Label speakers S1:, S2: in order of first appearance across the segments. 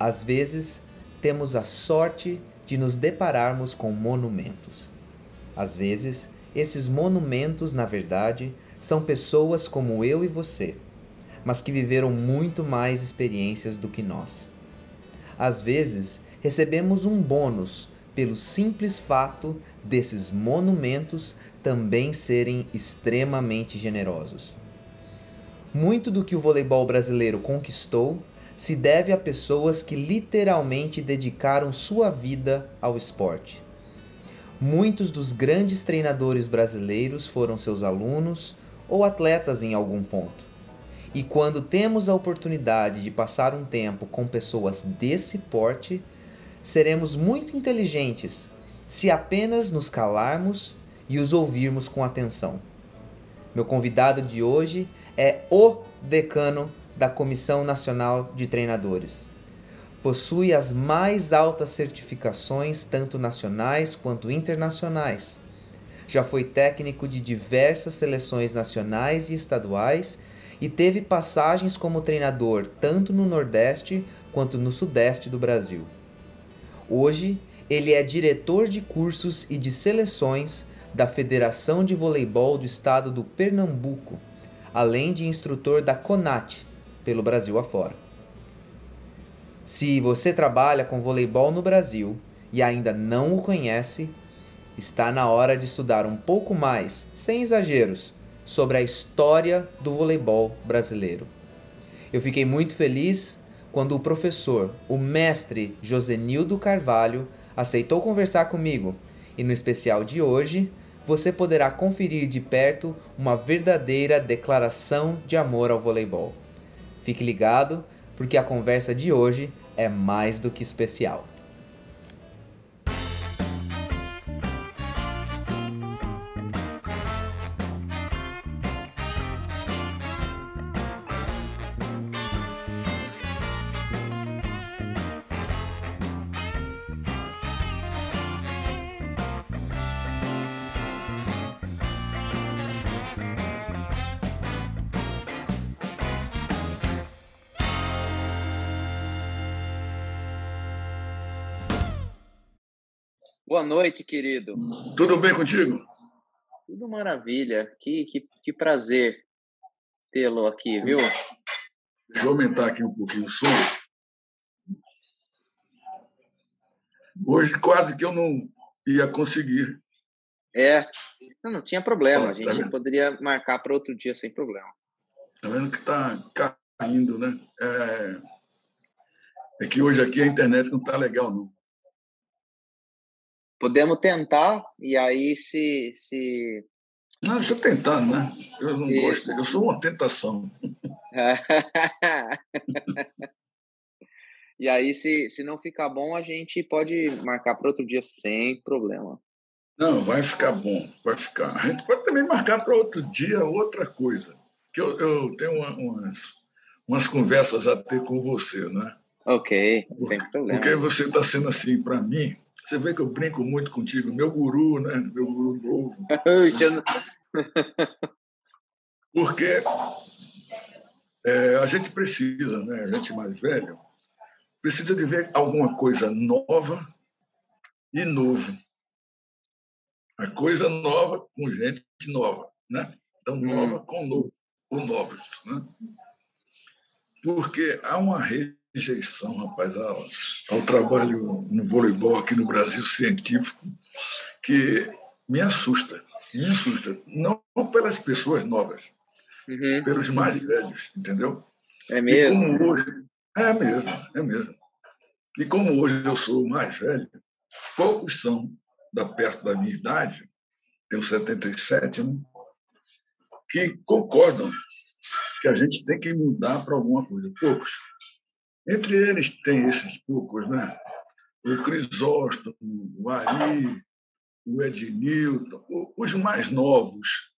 S1: Às vezes, temos a sorte de nos depararmos com monumentos. Às vezes, esses monumentos, na verdade, são pessoas como eu e você, mas que viveram muito mais experiências do que nós. Às vezes, recebemos um bônus pelo simples fato desses monumentos também serem extremamente generosos. Muito do que o voleibol brasileiro conquistou se deve a pessoas que literalmente dedicaram sua vida ao esporte. Muitos dos grandes treinadores brasileiros foram seus alunos ou atletas em algum ponto. E quando temos a oportunidade de passar um tempo com pessoas desse porte, seremos muito inteligentes se apenas nos calarmos e os ouvirmos com atenção. Meu convidado de hoje é o decano da Comissão Nacional de Treinadores. Possui as mais altas certificações, tanto nacionais quanto internacionais. Já foi técnico de diversas seleções nacionais e estaduais e teve passagens como treinador tanto no Nordeste quanto no Sudeste do Brasil. Hoje, ele é diretor de cursos e de seleções da Federação de Voleibol do Estado do Pernambuco, além de instrutor da CONAT, pelo Brasil afora. Se você trabalha com voleibol no Brasil e ainda não o conhece, está na hora de estudar um pouco mais, sem exageros, sobre a história do voleibol brasileiro. Eu fiquei muito feliz quando o professor, o mestre Josenildo Carvalho, aceitou conversar comigo e no especial de hoje você poderá conferir de perto uma verdadeira declaração de amor ao voleibol. Fique ligado, porque a conversa de hoje é mais do que especial. Noite, querido.
S2: Tudo bem contigo?
S1: Tudo maravilha. Que, que, que prazer tê-lo aqui, viu?
S2: Deixa eu aumentar aqui um pouquinho o som. Hoje quase que eu não ia conseguir.
S1: É, não, não tinha problema. a gente tá poderia marcar para outro dia sem problema.
S2: Tá vendo que está caindo, né? É... é que hoje aqui a internet não está legal, não.
S1: Podemos tentar, e aí se. se...
S2: Não, deixa eu tentar, né? Eu não Isso. gosto, eu sou uma tentação.
S1: e aí, se, se não ficar bom, a gente pode marcar para outro dia sem problema.
S2: Não, vai ficar bom, vai ficar. A gente pode também marcar para outro dia outra coisa. Que eu, eu tenho uma, umas, umas conversas a ter com você, né?
S1: Ok, sem problema.
S2: Porque você está sendo assim para mim você vê que eu brinco muito contigo, meu guru, né? Meu guru novo. Porque é, a gente precisa, né? A gente mais velho precisa de ver alguma coisa nova e novo. A coisa nova com gente nova, né? Então, hum. nova com novo, ou novos, né? Porque há uma rede rejeição, rapaz, ao, ao, trabalho no voleibol aqui no Brasil científico, que me assusta, me assusta. Não pelas pessoas novas, uhum. pelos mais velhos, entendeu?
S1: É mesmo?
S2: E como hoje, é mesmo, é mesmo. E como hoje eu sou mais velho, poucos são da perto da minha idade, tenho 77, né, que concordam que a gente tem que mudar para alguma coisa. Poucos. Entre eles tem esses poucos, né? o Crisóstomo, o Ari, o Ednilton, os mais novos,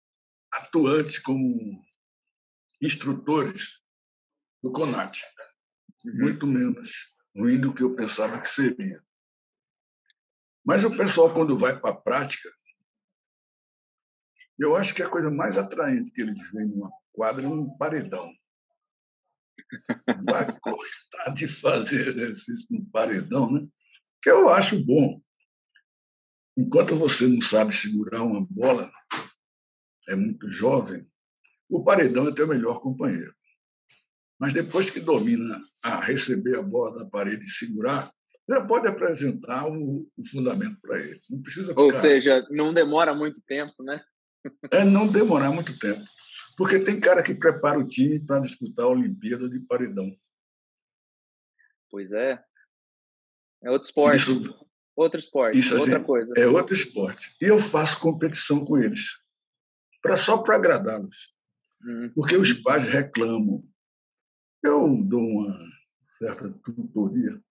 S2: atuantes como instrutores do CONAT. Muito menos ruim do que eu pensava que seria. Mas o pessoal, quando vai para a prática, eu acho que a coisa mais atraente que eles veem numa quadra é um paredão vai gostar de fazer exercício no paredão, né? que eu acho bom. Enquanto você não sabe segurar uma bola, é muito jovem, o paredão é teu melhor companheiro. Mas depois que domina a receber a bola da parede e segurar, já pode apresentar o, o fundamento para ele. Não precisa ficar...
S3: Ou seja, não demora muito tempo, né?
S2: É não demorar muito tempo. Porque tem cara que prepara o time para disputar a Olimpíada de paredão.
S3: Pois é. É outro esporte. Isso, outro esporte, isso outra gente, coisa.
S2: É outro esporte. E eu faço competição com eles. Pra, só para agradá-los. Hum. Porque os pais reclamam. Eu dou uma certa tutoria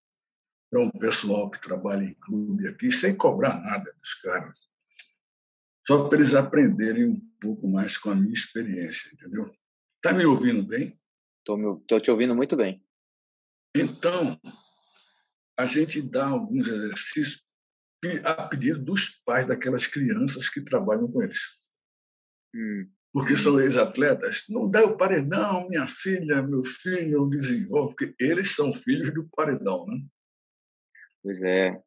S2: para um pessoal que trabalha em clube aqui, sem cobrar nada dos caras. Só para eles aprenderem um pouco mais com a minha experiência, entendeu? Está me ouvindo bem?
S3: Estou te ouvindo muito bem.
S2: Então, a gente dá alguns exercícios a pedido dos pais daquelas crianças que trabalham com eles. Hum. Porque são ex-atletas. Não dá o paredão, minha filha, meu filho, desenvolve, porque eles são filhos do paredão, né?
S3: Pois é.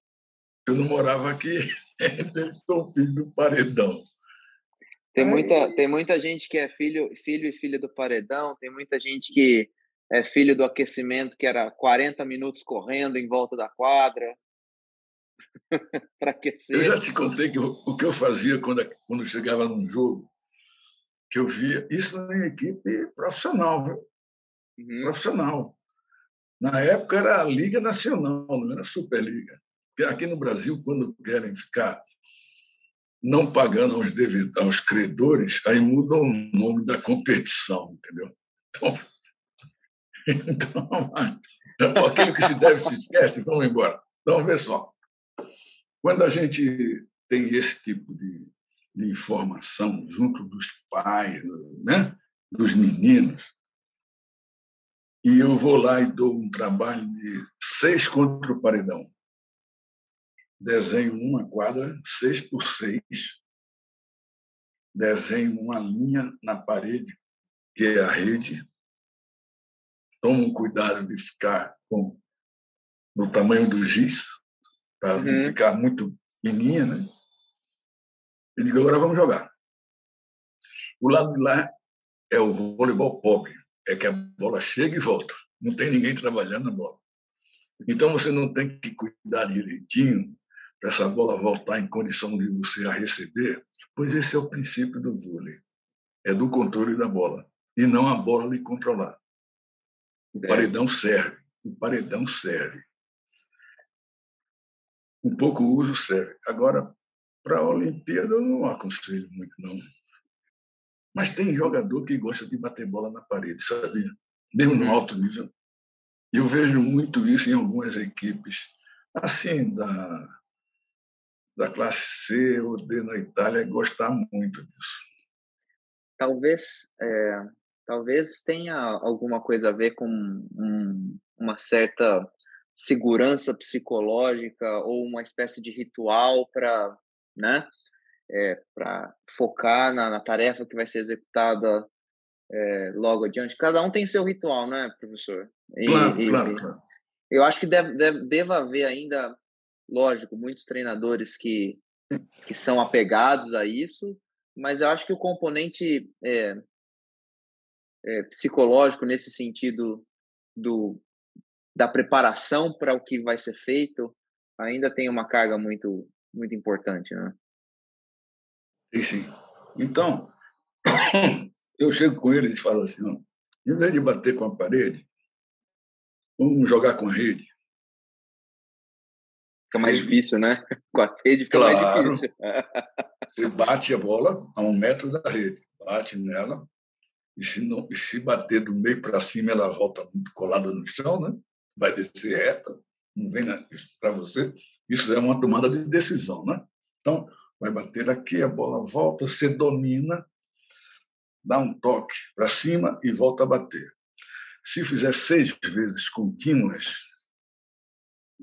S2: Eu não morava aqui, eles são filhos do paredão.
S3: Tem muita, tem muita gente que é filho, filho e filha do paredão, tem muita gente que é filho do aquecimento, que era 40 minutos correndo em volta da quadra para aquecer.
S2: Eu já te contei que eu, o que eu fazia quando, quando chegava num jogo, que eu via isso em equipe profissional, viu? Uhum. Profissional. Na época era a Liga Nacional, não era a Superliga. Aqui no Brasil, quando querem ficar não pagando aos, devidos, aos credores, aí mudam o nome da competição, entendeu? Então, então aquilo que se deve se esquece, vamos embora. Então, vê só. Quando a gente tem esse tipo de, de informação junto dos pais, né, dos meninos, e eu vou lá e dou um trabalho de seis contra o paredão. Desenho uma quadra, seis por seis. Desenho uma linha na parede, que é a rede. Tomo cuidado de ficar com no tamanho do giz, para uhum. não ficar muito fininha, né? E digo, agora vamos jogar. O lado de lá é o voleibol pobre é que a bola chega e volta. Não tem ninguém trabalhando na bola. Então você não tem que cuidar direitinho para essa bola voltar em condição de você a receber, pois esse é o princípio do vôlei. É do controle da bola e não a bola lhe controlar. O é. paredão serve. O paredão serve. Um pouco uso serve. Agora, para a Olimpíada, eu não aconselho muito, não. Mas tem jogador que gosta de bater bola na parede, sabe? Mesmo no uhum. alto nível. Eu vejo muito isso em algumas equipes, assim, da, da classe C ou D na Itália, gostar muito disso.
S3: Talvez, é, talvez tenha alguma coisa a ver com um, uma certa segurança psicológica ou uma espécie de ritual para, né? é, para focar na, na, tarefa que vai ser executada é, logo adiante. Cada um tem seu ritual, né, professor?
S2: E, claro, e, claro, claro.
S3: Eu acho que deve, deve, deva haver ainda, lógico, muitos treinadores que, que são apegados a isso, mas eu acho que o componente é, é, psicológico nesse sentido do, da preparação para o que vai ser feito ainda tem uma carga muito muito importante, né?
S2: Sim, sim. Então, eu chego com eles e falo assim, ó, em vez de bater com a parede, vamos jogar com a rede.
S3: Fica mais difícil, né? Com a rede fica claro, mais difícil.
S2: Você bate a bola a um metro da rede, bate nela, e se, não, e se bater do meio para cima, ela volta muito colada no chão, né? vai descer reta, não vem para você. Isso é uma tomada de decisão. Né? Então, vai bater aqui, a bola volta, você domina, dá um toque para cima e volta a bater. Se fizer seis vezes contínuas,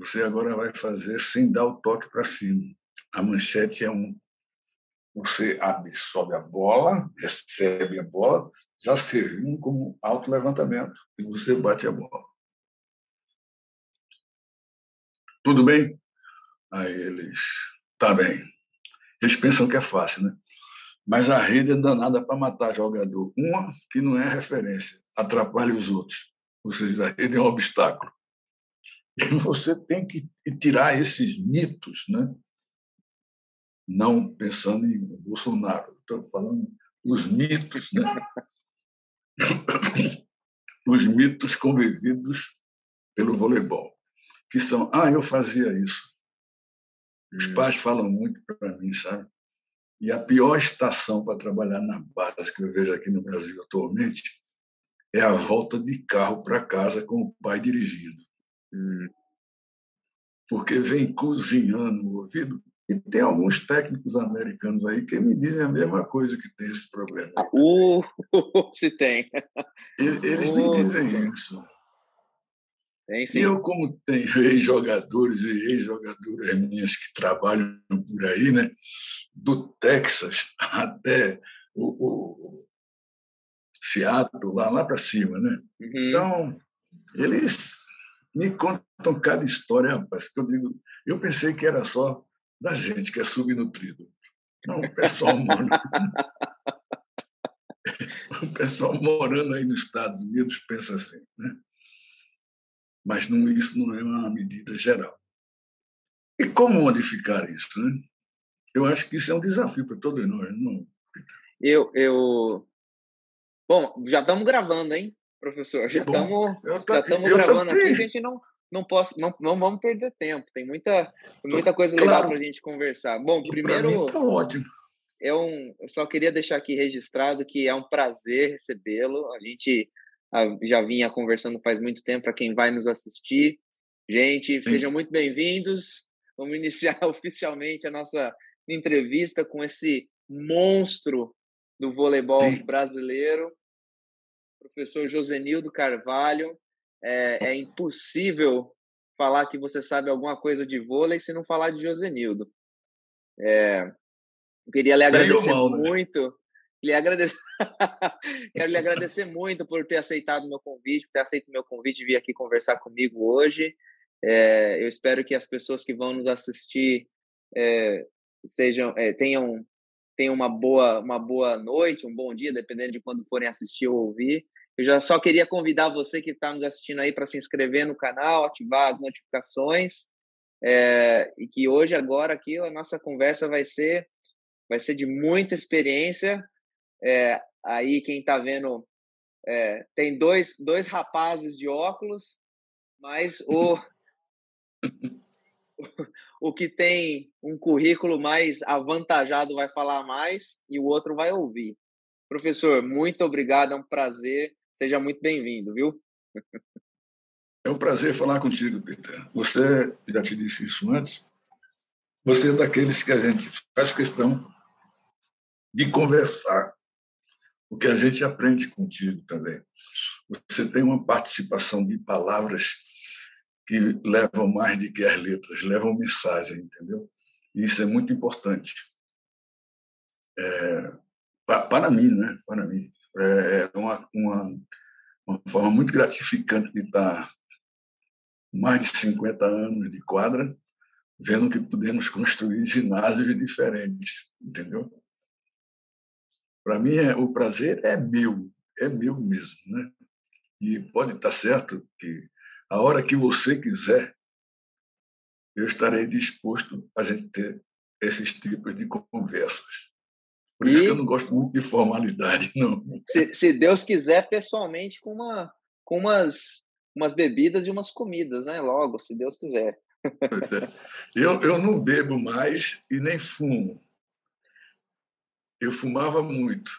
S2: você agora vai fazer sem dar o toque para cima. A manchete é um. Você absorve a bola, recebe a bola, já servindo como alto levantamento, e você bate a bola. tudo bem? Aí eles, tá bem. Eles pensam que é fácil, né? Mas a rede é danada para matar jogador. Uma que não é referência, atrapalha os outros. Ou seja, a rede é um obstáculo. E você tem que tirar esses mitos, né? não pensando em Bolsonaro, estou falando os mitos, né? os mitos convividos pelo voleibol, que são, ah, eu fazia isso. Os hum. pais falam muito para mim, sabe? E a pior estação para trabalhar na base que eu vejo aqui no Brasil atualmente é a volta de carro para casa com o pai dirigindo. Hum. Porque vem cozinhando o ouvido. E tem alguns técnicos americanos aí que me dizem a mesma coisa que tem esse problema.
S3: Uh, se tem.
S2: Eles uh, me dizem isso.
S3: Tem, sim.
S2: E eu, como tenho ex-jogadores e ex-jogadoras minhas que trabalham por aí, né? do Texas até o, o Seattle, lá, lá para cima. Né? Uhum. Então, eles me contam cada história, rapaz, que eu digo, eu pensei que era só da gente que é subnutrido. Não, o pessoal mora. o pessoal morando aí nos Estados Unidos pensa assim, né? Mas não, isso não é uma medida geral. E como modificar isso, né? Eu acho que isso é um desafio para todos nós, não,
S3: Peter? Eu, eu... Bom, já estamos gravando, hein, professor? Já estamos já gravando aqui. A gente não, não posso, não, não vamos perder tempo. Tem muita, muita coisa legal para a gente conversar. Bom, primeiro.
S2: Tá ótimo.
S3: É um, eu só queria deixar aqui registrado que é um prazer recebê-lo. A gente já vinha conversando faz muito tempo para quem vai nos assistir. Gente, Sim. sejam muito bem-vindos. Vamos iniciar oficialmente a nossa entrevista com esse monstro do voleibol Sim. brasileiro, professor Josenildo Carvalho. É, é, impossível falar que você sabe alguma coisa de vôlei se não falar de Josenildo. É, eu queria lhe agradecer mal, né? muito. Lhe agradecer... Quero lhe agradecer muito por ter aceitado o meu convite, por ter aceito o meu convite e vir aqui conversar comigo hoje. É, eu espero que as pessoas que vão nos assistir é, sejam é, tenham tenham uma boa uma boa noite, um bom dia, dependendo de quando forem assistir ou ouvir. Eu já só queria convidar você que está nos assistindo aí para se inscrever no canal, ativar as notificações. É, e que hoje, agora, aqui, a nossa conversa vai ser, vai ser de muita experiência. É, aí, quem está vendo, é, tem dois, dois rapazes de óculos, mas o, o que tem um currículo mais avantajado vai falar mais e o outro vai ouvir. Professor, muito obrigado, é um prazer Seja muito bem-vindo, viu?
S2: É um prazer falar contigo, Peter. Você, já te disse isso antes, você é daqueles que a gente faz questão de conversar, porque a gente aprende contigo também. Você tem uma participação de palavras que levam mais do que as letras, levam mensagem, entendeu? E isso é muito importante. É, para mim, né? Para mim. É, é uma, uma, uma forma muito gratificante de estar mais de 50 anos de quadra, vendo que podemos construir ginásios diferentes, entendeu? Para mim, é, o prazer é meu, é meu mesmo, né? E pode estar certo que a hora que você quiser, eu estarei disposto a gente ter esses tipos de conversas. Por e... isso que eu não gosto muito de formalidade, não.
S3: Se, se Deus quiser, pessoalmente, com, uma, com umas, umas bebidas e umas comidas, né? Logo, se Deus quiser.
S2: É. Eu, eu não bebo mais e nem fumo. Eu fumava muito.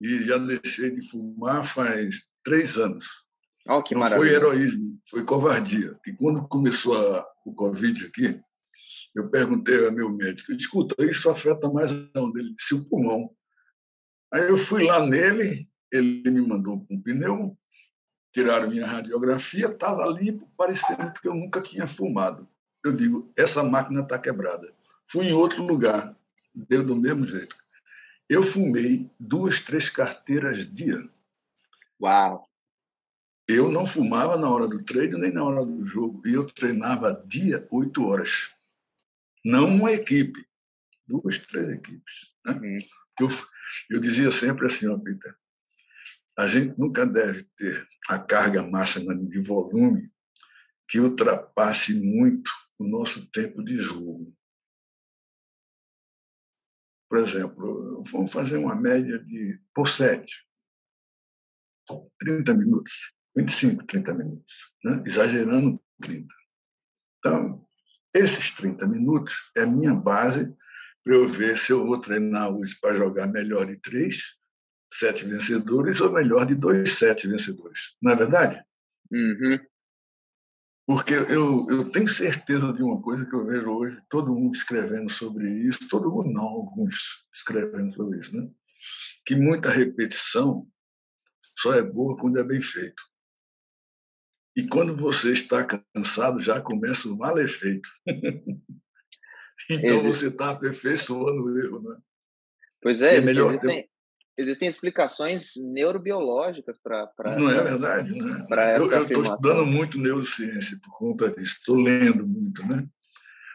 S2: E já deixei de fumar faz três anos.
S3: Oh, que
S2: não
S3: maravilha.
S2: foi heroísmo, foi covardia. E quando começou a, o Covid aqui, eu perguntei ao meu médico, escuta, isso afeta mais onde? Ele disse, o pulmão. Aí eu fui lá nele, ele me mandou para um pneu, tiraram minha radiografia, estava ali parecendo que eu nunca tinha fumado. Eu digo, essa máquina está quebrada. Fui em outro lugar, deu do mesmo jeito. Eu fumei duas, três carteiras dia.
S3: Uau!
S2: eu não fumava na hora do treino nem na hora do jogo. E eu treinava dia, oito horas. Não uma equipe, duas, três equipes. Né? Uhum. Eu, eu dizia sempre assim, ó, Peter, a gente nunca deve ter a carga máxima de volume que ultrapasse muito o nosso tempo de jogo. Por exemplo, vamos fazer uma média de por sete, 30 minutos. 25, 30 minutos, né? exagerando 30. Então, esses 30 minutos é a minha base para eu ver se eu vou treinar hoje para jogar melhor de três, sete vencedores ou melhor de dois, sete vencedores. Não é verdade?
S3: Uhum.
S2: Porque eu, eu tenho certeza de uma coisa que eu vejo hoje, todo mundo escrevendo sobre isso, todo mundo não, alguns escrevendo sobre isso, né? que muita repetição só é boa quando é bem feito. E quando você está cansado, já começa o mal efeito. então Existe. você está aperfeiçoando o erro, né?
S3: Pois é, é existem, ter... existem explicações neurobiológicas para.
S2: Não é verdade? Né? eu estou estudando muito neurociência por conta disso, estou lendo muito, né?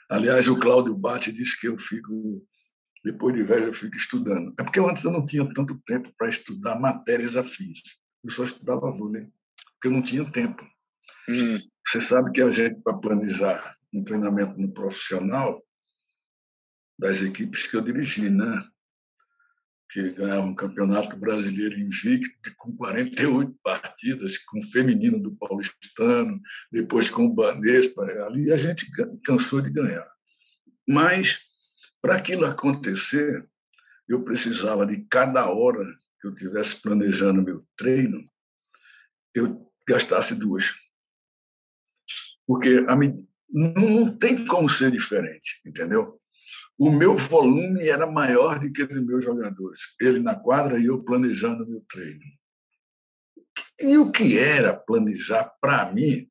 S2: Aliás, o Cláudio Bate diz que eu fico, depois de velho, eu fico estudando. É porque antes eu não tinha tanto tempo para estudar matérias afins. Eu só estudava vôlei, porque eu não tinha tempo. Você sabe que a gente, para planejar um treinamento no profissional, das equipes que eu dirigi, né? que ganhavam um campeonato brasileiro invicto, com 48 partidas, com o feminino do paulistano, depois com o Banespa, ali a gente cansou de ganhar. Mas, para aquilo acontecer, eu precisava de cada hora que eu estivesse planejando meu treino, eu gastasse duas. Porque a, não tem como ser diferente, entendeu? O meu volume era maior do que o dos meus jogadores. Ele na quadra e eu planejando meu treino. E o que era planejar para mim,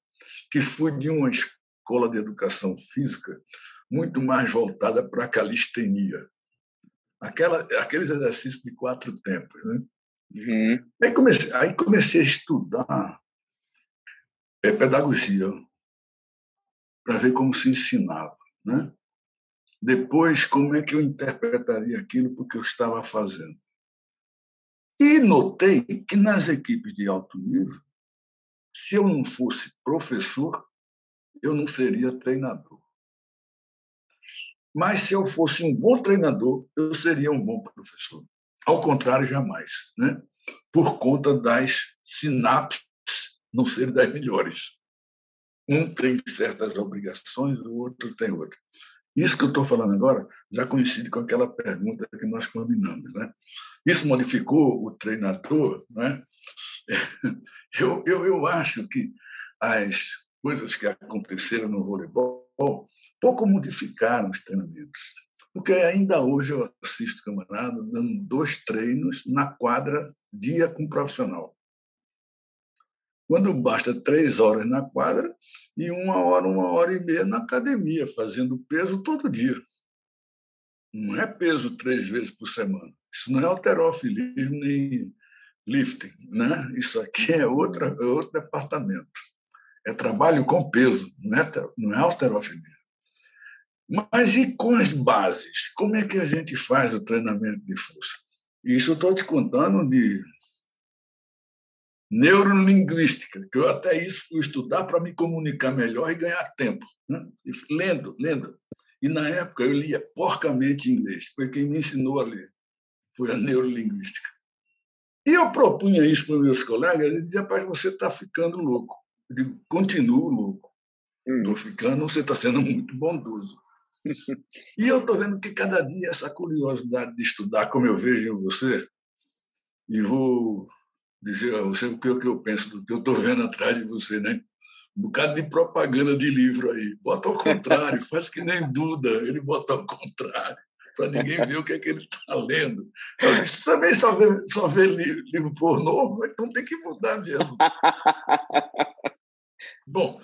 S2: que fui de uma escola de educação física muito mais voltada para a calistenia. Aquela, aqueles exercícios de quatro tempos. Né?
S3: Uhum.
S2: Aí, comecei, aí comecei a estudar é, pedagogia para ver como se ensinava. Né? Depois, como é que eu interpretaria aquilo porque eu estava fazendo. E notei que nas equipes de alto nível, se eu não fosse professor, eu não seria treinador. Mas se eu fosse um bom treinador, eu seria um bom professor. Ao contrário, jamais, né? Por conta das sinapses não serem das melhores. Um tem certas obrigações, o outro tem outra. Isso que eu estou falando agora já coincide com aquela pergunta que nós combinamos. Né? Isso modificou o treinador? Né? Eu, eu, eu acho que as coisas que aconteceram no voleibol pouco modificaram os treinamentos. Porque ainda hoje eu assisto camarada dando dois treinos na quadra, dia com profissional quando basta três horas na quadra e uma hora, uma hora e meia na academia, fazendo peso todo dia. Não é peso três vezes por semana. Isso não é alterofilismo nem lifting. Né? Isso aqui é, outra, é outro departamento. É trabalho com peso, não é, não é alterofilismo. Mas e com as bases? Como é que a gente faz o treinamento de força? Isso eu estou te contando de neurolinguística, que eu até isso fui estudar para me comunicar melhor e ganhar tempo. Né? E lendo, lendo. E na época eu lia porcamente inglês, foi quem me ensinou a ler, foi a neurolinguística. E eu propunha isso para meus colegas, eles diziam, rapaz, você está ficando louco. Eu digo, continuo louco. Estou hum. ficando, você está sendo muito bondoso. e eu estou vendo que cada dia essa curiosidade de estudar, como eu vejo em você, e vou dizer a você o que eu penso do que eu estou vendo atrás de você, né? Um bocado de propaganda de livro aí. Bota ao contrário, faz que nem Duda, ele bota ao contrário, para ninguém ver o que é que ele está lendo. Eu disse, também só vê, só vê livro, livro pornô, então tem que mudar mesmo. Bom,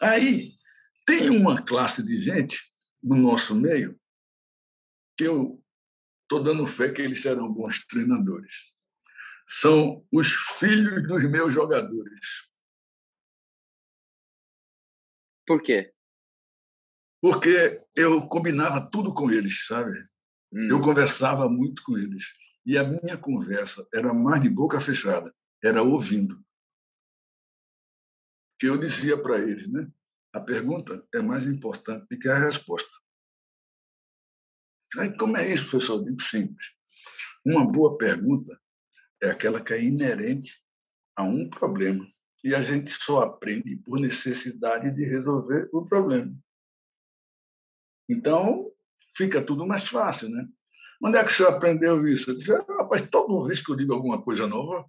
S2: aí tem uma classe de gente no nosso meio que eu estou dando fé que eles serão bons treinadores são os filhos dos meus jogadores.
S3: Por quê?
S2: Porque eu combinava tudo com eles, sabe? Hum. Eu conversava muito com eles. E a minha conversa era mais de boca fechada, era ouvindo. Que eu dizia para eles, né? A pergunta é mais importante do que a resposta. Aí, como é isso, professor? Eu digo simples. Uma boa pergunta é aquela que é inerente a um problema. E a gente só aprende por necessidade de resolver o problema. Então, fica tudo mais fácil, né? Onde é que senhor aprendeu isso? Eu disse, ah, rapaz, toda vez que eu digo alguma coisa nova,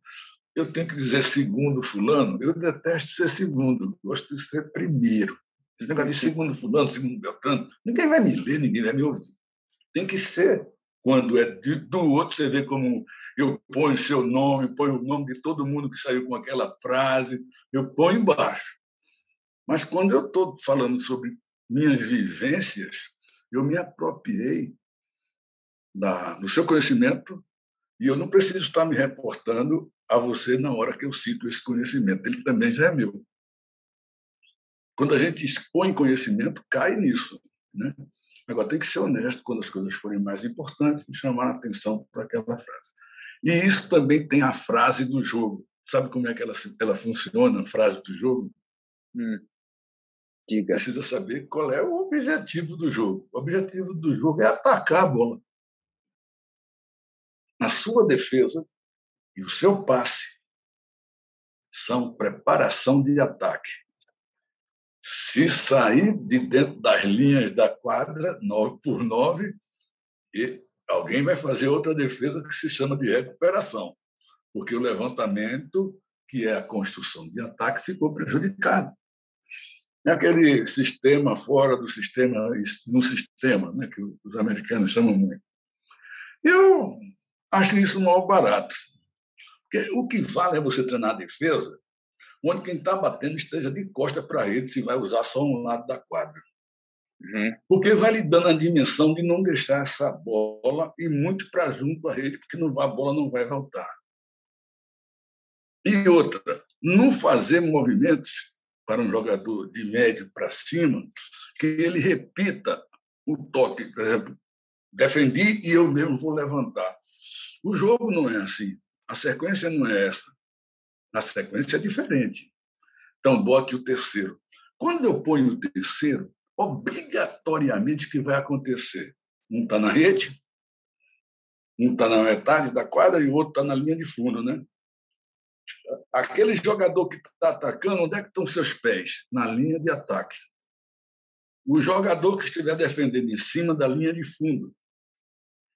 S2: eu tenho que dizer segundo fulano. Eu detesto ser segundo, gosto de ser primeiro. Esse negócio de segundo fulano, segundo Beltrano, ninguém vai me ler, ninguém vai me ouvir. Tem que ser. Quando é do outro, você vê como eu ponho seu nome, ponho o nome de todo mundo que saiu com aquela frase, eu ponho embaixo. Mas quando eu estou falando sobre minhas vivências, eu me apropriei da, do seu conhecimento e eu não preciso estar me reportando a você na hora que eu cito esse conhecimento. Ele também já é meu. Quando a gente expõe conhecimento, cai nisso. Né? Agora, tem que ser honesto quando as coisas forem mais importantes e chamar a atenção para aquela frase. E isso também tem a frase do jogo. Sabe como é que ela, ela funciona, a frase do jogo?
S3: Hum. Diga.
S2: Precisa saber qual é o objetivo do jogo. O objetivo do jogo é atacar a bola. A sua defesa e o seu passe são preparação de ataque. Se sair de dentro das linhas da quadra, 9 por 9, e alguém vai fazer outra defesa que se chama de recuperação, porque o levantamento, que é a construção de ataque, ficou prejudicado. É aquele sistema fora do sistema, no sistema, né, que os americanos chamam muito. Eu acho isso mal barato. Porque o que vale é você treinar a defesa onde quem está batendo esteja de costa para a rede, se vai usar só um lado da quadra. Uhum. Porque vai lhe dando a dimensão de não deixar essa bola ir muito para junto à rede, porque a bola não vai voltar. E outra, não fazer movimentos para um jogador de médio para cima que ele repita o toque, por exemplo, defendi e eu mesmo vou levantar. O jogo não é assim, a sequência não é essa. Na sequência é diferente. Então, bote o terceiro. Quando eu ponho o terceiro, obrigatoriamente o que vai acontecer? Um está na rede, um está na metade da quadra e o outro está na linha de fundo, né? Aquele jogador que está atacando, onde é que estão seus pés? Na linha de ataque. O jogador que estiver defendendo em cima da linha de fundo.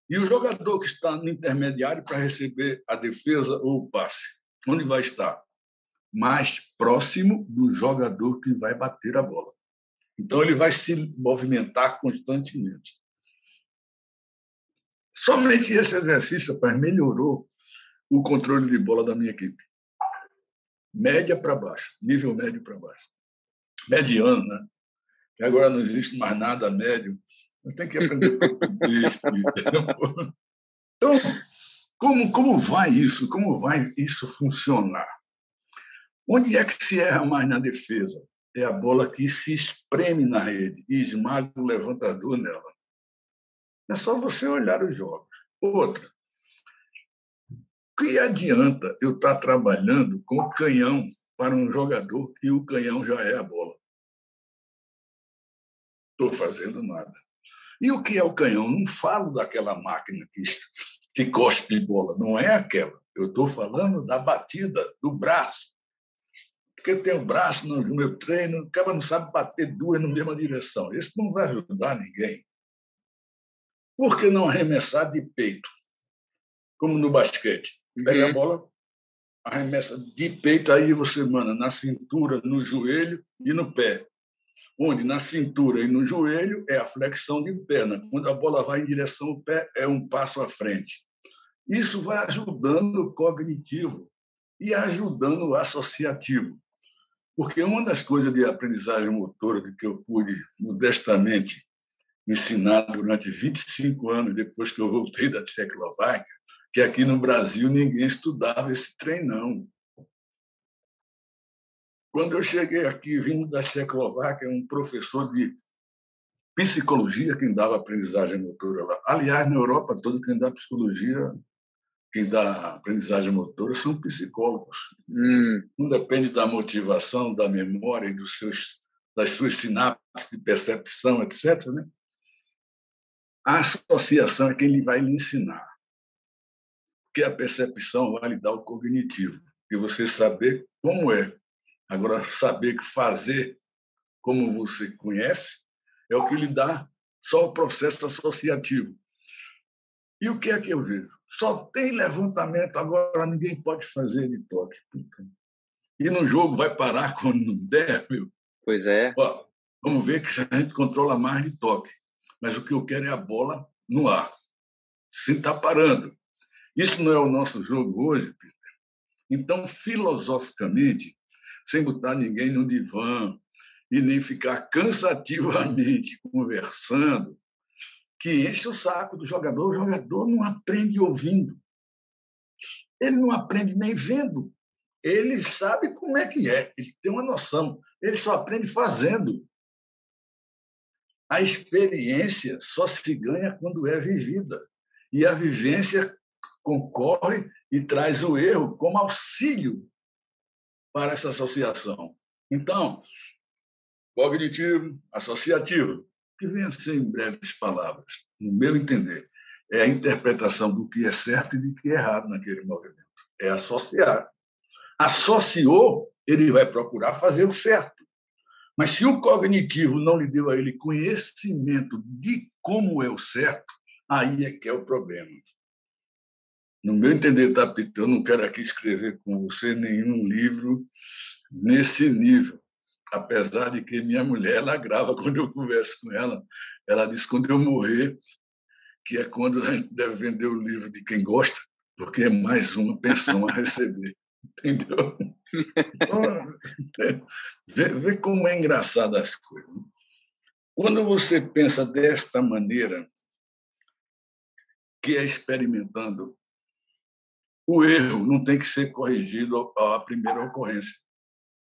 S2: E o jogador que está no intermediário para receber a defesa ou o passe. Onde vai estar? Mais próximo do jogador que vai bater a bola. Então, ele vai se movimentar constantemente. Somente esse exercício, rapaz, melhorou o controle de bola da minha equipe. Média para baixo, nível médio para baixo. Mediano, né? Que agora não existe mais nada médio. Eu tenho que aprender português. então, como, como vai isso? Como vai isso funcionar? Onde é que se erra mais na defesa? É a bola que se espreme na rede e esmaga o levantador nela. É só você olhar os jogos. Outra, que adianta eu estar trabalhando com o canhão para um jogador e o canhão já é a bola? Estou fazendo nada. E o que é o canhão? Não falo daquela máquina que que cospe bola, não é aquela. Eu estou falando da batida, do braço. Porque eu tenho braço no meu treino, o cara não sabe bater duas na mesma direção. Isso não vai ajudar ninguém. Por que não arremessar de peito? Como no basquete. Pega uhum. a bola, arremessa de peito, aí você manda na cintura, no joelho e no pé. Onde na cintura e no joelho é a flexão de perna. Quando a bola vai em direção ao pé, é um passo à frente. Isso vai ajudando o cognitivo e ajudando o associativo. Porque uma das coisas de aprendizagem motora que eu pude modestamente ensinar durante 25 anos depois que eu voltei da Tchecoslováquia, que aqui no Brasil ninguém estudava esse treinão. Quando eu cheguei aqui, vindo da Tchecoslováquia, um professor de psicologia quem dava aprendizagem motora lá. Aliás, na Europa toda, quem dá psicologia, quem dá aprendizagem motora são psicólogos. Hum. Não depende da motivação, da memória e dos seus, das suas sinapses de percepção, etc. Né? A associação é quem lhe vai lhe ensinar. Porque a percepção vai lhe dar o cognitivo. E você saber como é. Agora, saber que fazer como você conhece é o que lhe dá só o processo associativo. E o que é que eu vejo? Só tem levantamento, agora ninguém pode fazer de toque. E no jogo vai parar quando não der, meu.
S3: Pois é.
S2: Ó, vamos ver que a gente controla mais de toque. Mas o que eu quero é a bola no ar, sem estar tá parando. Isso não é o nosso jogo hoje, Peter. Então, filosoficamente, sem botar ninguém no divã, e nem ficar cansativamente conversando, que enche o saco do jogador. O jogador não aprende ouvindo. Ele não aprende nem vendo. Ele sabe como é que é, ele tem uma noção. Ele só aprende fazendo. A experiência só se ganha quando é vivida. E a vivência concorre e traz o erro como auxílio para essa associação. Então, cognitivo, associativo, que vem a ser, em breves palavras, no meu entender, é a interpretação do que é certo e do que é errado naquele movimento. É associar. Associou, ele vai procurar fazer o certo. Mas se o cognitivo não lhe deu a ele conhecimento de como é o certo, aí é que é o problema. No meu entender, Tapito, eu não quero aqui escrever com você nenhum livro nesse nível apesar de que minha mulher ela grava quando eu converso com ela, ela diz quando eu morrer, que é quando a gente deve vender o livro de quem gosta, porque é mais uma pensão a receber. Entendeu? Então, vê, vê como é engraçado as coisas. Né? Quando você pensa desta maneira, que é experimentando, o erro não tem que ser corrigido à primeira ocorrência,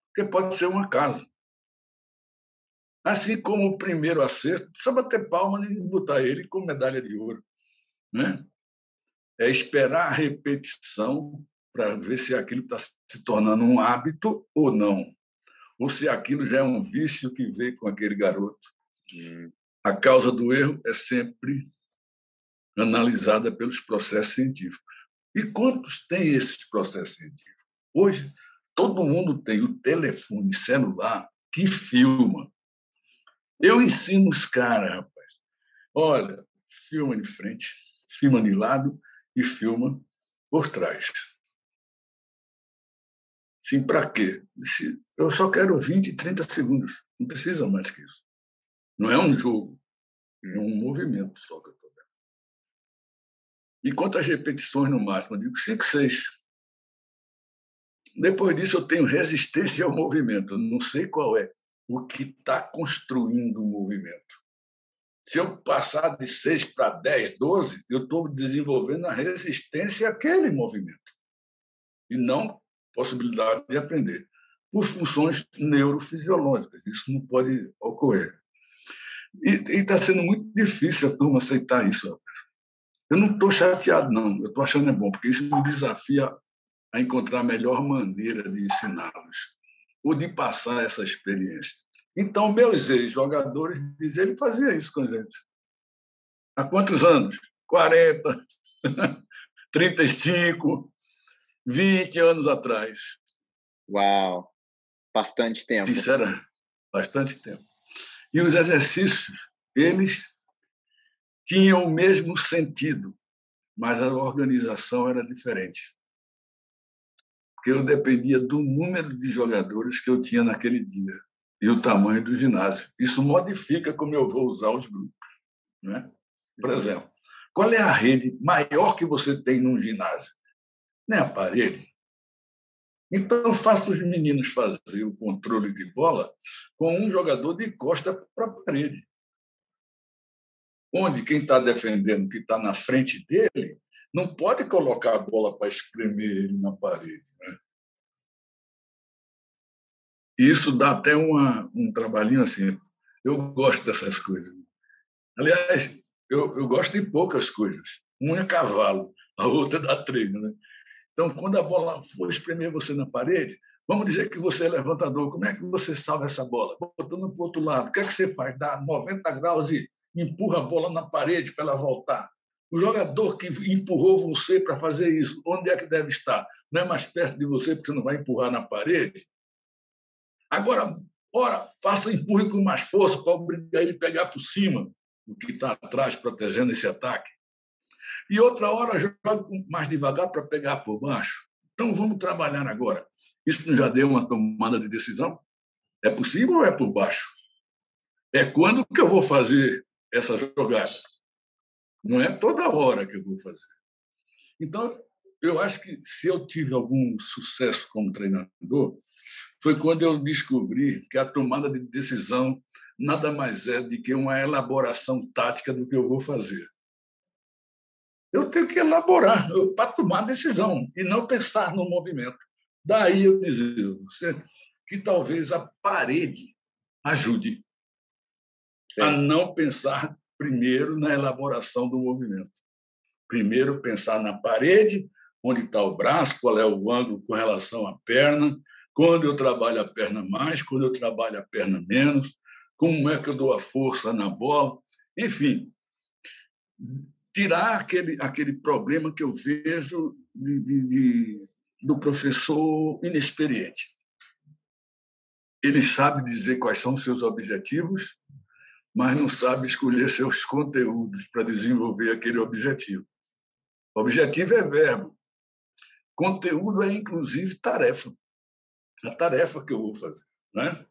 S2: porque pode ser um acaso. Assim como o primeiro acerto, precisa bater palma e botar ele com medalha de ouro. Né? É esperar a repetição para ver se aquilo está se tornando um hábito ou não. Ou se aquilo já é um vício que veio com aquele garoto. Hum. A causa do erro é sempre analisada pelos processos científicos. E quantos têm esses processos científicos? Hoje, todo mundo tem o telefone celular que filma. Eu ensino os caras, rapaz. Olha, filma de frente, filma de lado e filma por trás. Sim, para quê? Eu só quero 20, 30 segundos. Não precisa mais que isso. Não é um jogo, é um movimento só E quantas repetições no máximo? Eu digo 5, 6. Depois disso, eu tenho resistência ao movimento. Eu não sei qual é o que está construindo o movimento. Se eu passar de 6 para 10, 12, eu estou desenvolvendo a resistência àquele movimento e não possibilidade de aprender por funções neurofisiológicas. Isso não pode ocorrer. E está sendo muito difícil a turma aceitar isso. Eu não estou chateado, não. Eu estou achando é bom, porque isso me desafia a encontrar a melhor maneira de ensiná-los ou de passar essa experiência. Então, meus ex-jogadores dizem, ele fazia isso com a gente. Há quantos anos? 40, 35, 20 anos atrás.
S3: Uau! Bastante tempo.
S2: Sinceramente, bastante tempo. E os exercícios, eles tinham o mesmo sentido, mas a organização era diferente porque eu dependia do número de jogadores que eu tinha naquele dia e o tamanho do ginásio. Isso modifica como eu vou usar os grupos. Né? Por exemplo, qual é a rede maior que você tem num ginásio? Não é a parede. Então, faça os meninos fazer o controle de bola com um jogador de costa para a parede. Onde quem está defendendo, que está na frente dele, não pode colocar a bola para espremer ele na parede. Né? Isso dá até uma, um trabalhinho assim. Eu gosto dessas coisas. Aliás, eu, eu gosto de poucas coisas. Um é cavalo, a outra é dar treino. Né? Então, quando a bola for espremer você na parede, vamos dizer que você é levantador. Como é que você salva essa bola? Botando para o outro lado. O que é que você faz? Dá 90 graus e empurra a bola na parede para ela voltar. O jogador que empurrou você para fazer isso, onde é que deve estar? Não é mais perto de você porque você não vai empurrar na parede? Agora, ora, faça empurre com mais força para obrigar ele a pegar por cima o que está atrás, protegendo esse ataque. E outra hora, jogue mais devagar para pegar por baixo. Então, vamos trabalhar agora. Isso já deu uma tomada de decisão? É possível ou é por baixo? É quando que eu vou fazer essa jogada? Não é toda hora que eu vou fazer. Então, eu acho que se eu tive algum sucesso como treinador, foi quando eu descobri que a tomada de decisão nada mais é do que uma elaboração tática do que eu vou fazer. Eu tenho que elaborar para tomar decisão e não pensar no movimento. Daí eu dizer você que talvez a parede ajude. A não pensar primeiro na elaboração do movimento. Primeiro pensar na parede, onde está o braço, qual é o ângulo com relação à perna, quando eu trabalho a perna mais, quando eu trabalho a perna menos, como é que eu dou a força na bola, enfim, tirar aquele, aquele problema que eu vejo de, de, de, do professor inexperiente. Ele sabe dizer quais são os seus objetivos, mas não sabe escolher seus conteúdos para desenvolver aquele objetivo. O objetivo é verbo. Conteúdo é, inclusive, tarefa. A tarefa que eu vou fazer. Né?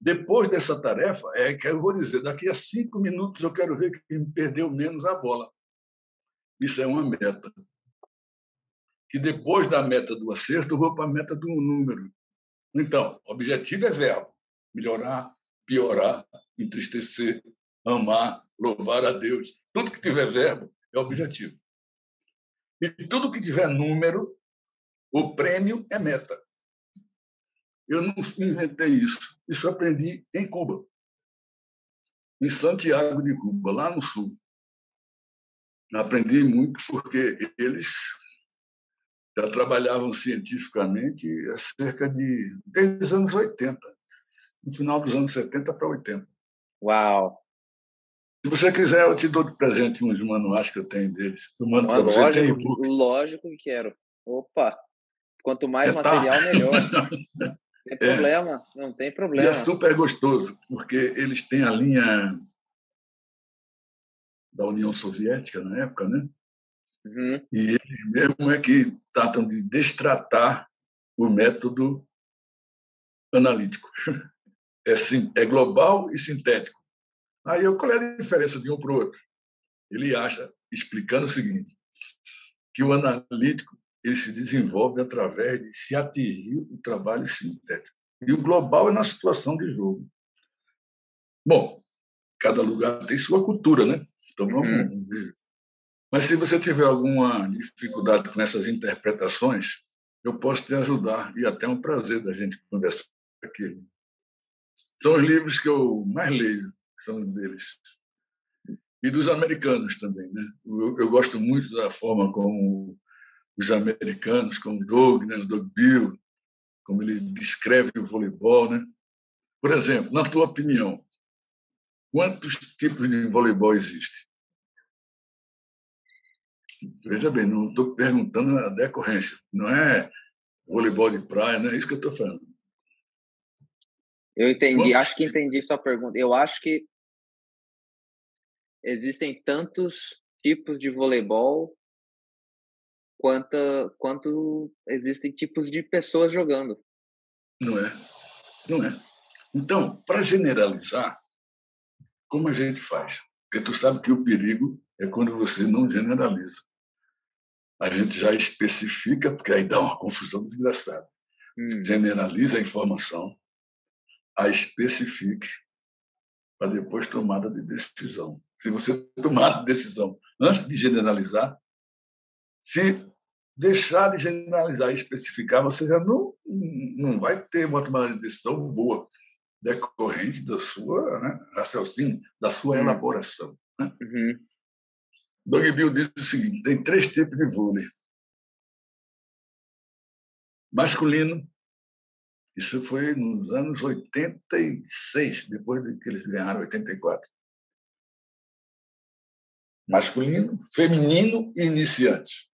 S2: Depois dessa tarefa, é que eu vou dizer, daqui a cinco minutos eu quero ver quem perdeu menos a bola. Isso é uma meta. Que depois da meta do acerto, eu vou para a meta do número. Então, objetivo é verbo. Melhorar, piorar, entristecer, amar, louvar a Deus. Tudo que tiver verbo é objetivo. E tudo que tiver número, o prêmio é meta. Eu não inventei isso. Isso aprendi em Cuba, em Santiago de Cuba, lá no sul. Aprendi muito porque eles já trabalhavam cientificamente há cerca de desde os anos 80, no final dos anos 70 para 80.
S3: Uau!
S2: Se você quiser, eu te dou de presente uns manuais que eu tenho deles. Eu mando
S3: para você. Lógico, lógico que quero. Opa! Quanto mais é, material, tá. melhor. tem é. problema, é. não tem problema.
S2: E é super gostoso, porque eles têm a linha da União Soviética na época, né? Uhum. E eles mesmo é que tratam de destratar o método analítico. É, sim, é global e sintético. Aí qual é a diferença de um para o outro? Ele acha, explicando o seguinte, que o analítico ele se desenvolve através de se atingir o trabalho sintético. E o global é na situação de jogo. Bom, cada lugar tem sua cultura, né? Então vamos uhum. ver. Mas se você tiver alguma dificuldade com essas interpretações, eu posso te ajudar e até é um prazer da gente conversar aqui. São os livros que eu mais leio, são deles. E dos americanos também, né? Eu, eu gosto muito da forma como os americanos, como Doug, né, Doug Bill, como ele descreve o voleibol, né? Por exemplo, na tua opinião, quantos tipos de voleibol existem? Veja bem, não estou perguntando a decorrência, não é voleibol de praia, não é isso que eu estou falando.
S3: Eu entendi, quantos? acho que entendi sua pergunta. Eu acho que existem tantos tipos de voleibol quanto, quanto existem tipos de pessoas jogando.
S2: Não é? Não é. Então, para generalizar, como a gente faz? Porque tu sabe que o perigo é quando você não generaliza. A gente já especifica, porque aí dá uma confusão desgraçada. Hum. Generaliza a informação, a especifique, para depois tomada de decisão. Se você tomar decisão antes de generalizar, se deixar de generalizar e especificar, você já não, não vai ter uma tomada de decisão boa decorrente da sua né, raciocínio, da sua uhum. elaboração. Né? Uhum. Doug Bill diz o seguinte: tem três tipos de vôlei. Masculino, isso foi nos anos 86, depois de que eles ganharam 84. Masculino, feminino e iniciante.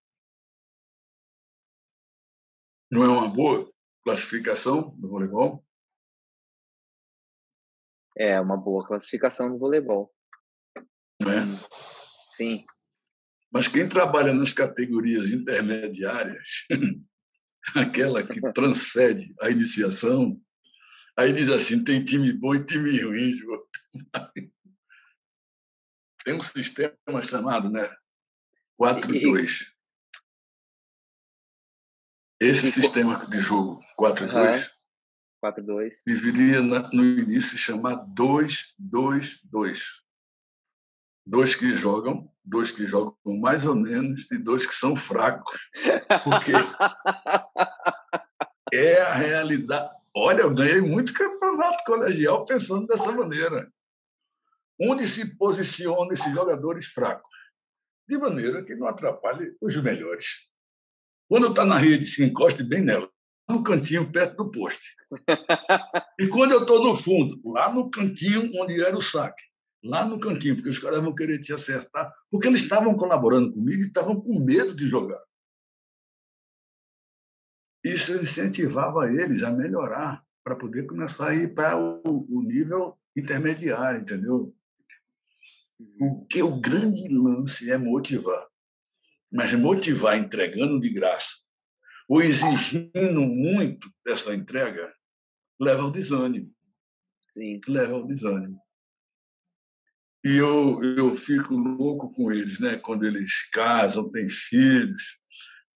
S2: Não é uma boa classificação do voleibol?
S3: É uma boa classificação do voleibol.
S2: Não é?
S3: Sim.
S2: Mas quem trabalha nas categorias intermediárias, aquela que transcende a iniciação, aí diz assim: tem time bom e time ruim, João. Tem um sistema chamado né, 4-2. Esse e... sistema de jogo 4-2
S3: 4-2
S2: deveria no início chamar 2-2-2. Dois que jogam, dois que jogam mais ou menos e dois que são fracos. Porque é a realidade. Olha, eu ganhei muito campeonato colegial pensando dessa maneira. Onde se posicionam esses jogadores fracos? De maneira que não atrapalhe os melhores. Quando está na rede, se encoste bem nela, no cantinho, perto do poste. E quando eu estou no fundo, lá no cantinho onde era o saque, lá no cantinho, porque os caras vão querer te acertar, porque eles estavam colaborando comigo e estavam com medo de jogar. Isso incentivava eles a melhorar para poder começar a ir para o, o nível intermediário, entendeu? Porque o grande lance é motivar. Mas motivar entregando de graça ou exigindo muito dessa entrega leva ao desânimo.
S3: Sim.
S2: Leva ao desânimo. E eu, eu fico louco com eles, né? Quando eles casam, têm filhos,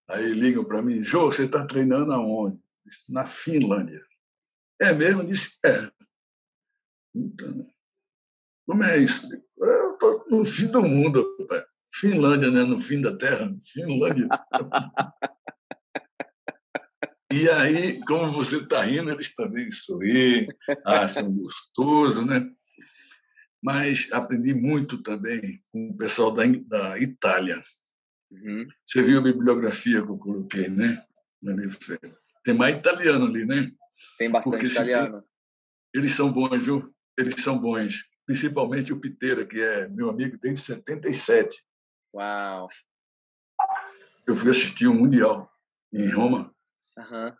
S2: aí ligam para mim, Jô, você está treinando aonde? Na Finlândia. É mesmo? Eu disse, é. Então, como é isso? Eu estou no fim do mundo. Pai. Finlândia, né? No fim da Terra. Finlândia. E aí, como você está rindo, eles também sorriem, acham gostoso, né? Mas aprendi muito também com o pessoal da, da Itália. Uhum. Você viu a bibliografia que eu coloquei, né? Tem mais italiano ali, né?
S3: Tem bastante Porque italiano. Tem...
S2: Eles são bons, viu? Eles são bons. Principalmente o Piteira, que é meu amigo desde 77.
S3: Uau!
S2: Eu fui assistir um Mundial em Roma.
S3: Uhum.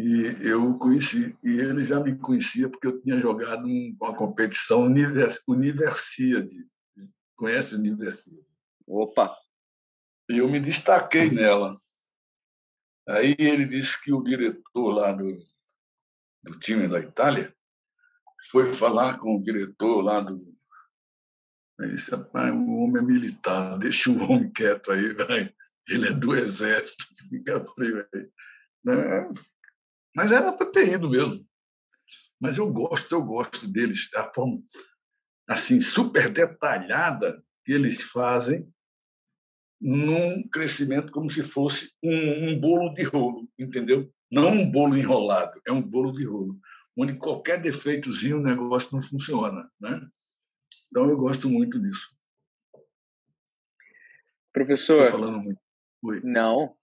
S2: E eu conheci, e ele já me conhecia porque eu tinha jogado uma competição univers, Universiade. Conhece a Universiade?
S3: Opa!
S2: E eu me destaquei nela. Aí ele disse que o diretor lá do, do time da Itália foi falar com o diretor lá do. Ele disse: rapaz, o homem é militar, deixa o homem quieto aí, vai. Ele é do exército, fica frio aí. Né? Mas era ido mesmo. Mas eu gosto, eu gosto deles, a forma assim super detalhada que eles fazem num crescimento como se fosse um, um bolo de rolo, entendeu? Não um bolo enrolado, é um bolo de rolo, onde qualquer defeitozinho o negócio não funciona, né? Então eu gosto muito disso.
S3: Professor,
S2: Estou falando muito.
S3: Oi. Não,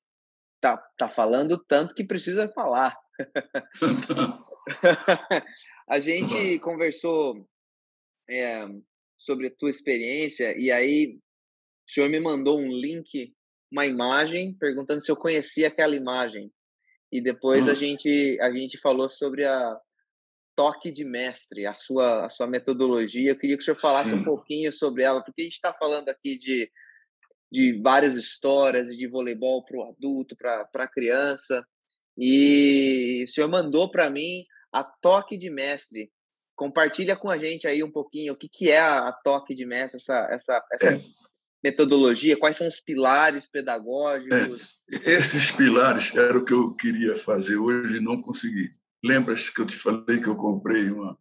S3: tá, tá falando tanto que precisa falar. a gente conversou é, sobre a tua experiência e aí o senhor me mandou um link, uma imagem, perguntando se eu conhecia aquela imagem. E depois a hum. gente a gente falou sobre a toque de mestre, a sua a sua metodologia. Eu queria que o senhor falasse Sim. um pouquinho sobre ela, porque a gente está falando aqui de de várias histórias de voleibol para o adulto, para a criança. E o senhor mandou para mim a toque de mestre. Compartilha com a gente aí um pouquinho o que, que é a, toque de mestre, essa, essa, essa é. metodologia, quais são os pilares pedagógicos.
S2: É. Esses pilares era o que eu queria fazer hoje e não consegui. Lembra-se que eu te falei que eu comprei uma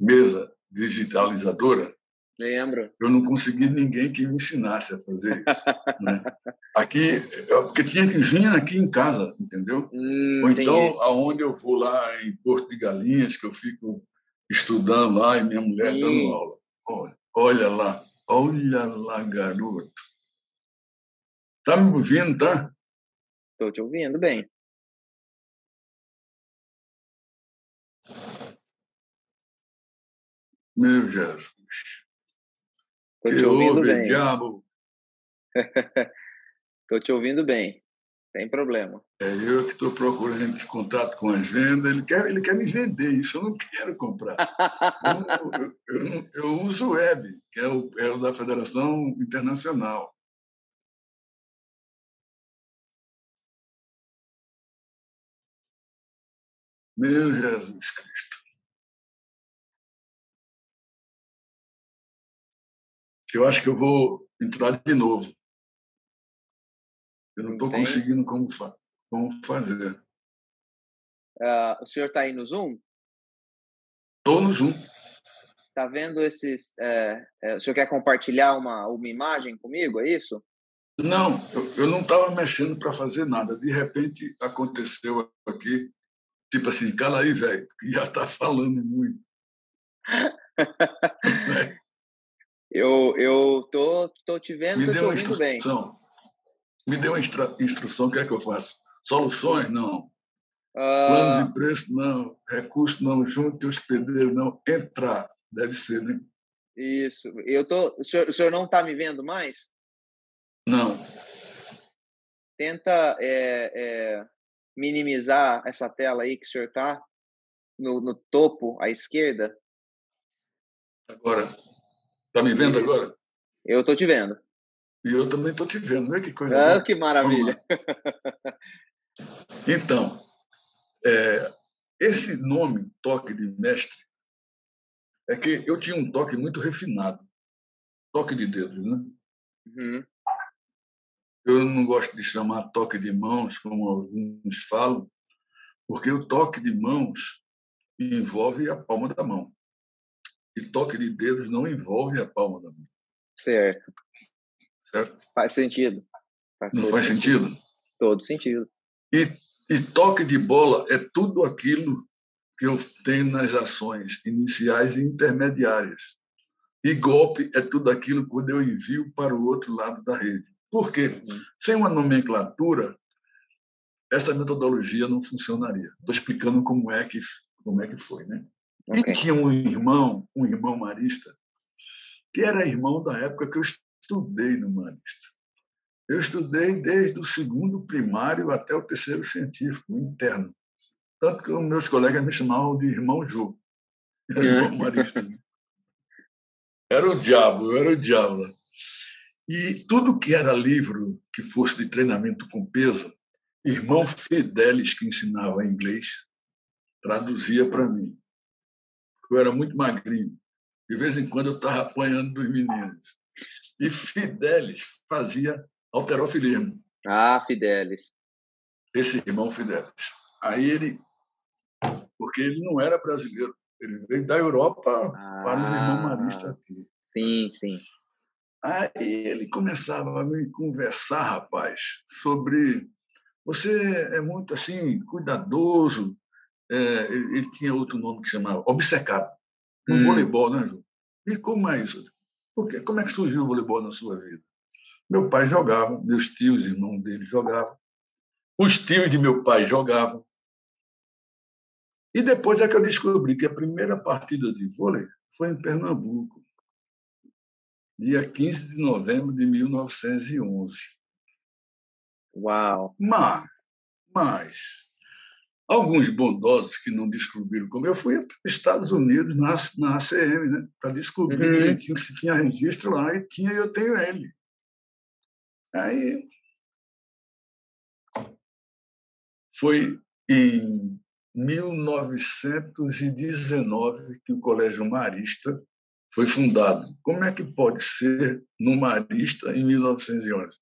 S2: mesa digitalizadora?
S3: Lembro.
S2: Eu não consegui ninguém que me ensinasse a fazer isso. né? Aqui, porque tinha que vir aqui em casa, entendeu?
S3: Hum,
S2: Ou então,
S3: entendi.
S2: aonde eu vou lá em Porto de Galinhas, que eu fico estudando lá e minha mulher
S3: Sim.
S2: dando aula. Olha, olha lá, olha lá, garoto. Tá me ouvindo, tá?
S3: Estou te ouvindo bem.
S2: Meu Jesus.
S3: Estou te ouvindo bem.
S2: diabo?
S3: Estou te ouvindo bem. Sem problema.
S2: É eu que estou procurando contato com as vendas. Ele quer, ele quer me vender isso, eu não quero comprar. Eu, eu- eu eu uso o web, que é o, é o da Federação Internacional. Meu Jesus Cristo. Eu acho que eu vou entrar de novo. Eu não estou conseguindo como, fa como fazer.
S3: Ah, o senhor está aí no Zoom?
S2: Estou no Zoom.
S3: Está vendo esses. é, é, o senhor quer compartilhar uma, uma imagem comigo? É isso?
S2: Não, eu, eu não estava mexendo para fazer nada. De repente aconteceu aqui, tipo assim, cala aí, velho, que já está falando muito.
S3: Eu eu tô, tô te vendo,
S2: Me dê uma
S3: ouvindo bem.
S2: instrução. Me dê uma instrução, o que é que eu faço? Soluções? Não. Planos
S3: Ah,
S2: e preços? Não. Recursos? Não. Junte os pedreiros? Não. Entrar. Deve ser, né?
S3: isso. Eu tô. O senhor, o senhor não está me vendo mais?
S2: Não.
S3: Tenta é, é, minimizar essa tela aí que o senhor está no, no topo à esquerda.
S2: Agora. Está me vendo
S3: Isso.
S2: agora?
S3: Eu tô te vendo.
S2: E eu também estou te vendo. Olha que coisa
S3: Ah,
S2: boa.
S3: que maravilha.
S2: Então, é, esse nome, toque de mestre, é que eu tinha um toque muito refinado. Toque de dedos, né?
S3: Uhum.
S2: Eu não gosto de chamar toque de mãos, como alguns falam, porque o toque de mãos envolve a palma da mão. E toque de dedos não envolve a palma da mão,
S3: Certo.
S2: certo?
S3: Faz sentido. Faz
S2: Não faz sentido?
S3: Todo sentido.
S2: E, e toque de bola é tudo aquilo que eu tenho nas ações iniciais e intermediárias. E golpe é tudo aquilo quando eu envio para o outro lado da rede. Por quê?
S3: Uhum.
S2: Sem uma nomenclatura, essa metodologia não funcionaria. Estou explicando como é que como é que foi, né? E tinha um irmão, um irmão marista, que era irmão da época que eu estudei no Marista. Eu estudei desde o segundo primário até o terceiro científico, interno. Tanto que os meus colegas me chamavam de irmão Jô. Irmão Marista. Era o diabo, eu era o diabo. E tudo que era livro que fosse de treinamento com peso, irmão Fidelis, que ensinava inglês, traduzia para mim. Eu era muito magrinho. De vez em quando eu estava apanhando dos meninos. E Fidelis fazia alterofilismo,
S3: Ah, Fidelis.
S2: esse irmão Fidelis. Aí ele, porque ele não era brasileiro, ele veio da Europa para os irmãos
S3: Ah.
S2: maristas aqui.
S3: Sim, sim.
S2: Aí ele começava a me conversar, rapaz, sobre você é muito assim cuidadoso. É, ele, tinha outro nome que chamava obcecado. No
S3: Hum.
S2: voleibol, né, Ju? E como é isso? Por quê? Como é que surgiu o voleibol na sua vida? Meu pai jogava, meus tios, irmãos dele jogavam, os tios de meu pai jogavam. E depois é que eu descobri que a primeira partida de vôlei foi em Pernambuco, dia 15 de novembro de 1911.
S3: Uau.
S2: Mas, mas alguns bondosos que não descobriram como eu fui até os Estados Unidos na, na ACM, né, para descobrir
S3: Uhum.
S2: direitinho se tinha registro lá e tinha, eu tenho ele. Aí foi em 1919 que o Colégio Marista foi fundado. Como é que pode ser no Marista em 1911?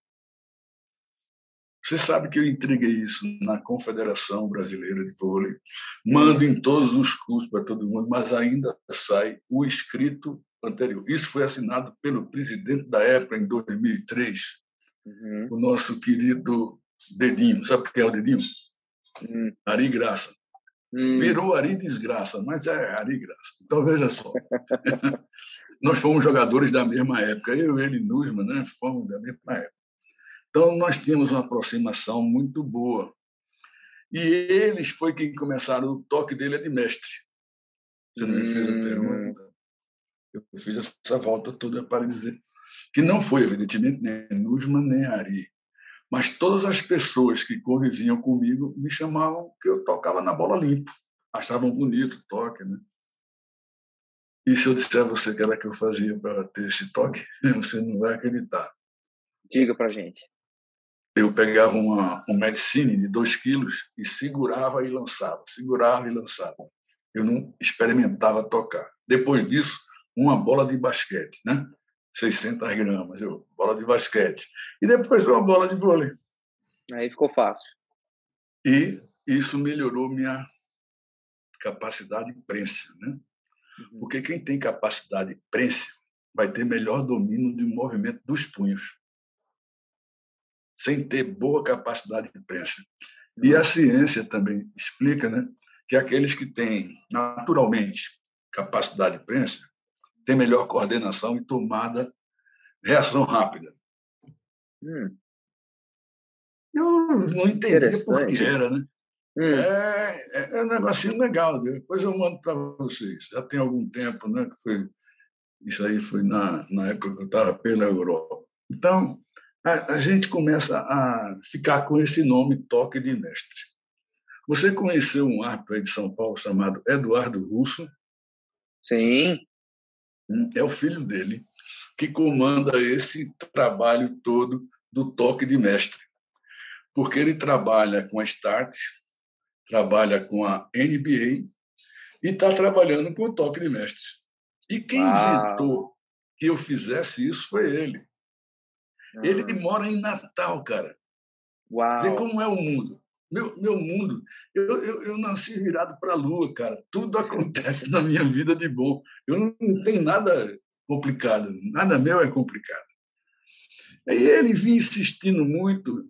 S2: Você sabe que eu entreguei isso na Confederação Brasileira de Vôlei, mando em todos os cursos para todo mundo, mas ainda sai o escrito anterior. Isso foi assinado pelo presidente da época, em 2003, uhum. o nosso querido Dedinho. Sabe quem é o Dedinho? Uhum. Ari Graça. Uhum. Virou Ari Desgraça, mas é Ari Graça. Então, veja só. nós fomos jogadores da mesma época. Eu e ele, Nusman, né? fomos da mesma época. Então, nós tínhamos uma aproximação muito boa. E eles foi quem começaram, o toque dele é de mestre. Você não me fez a pergunta. Eu fiz essa volta toda para dizer que não foi, evidentemente, nem Nusman nem Ari. Mas todas as pessoas que conviviam comigo me chamavam que eu tocava na bola limpa. Achavam bonito o toque, né? E se eu disser a você que era que eu fazia para ter esse toque, você não vai acreditar.
S3: Diga para gente.
S2: Eu pegava uma, um medicine de 2 quilos e segurava e lançava, segurava e lançava. Eu não experimentava tocar. Depois disso, uma bola de basquete, né? 600 gramas, eu, bola de basquete. E depois uma bola de vôlei.
S3: Aí ficou fácil.
S2: E isso melhorou minha capacidade de prensa, né? Uhum. Porque quem tem capacidade de prensa vai ter melhor domínio do movimento dos punhos, sem ter boa capacidade de prensa. Uhum. E a ciência também explica, né, que aqueles que têm naturalmente capacidade de prensa tem melhor coordenação e tomada, reação rápida. Hum. Eu não entendi por que era, né? Hum. É, é, é, um negocinho legal. Depois eu mando para vocês. Já tem algum tempo, né? Que foi, isso aí foi na, na época que eu estava pela Europa. Então, a, a, gente começa a ficar com esse nome toque de mestre. Você conheceu um árbitro aí de São Paulo chamado Eduardo Russo?
S3: Sim.
S2: É o filho dele que comanda esse trabalho todo do toque de mestre. Porque ele trabalha com a Start, trabalha com a NBA e está trabalhando com o toque de mestre. E quem Uau. inventou que eu fizesse isso foi ele. Uhum. Ele mora em Natal, cara. Uau. Vê como é o mundo. Meu, meu mundo, eu, eu, eu nasci virado para a lua, cara. Tudo acontece na minha vida de bom. Eu não, não tenho nada complicado, nada meu é complicado. Aí ele vinha insistindo muito.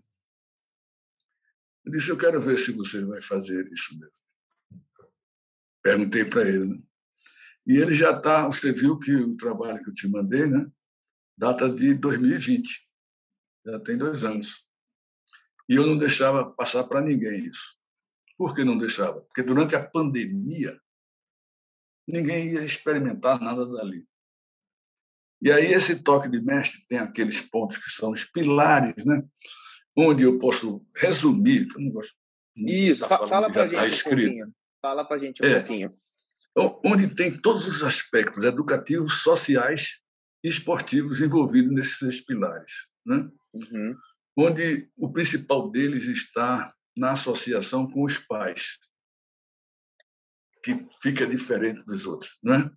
S2: Eu disse: Eu quero ver se você vai fazer isso mesmo. Perguntei para ele. Né? E ele já está. Você viu que o trabalho que eu te mandei, né? Data de 2020. Já tem dois anos. E eu não deixava passar para ninguém isso. Por que não deixava? Porque durante a pandemia, ninguém ia experimentar nada dali. E aí esse toque de mestre tem aqueles pontos que são os pilares, né? onde eu posso resumir, eu não gosto
S3: Isso, fa fala para a gente tá escrito. um Fala para a gente um é, pouquinho.
S2: Onde tem todos os aspectos educativos, sociais e esportivos envolvidos nesses seis pilares. Né? Uhum onde o principal deles está na associação com os pais, que fica diferente dos outros. Né?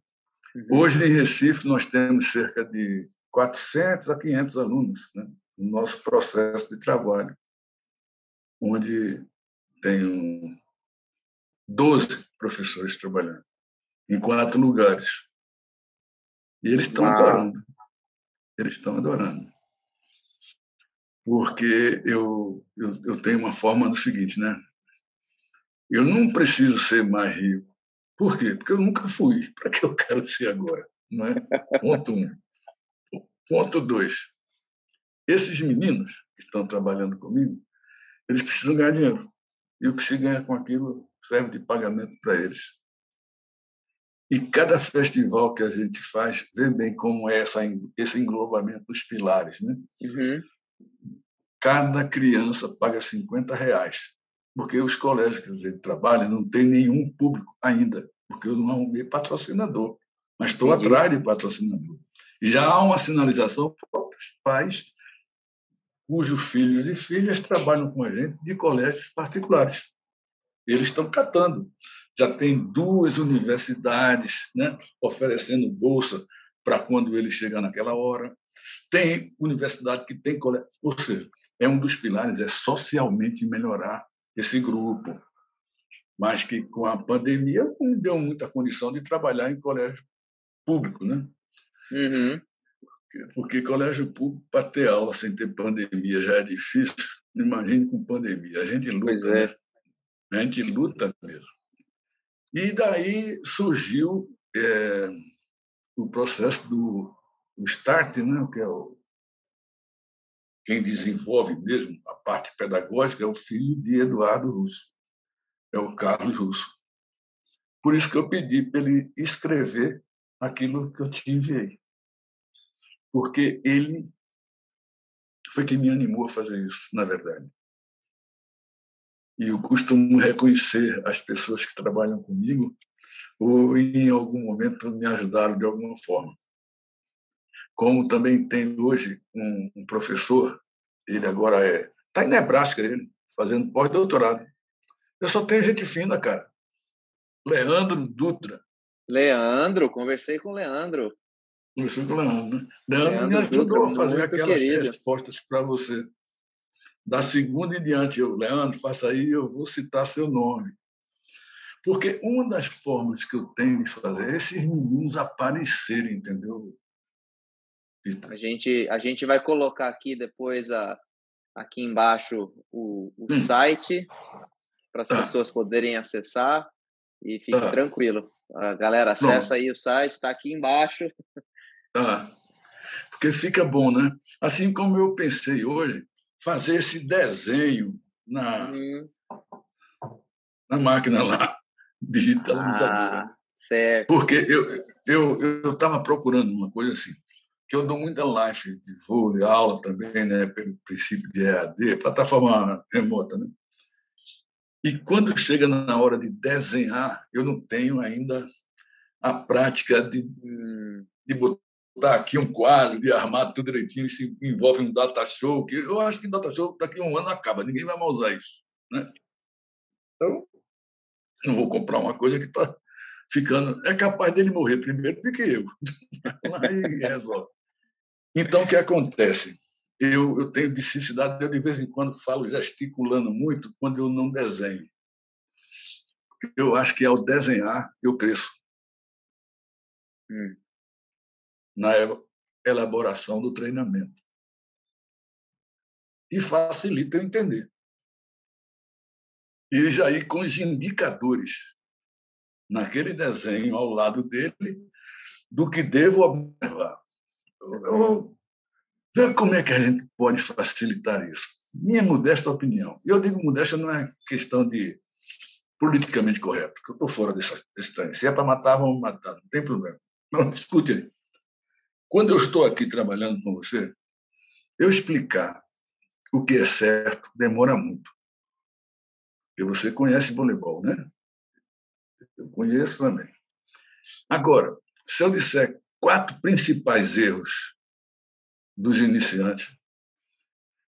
S2: Uhum. Hoje, em Recife, nós temos cerca de 400 a 500 alunos né, no nosso processo de trabalho, onde tem 12 professores trabalhando, em quatro lugares. E eles estão adorando. Eles estão adorando porque eu, eu, eu tenho uma forma do seguinte, né? Eu não preciso ser mais rico. Por quê? Porque eu nunca fui. Para que eu quero ser agora? Não é? Ponto um. Ponto dois. Esses meninos que estão trabalhando comigo, eles precisam ganhar dinheiro. E o que se ganha com aquilo serve de pagamento para eles. E cada festival que a gente faz, vê bem como é essa, esse englobamento dos pilares. Né? Uhum cada criança paga 50 reais, porque os colégios que a gente trabalha não tem nenhum público ainda, porque eu não arrumei patrocinador, mas estou atrás de patrocinador. Já há uma sinalização para os pais cujos filhos e filhas trabalham com a gente de colégios particulares. Eles estão catando. Já tem duas universidades né, oferecendo bolsa para quando ele chegar naquela hora. Tem universidade que tem colégio. Ou seja, é um dos pilares, é socialmente melhorar esse grupo. Mas que com a pandemia não deu muita condição de trabalhar em colégio público. Né?
S3: Uhum.
S2: Porque colégio público, para ter aula sem ter pandemia já é difícil. Imagine com pandemia. A gente luta. Pois é. Né? A gente luta mesmo. E daí surgiu é, o processo do o START, né, que é o, quem desenvolve mesmo a parte pedagógica, é o filho de Eduardo Russo, é o Carlos Russo. Por isso que eu pedi para ele escrever aquilo que eu te enviei. Porque ele foi quem me animou a fazer isso, na verdade. E eu costumo reconhecer as pessoas que trabalham comigo ou em algum momento me ajudaram de alguma forma. Como também tem hoje um, um professor, ele agora é está em Nebraska ele fazendo pós-doutorado. Eu só tenho gente fina, cara. Leandro Dutra.
S3: Leandro, conversei com o Leandro.
S2: Conversei com o Leandro. Né? Leandro, Leandro me ajudou Dutra, a fazer aquelas querido. respostas para você da segunda em diante, eu, Leandro, faça aí, eu vou citar seu nome. Porque uma das formas que eu tenho de fazer é esses meninos aparecerem, entendeu?
S3: A gente, a gente vai colocar aqui depois a, aqui embaixo o, o hum. site para as tá. pessoas poderem acessar e fique tá. tranquilo. A galera acessa Pronto. aí o site, está aqui embaixo.
S2: Tá. Porque fica bom, né? Assim como eu pensei hoje, fazer esse desenho na, uhum. na máquina lá, digitalizadora. Ah,
S3: certo.
S2: Porque eu eu eu estava procurando uma coisa assim, que eu dou muita live voo, de aula também, né, pelo princípio de EAD, plataforma remota, né? E quando chega na hora de desenhar, eu não tenho ainda a prática de, de botar aqui um quadro, de armar tudo direitinho, isso envolve um data show, que eu acho que data show daqui a um ano acaba, ninguém vai mais usar isso. Né? Então, não vou comprar uma coisa que está ficando. É capaz dele morrer primeiro do que eu. é então, o que acontece? Eu, eu tenho necessidade, eu de vez em quando falo gesticulando muito quando eu não desenho. Eu acho que ao desenhar eu cresço. Hum na elaboração do treinamento. E facilita eu entender. E já ir com os indicadores naquele desenho ao lado dele do que devo observar. Ver como é que a gente pode facilitar isso. Minha modesta opinião. E eu digo modesta não é questão de politicamente correto, que eu estou fora desse time. Se é para matar, vamos matar, não tem problema. Não discute. Quando eu estou aqui trabalhando com você, eu explicar o que é certo demora muito. Porque você conhece voleibol, né? Eu conheço também. Agora, se eu disser quatro principais erros dos iniciantes,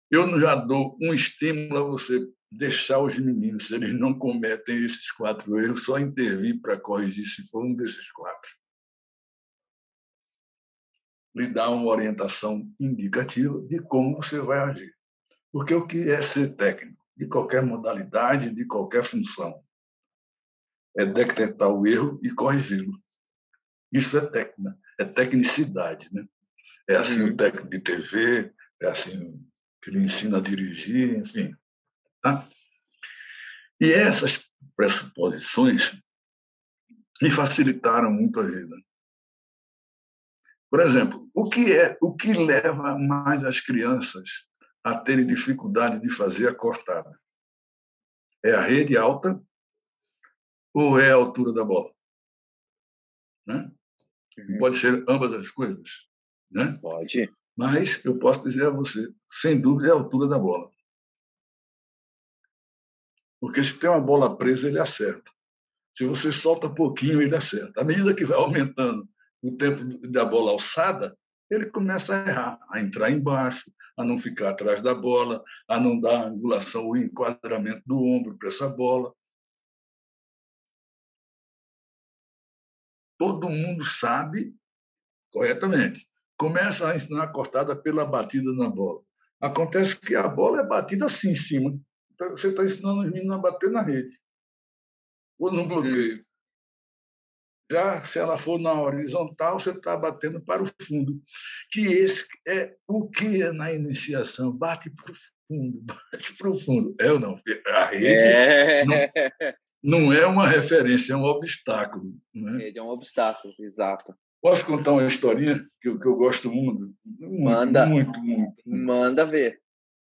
S2: eu já dou um estímulo a você deixar os meninos, se eles não cometem esses quatro erros, só intervir para corrigir se for um desses quatro lhe dá uma orientação indicativa de como você vai agir. Porque o que é ser técnico? De qualquer modalidade, de qualquer função. É detectar o erro e corrigi-lo. Isso é técnica, é tecnicidade. Né? É assim o técnico de TV, é assim que ele ensina a dirigir, enfim. Tá? E essas pressuposições me facilitaram muito a vida. Por exemplo, o que é o que leva mais as crianças a terem dificuldade de fazer a cortada? É a rede alta ou é a altura da bola? Né? Uhum. Pode ser ambas as coisas, né?
S3: Pode.
S2: Mas eu posso dizer a você, sem dúvida, é a altura da bola. Porque se tem uma bola presa, ele acerta. Se você solta um pouquinho, ele acerta. À medida que vai aumentando o tempo da bola alçada, ele começa a errar, a entrar embaixo, a não ficar atrás da bola, a não dar a angulação ou enquadramento do ombro para essa bola. Todo mundo sabe corretamente. Começa a ensinar a cortada pela batida na bola. Acontece que a bola é batida assim em cima. Então, você está ensinando os meninos a bater na rede. Ou no bloqueio. Já se ela for na horizontal, você está batendo para o fundo. Que esse é o que é na iniciação. Bate para o fundo, bate para o fundo. É ou não? A rede é... Não, não, é uma referência, é um obstáculo. Né?
S3: Rede é um obstáculo, exato.
S2: Posso contar uma historinha que eu, que eu gosto muito? muito
S3: Manda.
S2: Muito, muito,
S3: muito. Manda ver.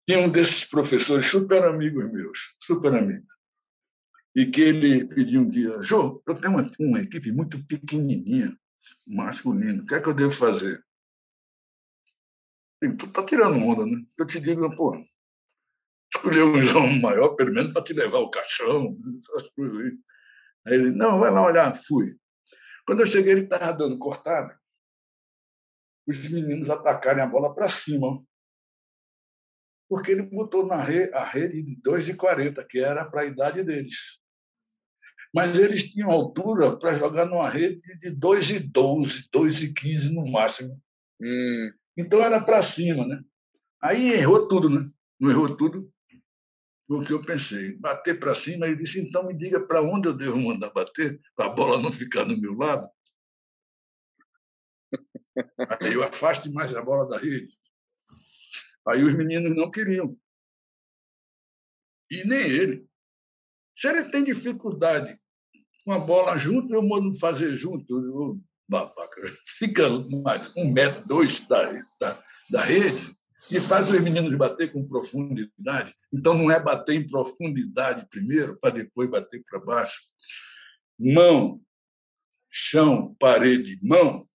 S2: Tinha um desses professores super amigos meus, super amigos e que ele pediu um dia, Jô, eu tenho uma, uma equipe muito pequenininha, masculina, o que é que eu devo fazer? Ele, tu tá tirando onda, né? Eu te digo, pô, escolher um João maior, pelo menos para te levar o caixão, essas coisas aí. Aí ele, não, vai lá olhar, fui. Quando eu cheguei, ele estava dando cortada. Os meninos atacarem a bola para cima. Porque ele botou na rede, a rede de 2,40, que era para a idade deles mas eles tinham altura para jogar numa rede de 2 e 12, 2 e 15 no máximo.
S3: Hum.
S2: Então era para cima, né? Aí errou tudo, né? Não errou tudo, o que eu pensei. Bater para cima, ele disse, então me diga para onde eu devo mandar bater, para a bola não ficar do meu lado. Aí eu afaste mais a bola da rede. Aí os meninos não queriam. E nem ele. Se ele tem dificuldade com a bola junto, eu mando fazer junto. Eu, babaca, fica mais um metro, dois da, da, da rede e faz os meninos bater com profundidade. Então, não é bater em profundidade primeiro, para depois bater para baixo. Mão, chão, parede, mão.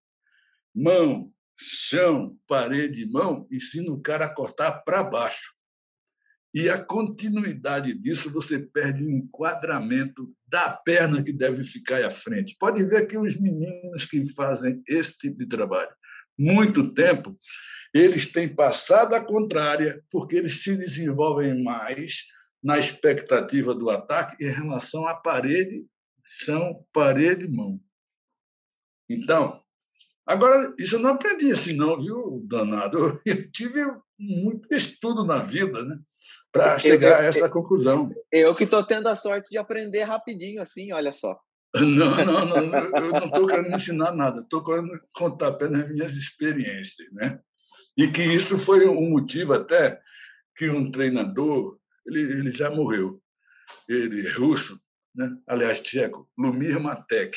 S2: Mão, chão, parede, mão. Ensina o cara a cortar para baixo. E a continuidade disso, você perde o enquadramento da perna que deve ficar à frente. Pode ver que os meninos que fazem esse tipo de trabalho, muito tempo, eles têm passado a contrária, porque eles se desenvolvem mais na expectativa do ataque em relação à parede, chão, parede, mão. Então, agora, isso eu não aprendi assim, não, viu, danado? Eu tive muito estudo na vida, né? para chegar eu, a essa conclusão.
S3: Eu que estou tendo a sorte de aprender rapidinho, assim, olha só.
S2: Não, não, não, eu não estou querendo ensinar nada, estou querendo contar apenas minhas experiências, né? E que isso foi um motivo até que um treinador, ele, ele já morreu, ele é russo, né? aliás, tcheco, Lumir Matek.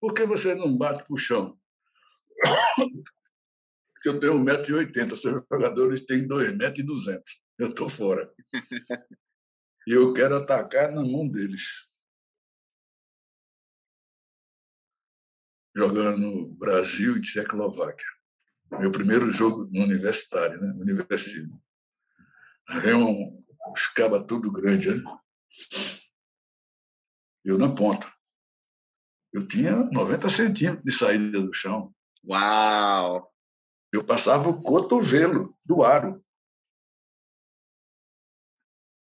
S2: Por que você não bate para o chão? porque eu tenho 1,80m, seus jogadores têm 2,2m. Eu estou fora. e eu quero atacar na mão deles. Jogando Brasil e Tchecoslováquia. Meu primeiro jogo no universitário, né? Universitário. Aí um, os cabas tudo grande, né? Eu na ponta. Eu tinha 90 centímetros de saída do chão.
S3: Uau!
S2: Eu passava o cotovelo do aro.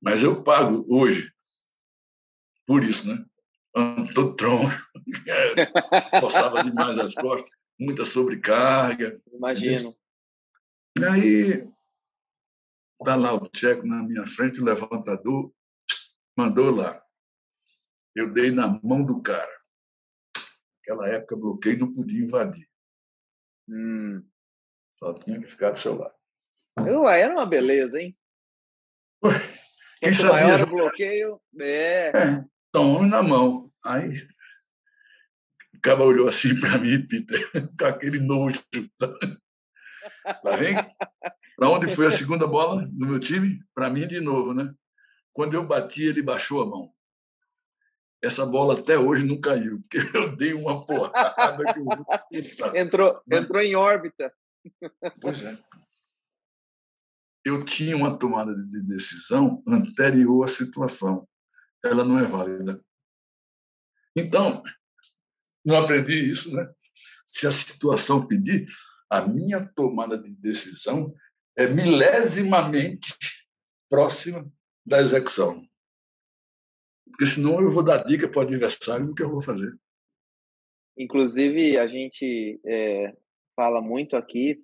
S2: Mas eu pago hoje por isso, né? Todo troncho, forçava demais as costas, muita sobrecarga.
S3: Imagino.
S2: E aí, está lá o Tcheco na minha frente, o levantador mandou lá. Eu dei na mão do cara. Naquela época, bloqueio não podia invadir.
S3: Hum.
S2: Só tinha que ficar do seu lado.
S3: Ué, era uma beleza, hein?
S2: Quem
S3: Quanto
S2: sabia
S3: maior o bloqueio, é.
S2: é tome na mão. Aí o cara olhou assim para mim, Peter, com aquele nojo. Lá vem? Para onde foi a segunda bola do meu time? Para mim, de novo, né? Quando eu bati, ele baixou a mão. Essa bola até hoje não caiu, porque eu dei uma porrada que eu...
S3: entrou, entrou em órbita.
S2: Pois é. Eu tinha uma tomada de decisão anterior à situação. Ela não é válida. Então, não aprendi isso, né? Se a situação pedir, a minha tomada de decisão é milésimamente próxima da execução. Porque senão eu vou dar dica para o adversário do que eu vou fazer.
S3: Inclusive, a gente é, fala muito aqui,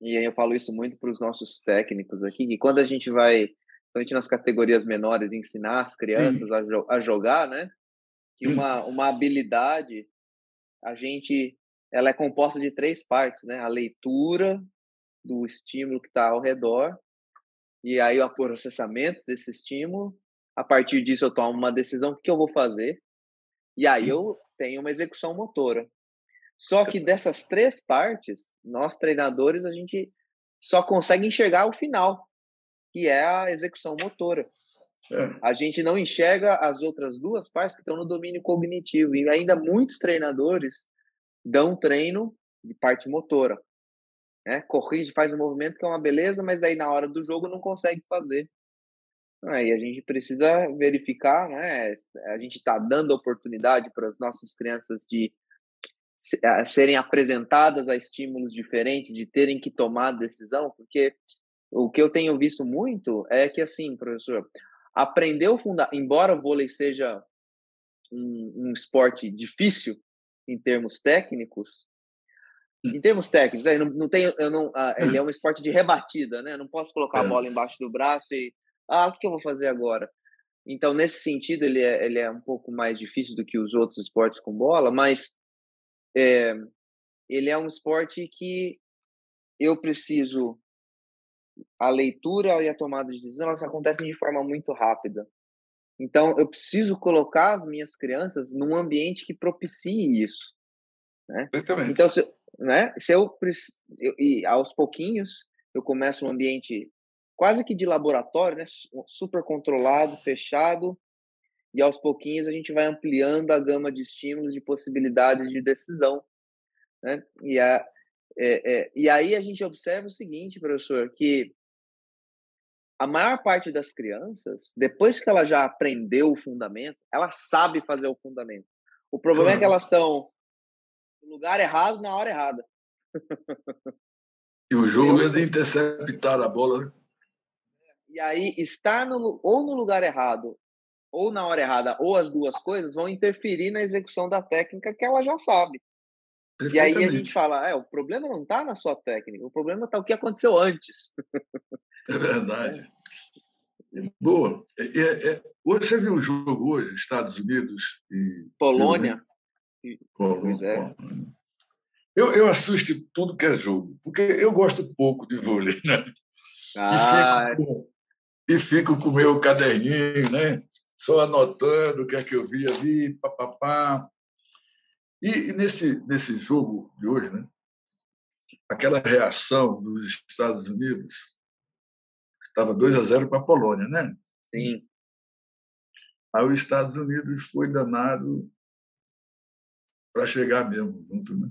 S3: e eu falo isso muito para os nossos técnicos aqui, que quando a gente vai principalmente nas categorias menores, ensinar as crianças a, a, jogar, né? Que uma, uma habilidade, a gente, ela é composta de três partes, né? A leitura do estímulo que está ao redor, e aí o processamento desse estímulo. A partir disso, eu tomo uma decisão: o que eu vou fazer? E aí eu tenho uma execução motora. Só que dessas três partes, nós treinadores, a gente só consegue enxergar o final, que é a execução motora. É. A gente não enxerga as outras duas partes que estão no domínio cognitivo. E ainda muitos treinadores dão treino de parte motora. Né? Corrige, faz um movimento que é uma beleza, mas daí na hora do jogo não consegue fazer. Aí a gente precisa verificar, né? A gente está dando oportunidade para as nossas crianças de serem apresentadas a estímulos diferentes, de terem que tomar decisão, porque o que eu tenho visto muito é que, assim, professor, aprender o fundamento, embora o vôlei seja um, um, esporte difícil em termos técnicos, em termos técnicos, aí não, não tem, eu não, ah, ele é um esporte de rebatida, né? Eu não posso colocar a é. bola embaixo do braço e, ah, o que eu vou fazer agora? Então, nesse sentido, ele é, ele é um pouco mais difícil do que os outros esportes com bola, mas é, ele é um esporte que eu preciso a leitura e a tomada de decisão elas acontecem de forma muito rápida. Então eu preciso colocar as minhas crianças num ambiente que propicie isso, né? Então se, né? Se eu, eu e aos pouquinhos eu começo um ambiente quase que de laboratório, né? Super controlado, fechado, e aos pouquinhos a gente vai ampliando a gama de estímulos, de possibilidades de decisão. Né? E, a, é, é, e aí a gente observa o seguinte, professor, que a maior parte das crianças, depois que ela já aprendeu o fundamento, ela sabe fazer o fundamento. O problema é que elas estão no lugar errado na hora errada.
S2: E o jogo é de interceptar a bola, né?
S3: E aí, estar no, ou no lugar errado ou na hora errada, ou as duas coisas, vão interferir na execução da técnica que ela já sabe. E aí a gente fala, é, o problema não está na sua técnica, o problema está o que aconteceu antes.
S2: É verdade. É. Boa. É, é, você viu o jogo hoje, Estados Unidos e.
S3: Polônia.
S2: Polônia. É. Eu, eu assisto tudo que é jogo, porque eu gosto pouco de vôlei, né? Ah. E, fico, e fico com o meu caderninho, né? Só anotando o que é que eu vi ali, papapá. E, e nesse, nesse jogo de hoje, né, aquela reação dos Estados Unidos, estava 2 a 0 para a Polônia, né?
S3: Sim.
S2: Aí os Estados Unidos foi danado para chegar mesmo junto, né?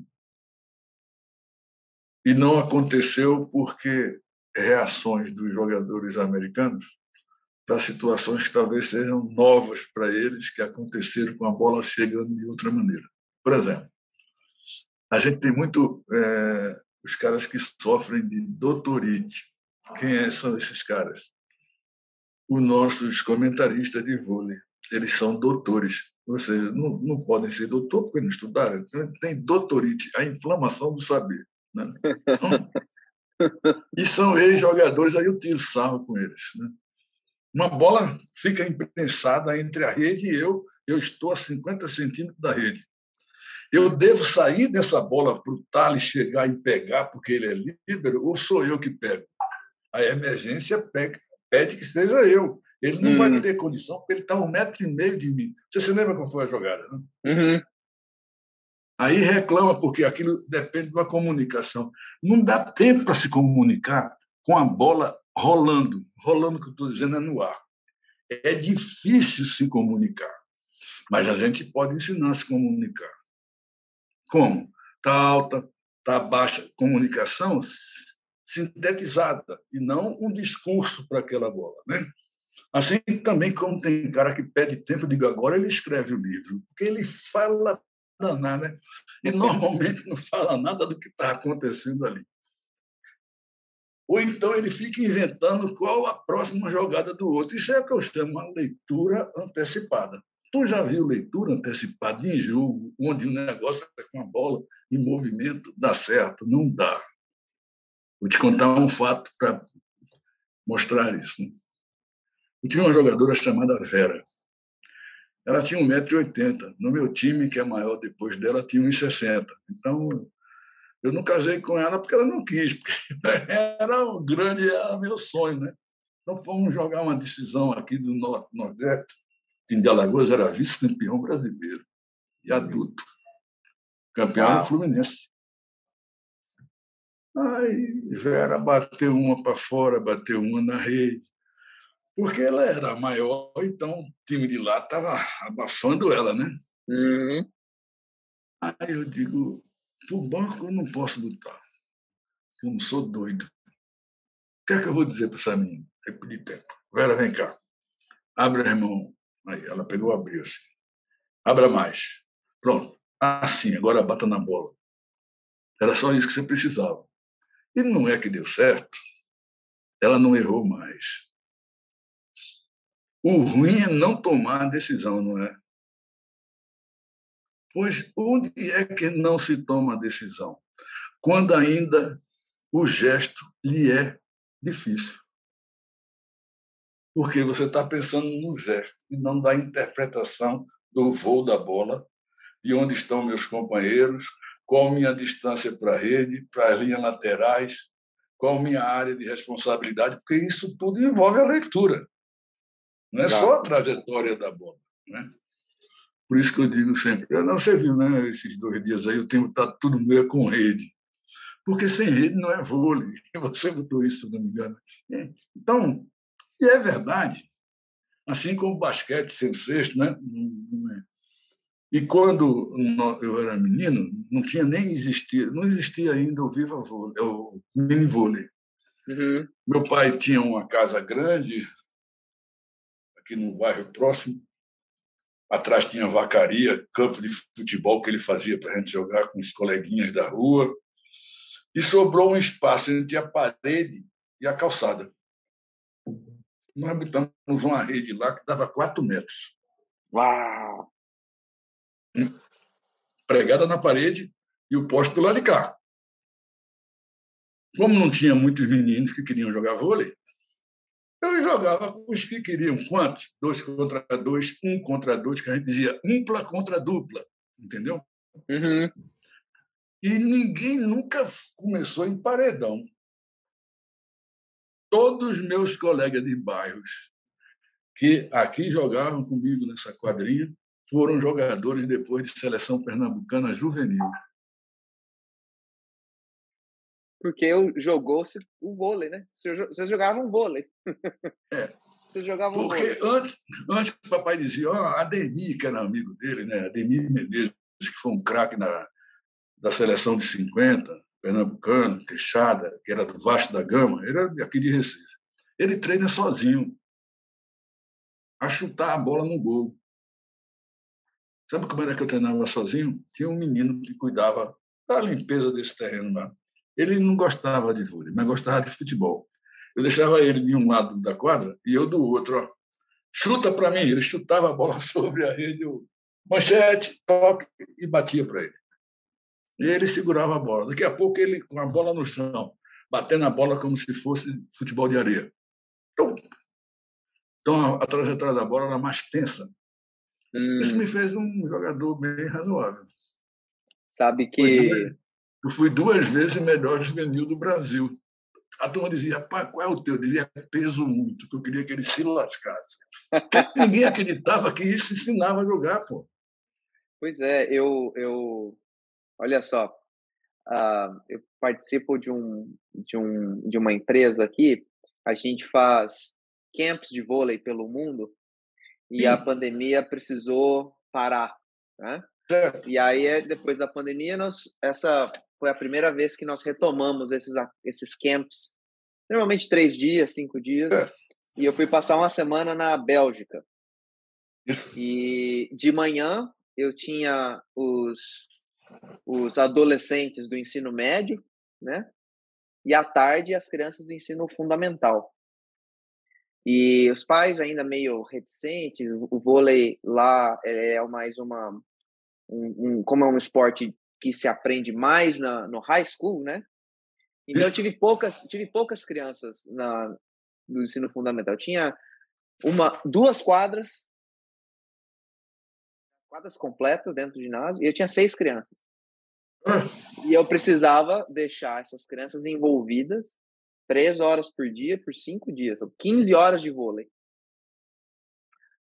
S2: E não aconteceu porque reações dos jogadores americanos para situações que talvez sejam novas para eles, que aconteceram com a bola chegando de outra maneira. Por exemplo, a gente tem muito é, os caras que sofrem de doutorite. Quem é, são esses caras? Os nossos comentaristas de vôlei. Eles são doutores, ou seja, não, não podem ser doutor porque não estudaram. Então, tem doutorite, a inflamação do saber. Né? Então, e são ex-jogadores, aí eu tiro sarro com eles. Né? Uma bola fica imprensada entre a rede e eu, eu estou a 50 centímetros da rede. Eu devo sair dessa bola para o Thales chegar e pegar porque ele é líbero ou sou eu que pego? A emergência pede que seja eu. Ele não uhum. vai ter condição porque ele está um metro e meio de mim. Você se lembra qual foi a jogada, né?
S3: Uhum.
S2: Aí reclama porque aquilo depende de uma comunicação. Não dá tempo para se comunicar com a bola rolando, rolando que eu estou dizendo é no ar. É difícil se comunicar, mas a gente pode ensinar a se comunicar. Como? Está alta, está baixa. Comunicação sintetizada e não um discurso para aquela bola. Né? Assim também, como tem cara que pede tempo, digo agora ele escreve o livro, porque ele fala nada, né? e normalmente não fala nada do que está acontecendo ali ou então ele fica inventando qual a próxima jogada do outro. Isso é o que eu chamo uma leitura antecipada. Tu já viu leitura antecipada em jogo, onde o negócio é com a bola em movimento, dá certo? Não dá. Vou te contar um fato para mostrar isso. Né? Eu tinha uma jogadora chamada Vera. Ela tinha 1,80m. No meu time, que é maior depois dela, tinha 1,60m. Então, eu não casei com ela porque ela não quis, porque era o grande, era meu sonho, né? Então fomos jogar uma decisão aqui do Norte Nordeste. O time de Alagoas era vice-campeão brasileiro e adulto. Campeão Uau. Fluminense. Aí Vera bateu uma para fora, bateu uma na rede. Porque ela era maior, então o time de lá estava abafando ela, né?
S3: Uhum.
S2: Aí eu digo, por banco eu não posso lutar. Eu não sou doido. O que é que eu vou dizer para essa menina? É pedir tempo. Vera, vem cá. Abre a mão. Aí ela pegou, abriu assim. Abra mais. Pronto. Assim, agora bata na bola. Era só isso que você precisava. E não é que deu certo. Ela não errou mais. O ruim é não tomar a decisão, não é? Pois onde é que não se toma a decisão? Quando ainda o gesto lhe é difícil. Porque você está pensando no gesto e não da interpretação do voo da bola, de onde estão meus companheiros, qual minha distância para a rede, para as linhas laterais, qual minha área de responsabilidade, porque isso tudo envolve a leitura. Não é só a trajetória da bola. Né? Por isso que eu digo sempre, não, você viu, né, esses dois dias aí, o tempo está tudo meio com rede. Porque sem rede não é vôlei. Você botou isso, se não me engano. É, então, e é verdade. Assim como basquete sem cesto, né? É. E quando eu era menino, não tinha nem existia, não existia ainda o Viva Vôlei, o mini vôlei.
S3: Uhum.
S2: Meu pai tinha uma casa grande aqui no bairro próximo Atrás tinha vacaria, campo de futebol que ele fazia para a gente jogar com os coleguinhas da rua. E sobrou um espaço entre a parede e a calçada. Nós botamos uma rede lá que dava quatro metros.
S3: Uau!
S2: Pregada na parede e o poste do lado de cá. Como não tinha muitos meninos que queriam jogar vôlei, eu jogava com os que queriam. Quantos? Dois contra dois, um contra dois, que a gente dizia umpla contra dupla. Entendeu?
S3: Uhum.
S2: E ninguém nunca começou em paredão. Todos meus colegas de bairros que aqui jogavam comigo nessa quadrinha foram jogadores depois de seleção pernambucana juvenil
S3: porque eu jogou-se o vôlei, né? Vocês jogavam vôlei.
S2: É.
S3: Vocês jogavam
S2: Porque
S3: vôlei.
S2: antes, antes o papai dizia, ó, Ademir, que era amigo dele, né? Ademir Menezes, que foi um craque da seleção de 50, pernambucano, queixada, que era do Vasco da Gama, ele era aqui de Recife. Ele treina sozinho, a chutar a bola no gol. Sabe como era que eu treinava sozinho? Tinha um menino que cuidava da limpeza desse terreno lá. Ele não gostava de vôlei, mas gostava de futebol. Eu deixava ele de um lado da quadra e eu do outro. Ó. Chuta para mim. Ele chutava a bola sobre a rede, eu, manchete, toque e batia para ele. E ele segurava a bola. Daqui a pouco ele com a bola no chão, batendo a bola como se fosse futebol de areia. Então a, trajetória da bola era mais tensa. Hum. Isso me fez um jogador bem razoável.
S3: Sabe que
S2: eu fui duas vezes melhor juvenil do Brasil. A turma dizia, pá, qual é o teu? Eu dizia, peso muito, que eu queria que ele se lascasse. ninguém acreditava que isso ensinava a jogar, pô.
S3: Pois é, eu, eu olha só, uh, eu participo de, um, de, um, de uma empresa aqui, a gente faz camps de vôlei pelo mundo e Sim. a pandemia precisou parar, né?
S2: Certo.
S3: E aí, depois da pandemia, nós, essa foi a primeira vez que nós retomamos esses, esses camps, normalmente três dias, cinco dias, é. e eu fui passar uma semana na Bélgica. E de manhã eu tinha os, os adolescentes do ensino médio, né? E à tarde as crianças do ensino fundamental. E os pais ainda meio reticentes, o vôlei lá é mais uma um, um, como é um esporte que se aprende mais na, no high school, né? Então eu tive poucas, tive poucas crianças na no ensino fundamental. Tinha uma, duas quadras, quadras completas dentro do ginásio, e eu tinha seis crianças. E eu precisava deixar essas crianças envolvidas três horas por dia por cinco dias, 15 horas de vôlei.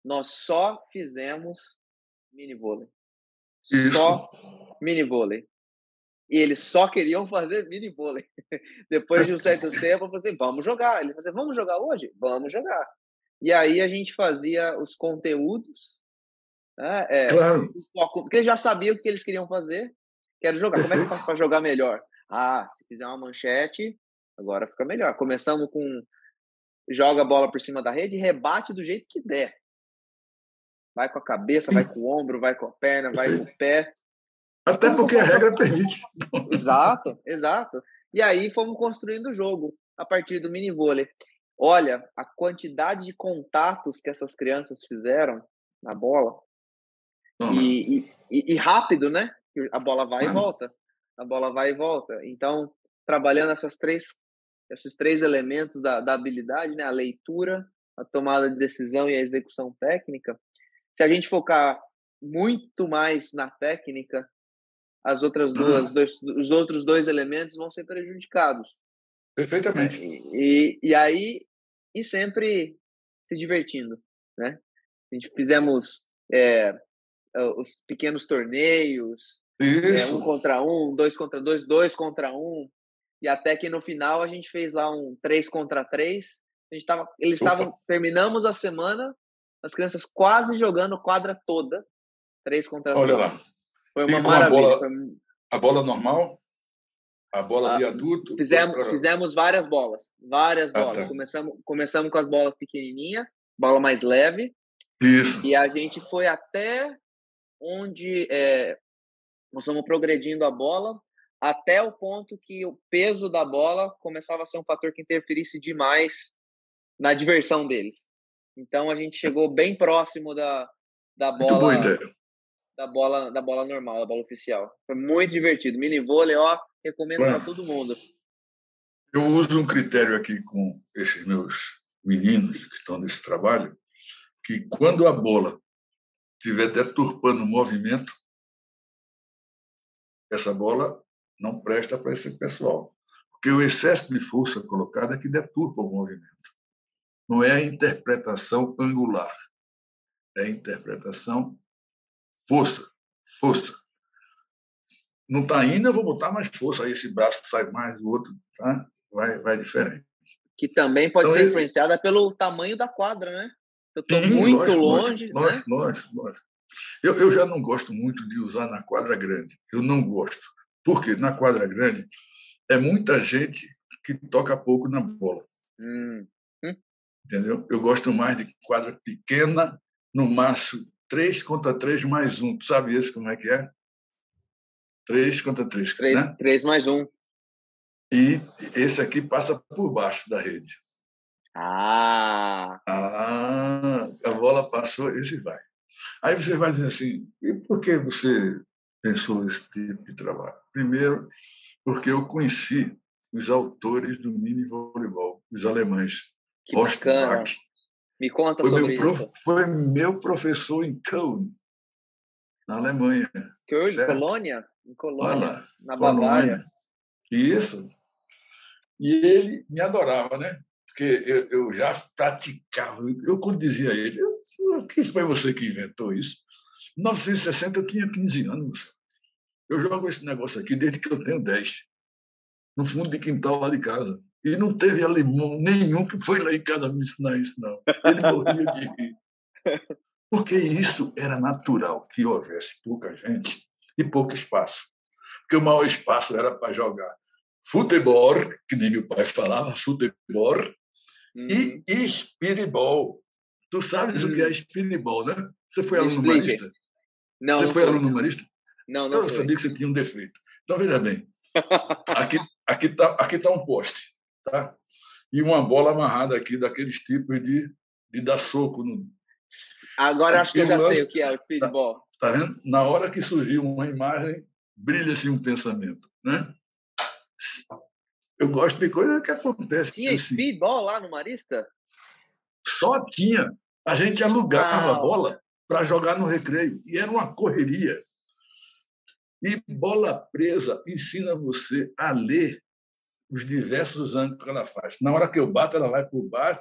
S3: Nós só fizemos mini vôlei. Só mini vôlei. E eles só queriam fazer mini vôlei. Depois de um certo tempo, eu falei assim, vamos jogar. Ele falou assim, vamos jogar hoje? Vamos jogar. E aí a gente fazia os conteúdos. Né? É,
S2: claro.
S3: Porque eles já sabiam o que eles queriam fazer. Quero jogar. Como é que eu faço para jogar melhor? Ah, se fizer uma manchete, agora fica melhor. Começamos com joga a bola por cima da rede, rebate do jeito que der. Vai com a cabeça, vai com o ombro, vai com a perna, vai com o pé.
S2: Até porque a regra permite.
S3: Exato, exato. E aí fomos construindo o jogo a partir do mini vôlei. Olha, a quantidade de contatos que essas crianças fizeram na bola. E, e, e, rápido, né? A bola vai e volta. A bola vai e volta. Então, trabalhando essas três, esses três elementos da, da habilidade, né? A leitura, a tomada de decisão e a execução técnica. Se a gente focar muito mais na técnica, as outras duas, dois, os outros dois elementos vão ser prejudicados.
S2: Perfeitamente.
S3: E, e, aí, e sempre se divertindo, né? A gente fizemos é, os pequenos torneios, é, um contra um, dois contra dois, dois contra um, e até que no final a gente fez lá um três contra três. A gente tava, eles estavam, terminamos a semana, as crianças quase jogando quadra toda, três contra
S2: Olha lá.
S3: Foi uma maravilha.
S2: A bola, a bola normal? A bola ah, de adulto?
S3: Fizemos, fizemos várias bolas. Várias ah, bolas. Tá. Começamos, começamos com as bolas pequenininha, bola mais leve.
S2: Isso.
S3: E a gente foi até onde é, nós fomos progredindo a bola até o ponto que o peso da bola começava a ser um fator que interferisse demais na diversão deles. Então a gente chegou bem próximo da, da bola da bola da bola normal, da bola oficial. Foi muito divertido. Mini vôlei, ó, recomendo para todo mundo.
S2: Eu uso um critério aqui com esses meus meninos que estão nesse trabalho, que quando a bola estiver deturpando o movimento, essa bola não presta para esse pessoal. Porque o excesso de força colocada é que deturpa o movimento. Não é a interpretação angular, é a interpretação força, força. Não está indo, eu vou botar mais força. Aí esse braço sai mais, o outro tá? vai, vai diferente.
S3: Que também pode então, ser influenciada pelo tamanho da quadra, né? Eu estou muito lógico, longe.
S2: Lógico,
S3: né?
S2: lógico, lógico. Eu, eu já não gosto muito de usar na quadra grande. Eu não gosto. Porque na quadra grande é muita gente que toca pouco na bola.
S3: Hum.
S2: Entendeu? Eu gosto mais de quadra pequena, no máximo 3 contra 3 mais 1. Tu sabe isso como é que é? 3 contra 3, 3, né?
S3: 3 mais 1.
S2: E esse aqui passa por baixo da rede.
S3: Ah!
S2: Ah, a bola passou, esse vai. Aí você vai dizer assim, e por que você pensou esse tipo de trabalho? Primeiro, porque eu conheci os autores do mini voleibol, os alemães.
S3: Que bacana. Me conta
S2: foi
S3: sobre
S2: meu
S3: isso.
S2: Foi meu professor em Köln, na Alemanha.
S3: Köln, certo? Colônia? Em Colônia, Olha, na Bavária.
S2: Isso. E ele me adorava, né? Porque eu, eu já praticava. Eu, quando dizia a ele, que foi você que inventou isso? Em 1960 eu tinha 15 anos. Eu jogo esse negócio aqui desde que eu tenho 10. No fundo de quintal lá de casa. E não teve alemão nenhum que foi lá em casa me ensinar isso, não. Ele morria de rir. Porque isso era natural, que houvesse pouca gente e pouco espaço. Porque o maior espaço era para jogar futebol, que nem meu pai falava, futebol, uhum. e espiribol. Tu sabes uhum. o que é espiribol, né? Você foi aluno marista?
S3: Não,
S2: Você
S3: não
S2: foi aluno marista?
S3: Não, não
S2: então, eu sabia que você tinha um defeito. Então, veja bem. Aqui está aqui tá, aqui tá um poste tá? E uma bola amarrada aqui, daqueles tipos de, de dar soco. No...
S3: Agora acho que eu já sei o que é o speedball.
S2: Tá, tá vendo? Na hora que surgiu uma imagem, brilha-se um pensamento, né? Eu gosto de coisa que acontece.
S3: Tinha assim. speedball lá no Marista?
S2: Só tinha. A gente alugava a bola para jogar no recreio. E era uma correria. E bola presa ensina você a ler os diversos ângulos que ela faz. Na hora que eu bato, ela vai por baixo.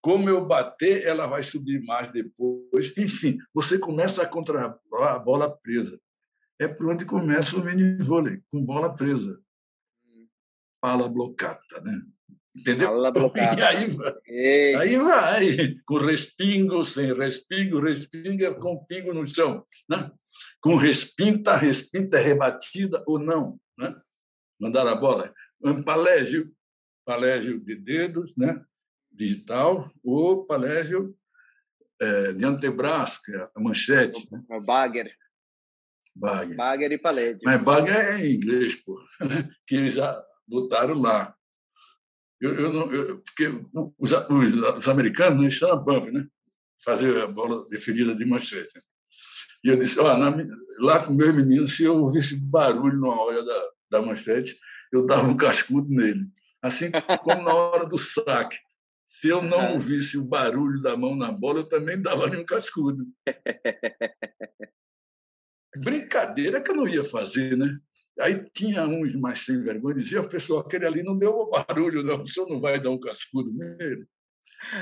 S2: Como eu bater, ela vai subir mais depois. Enfim, você começa a controlar a bola presa. É por onde começa o mini vôlei, com bola presa. Pala blocada, né? Entendeu?
S3: Pala blocada.
S2: E aí vai. Aí vai. Com respingo, sem respingo, respinga com pingo no chão. Né? Com respinta, respinta é rebatida ou não. Né? Mandar a bola um palégio, palégio de dedos, né? digital, ou palégio é, de antebraço, que é a manchete.
S3: Né? O bagger.
S2: Bagger.
S3: Bagger e palégio.
S2: Mas bagger é em inglês, pô, que eles já botaram lá. Eu, eu não, eu, porque os, os, os americanos né, chamam bump, né? Fazer a bola definida de manchete. E eu disse, ó, na, lá com meu menino, se eu ouvisse barulho na hora da, da manchete, eu dava um cascudo nele. Assim como na hora do saque. Se eu não ouvisse o barulho da mão na bola, eu também dava um cascudo. Brincadeira que eu não ia fazer, né? Aí tinha uns mais sem vergonha, dizia, pessoal, aquele ali não deu barulho, não, o senhor não vai dar um cascudo nele.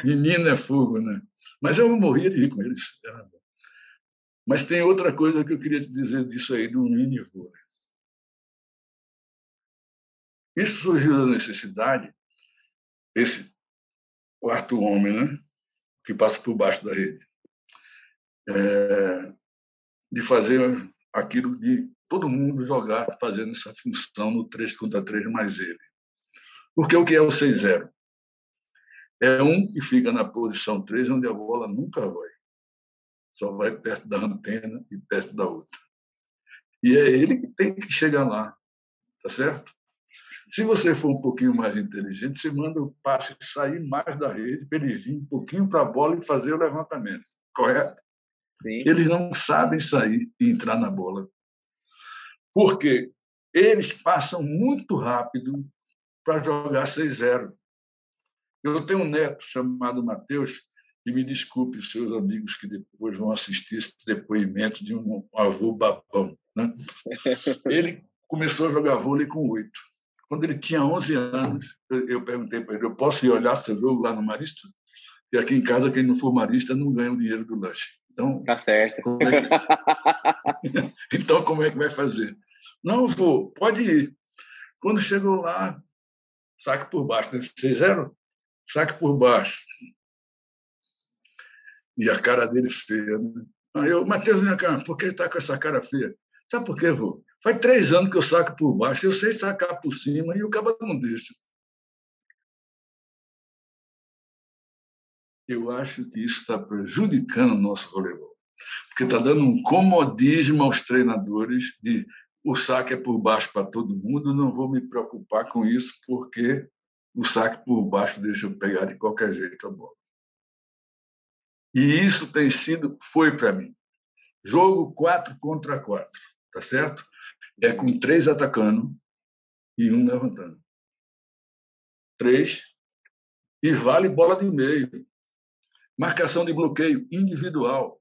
S2: Menino é fogo, né? Mas eu morria de rir com eles. Mas tem outra coisa que eu queria te dizer disso aí, do mini vôlei. Isso surgiu da necessidade, esse quarto homem, né, que passa por baixo da rede, é, de fazer aquilo de todo mundo jogar fazendo essa função no 3 contra 3 mais ele. Porque o que é o 6-0? É um que fica na posição 3, onde a bola nunca vai. Só vai perto da antena e perto da outra. E é ele que tem que chegar lá, tá certo? Se você for um pouquinho mais inteligente, você manda o passe sair mais da rede para ele vir um pouquinho para a bola e fazer o levantamento, correto?
S3: Sim.
S2: Eles não sabem sair e entrar na bola. Porque eles passam muito rápido para jogar 6-0. Eu tenho um neto chamado Mateus, e me desculpe os seus amigos que depois vão assistir esse depoimento de um avô babão. Né? Ele começou a jogar vôlei com oito. Quando ele tinha 11 anos, eu perguntei para ele: eu posso ir olhar seu jogo lá no Marista? E aqui em casa, quem não for Marista não ganha o dinheiro do lanche. Então,
S3: tá certo.
S2: Como é que... então, como é que vai fazer? Não vou, pode ir. Quando chegou lá, saque por baixo, né? 6-0, saque por baixo. E a cara dele feia. Né? Aí eu, Matheus, minha cara, por que está com essa cara feia? Sabe por quê, vô? Faz três anos que eu saco por baixo, eu sei sacar por cima e o cabo não deixa. Eu acho que isso está prejudicando o nosso voleibol. Porque está dando um comodismo aos treinadores de o saque é por baixo para todo mundo, não vou me preocupar com isso, porque o saque por baixo deixa eu pegar de qualquer jeito a bola. E isso tem sido, foi para mim. Jogo 4 contra 4, tá certo? É com três atacando e um levantando. Três. E vale bola de meio. Marcação de bloqueio individual.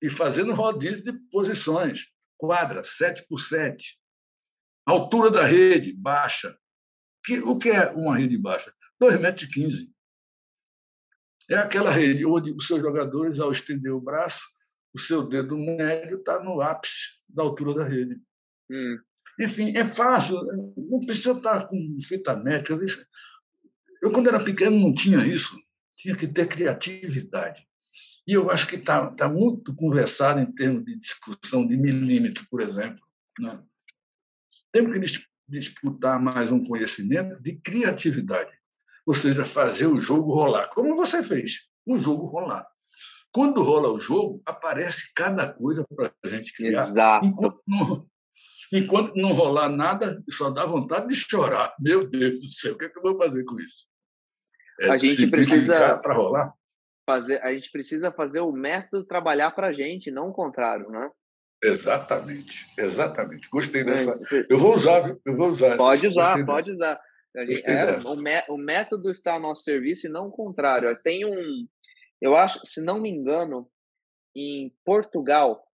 S2: E fazendo rodízio de posições. Quadra, 7 por 7. Altura da rede, baixa. O que é uma rede baixa? 2,15 metros. É aquela rede onde os seus jogadores, ao estender o braço, o seu dedo médio está no ápice da altura da rede. Hum. Enfim, é fácil, não precisa estar com fita métrica. Eu, quando era pequeno, não tinha isso. Tinha que ter criatividade. E eu acho que está tá muito conversado em termos de discussão de milímetro, por exemplo. Né? Temos que disputar mais um conhecimento de criatividade, ou seja, fazer o jogo rolar, como você fez, o jogo rolar. Quando rola o jogo, aparece cada coisa para a gente criar.
S3: Exato.
S2: Enquanto não, Enquanto não rolar nada, só dá vontade de chorar. Meu Deus do céu, o que, é que eu vou fazer com isso?
S3: É a gente precisa
S2: para rolar.
S3: Fazer, a gente precisa fazer o método trabalhar para a gente, não o contrário, né?
S2: Exatamente, exatamente. Gostei dessa. eu vou usar, eu vou usar.
S3: Pode usar, pode usar. Gente, é, o, o, método está a nosso serviço e não o contrário. Tem um, Eu acho, se não me engano, em Portugal,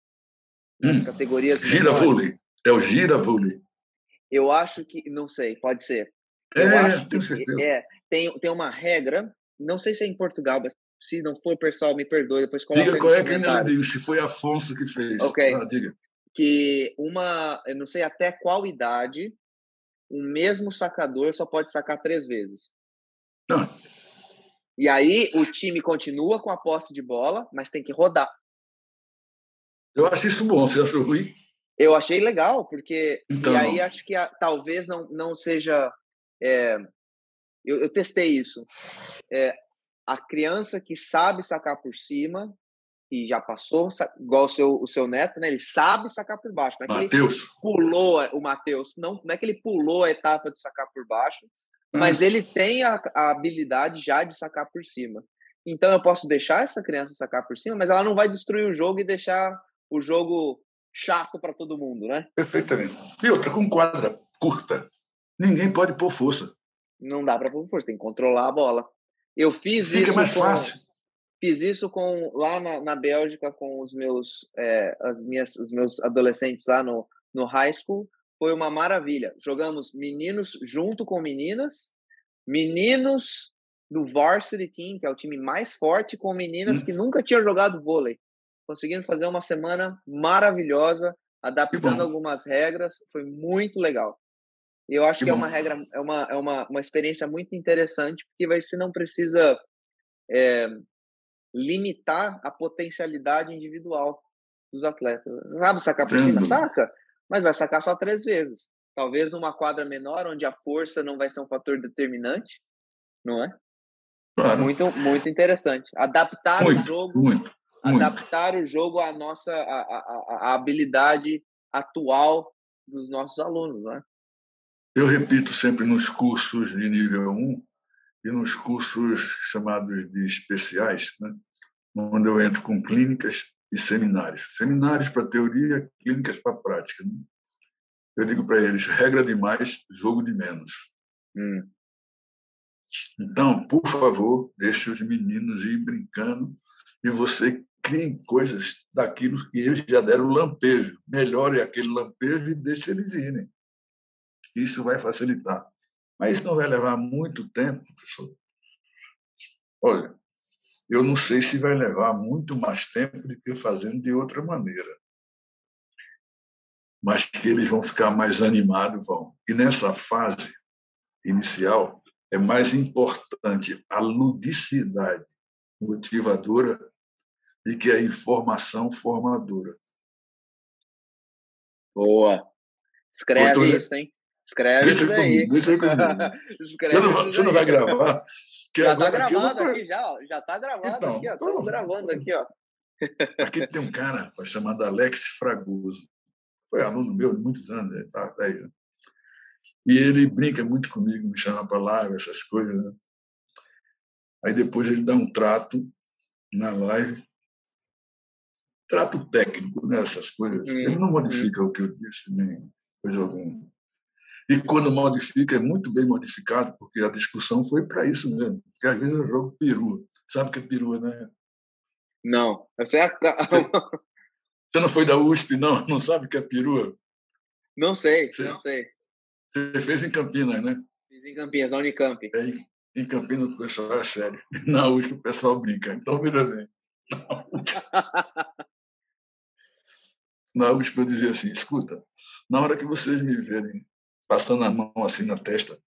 S3: nas hum, categorias.
S2: Gira vôlei. É o gira vôlei.
S3: Eu acho que. Não sei, pode ser.
S2: Eu é, acho tenho certeza.
S3: É, tem, tem uma regra, não sei se é em Portugal, mas se não for, pessoal, me perdoe, depois coloca
S2: Diga qual é que ele digo, se foi Afonso que fez.
S3: Ok.
S2: Ah, diga.
S3: Que uma, eu não sei até qual idade, o mesmo sacador só pode sacar três vezes.
S2: Não.
S3: E aí o time continua com a posse de bola, mas tem que rodar.
S2: Eu acho isso bom. Você achou ruim?
S3: Eu achei legal, porque
S2: então...
S3: e aí acho que a, talvez não, não seja. É, eu, eu, testei isso. É, a criança que sabe sacar por cima e já passou, igual o seu, o seu neto, né? Ele sabe sacar por baixo.
S2: Não é Mateus.
S3: pulou o Matheus. Não, não é que ele pulou a etapa de sacar por baixo, mas ele tem a, a, habilidade já de sacar por cima. Então eu posso deixar essa criança sacar por cima, mas ela não vai destruir o jogo e deixar o jogo chato para todo mundo, né?
S2: Perfeitamente. E outra, com quadra curta, ninguém pode pôr força.
S3: Não dá para pôr força, tem que controlar a bola. Eu fiz
S2: Fica
S3: isso.
S2: mais com, fácil.
S3: Fiz isso com lá na, na Bélgica com os meus, é, as minhas, os meus adolescentes lá no, no high school foi uma maravilha. Jogamos meninos junto com meninas, meninos do varsity team, que é o time mais forte, com meninas hum. que nunca tinham jogado vôlei. Conseguindo fazer uma semana maravilhosa, adaptando algumas regras, foi muito legal. E eu acho que, que é uma regra, é uma, é uma, uma experiência muito interessante, porque você não precisa é, limitar a potencialidade individual dos atletas. Sabe sacar por cima? Saca mas vai sacar só três vezes. Talvez uma quadra menor, onde a força não vai ser um fator determinante, não é?
S2: Claro.
S3: Muito, muito interessante. Adaptar
S2: muito,
S3: o jogo,
S2: muito,
S3: adaptar o jogo à nossa a, a, a, habilidade atual dos nossos alunos, não é?
S2: Eu repito sempre nos cursos de nível 1 e nos cursos chamados de especiais, né? onde eu entro com clínicas e seminários. Seminários para teoria, clínicas para prática. Né? Eu digo para eles: regra de mais, jogo de menos.
S3: Hum.
S2: Então, por favor, deixe os meninos ir brincando e você crie coisas daquilo que eles já deram lampejo. Melhore aquele lampejo e deixe eles irem. Isso vai facilitar. Mas isso não vai levar muito tempo, professor. Olha, eu não sei se vai levar muito mais tempo de que fazendo de outra maneira. Mas que eles vão ficar mais animados, vão. E nessa fase inicial, é mais importante a ludicidade motivadora do que a informação formadora.
S3: Boa. Escreve isso, hein? Escreve deixa isso aí.
S2: Comigo, deixa comigo. Escreve você não, você não vai gravar?
S3: Já está gravado aqui, já. Já está gravado então, aqui, ó. Estamos gravando aqui, ó.
S2: Aqui tem um cara chamado Alex Fragoso. Foi aluno meu de muitos anos, ele tá velho. Né? E ele brinca muito comigo, me chama para live, essas coisas. Né? Aí depois ele dá um trato na live, trato técnico, né? essas coisas. Hum. Ele não modifica o que eu disse, nem coisa alguma. E quando modifica, é muito bem modificado, porque a discussão foi para isso mesmo. Porque às vezes eu jogo peru. Sabe o que é peru, né?
S3: Não. É a...
S2: Você não foi da USP, não? Não sabe o que é perua?
S3: Não sei, você, não sei.
S2: Você fez em Campinas, né?
S3: Fiz em Campinas, na Unicamp.
S2: É, em Campinas o pessoal é sério. Na USP o pessoal brinca. Então, vira bem. Na USP eu dizia assim, escuta, na hora que vocês me verem passando a mão assim na testa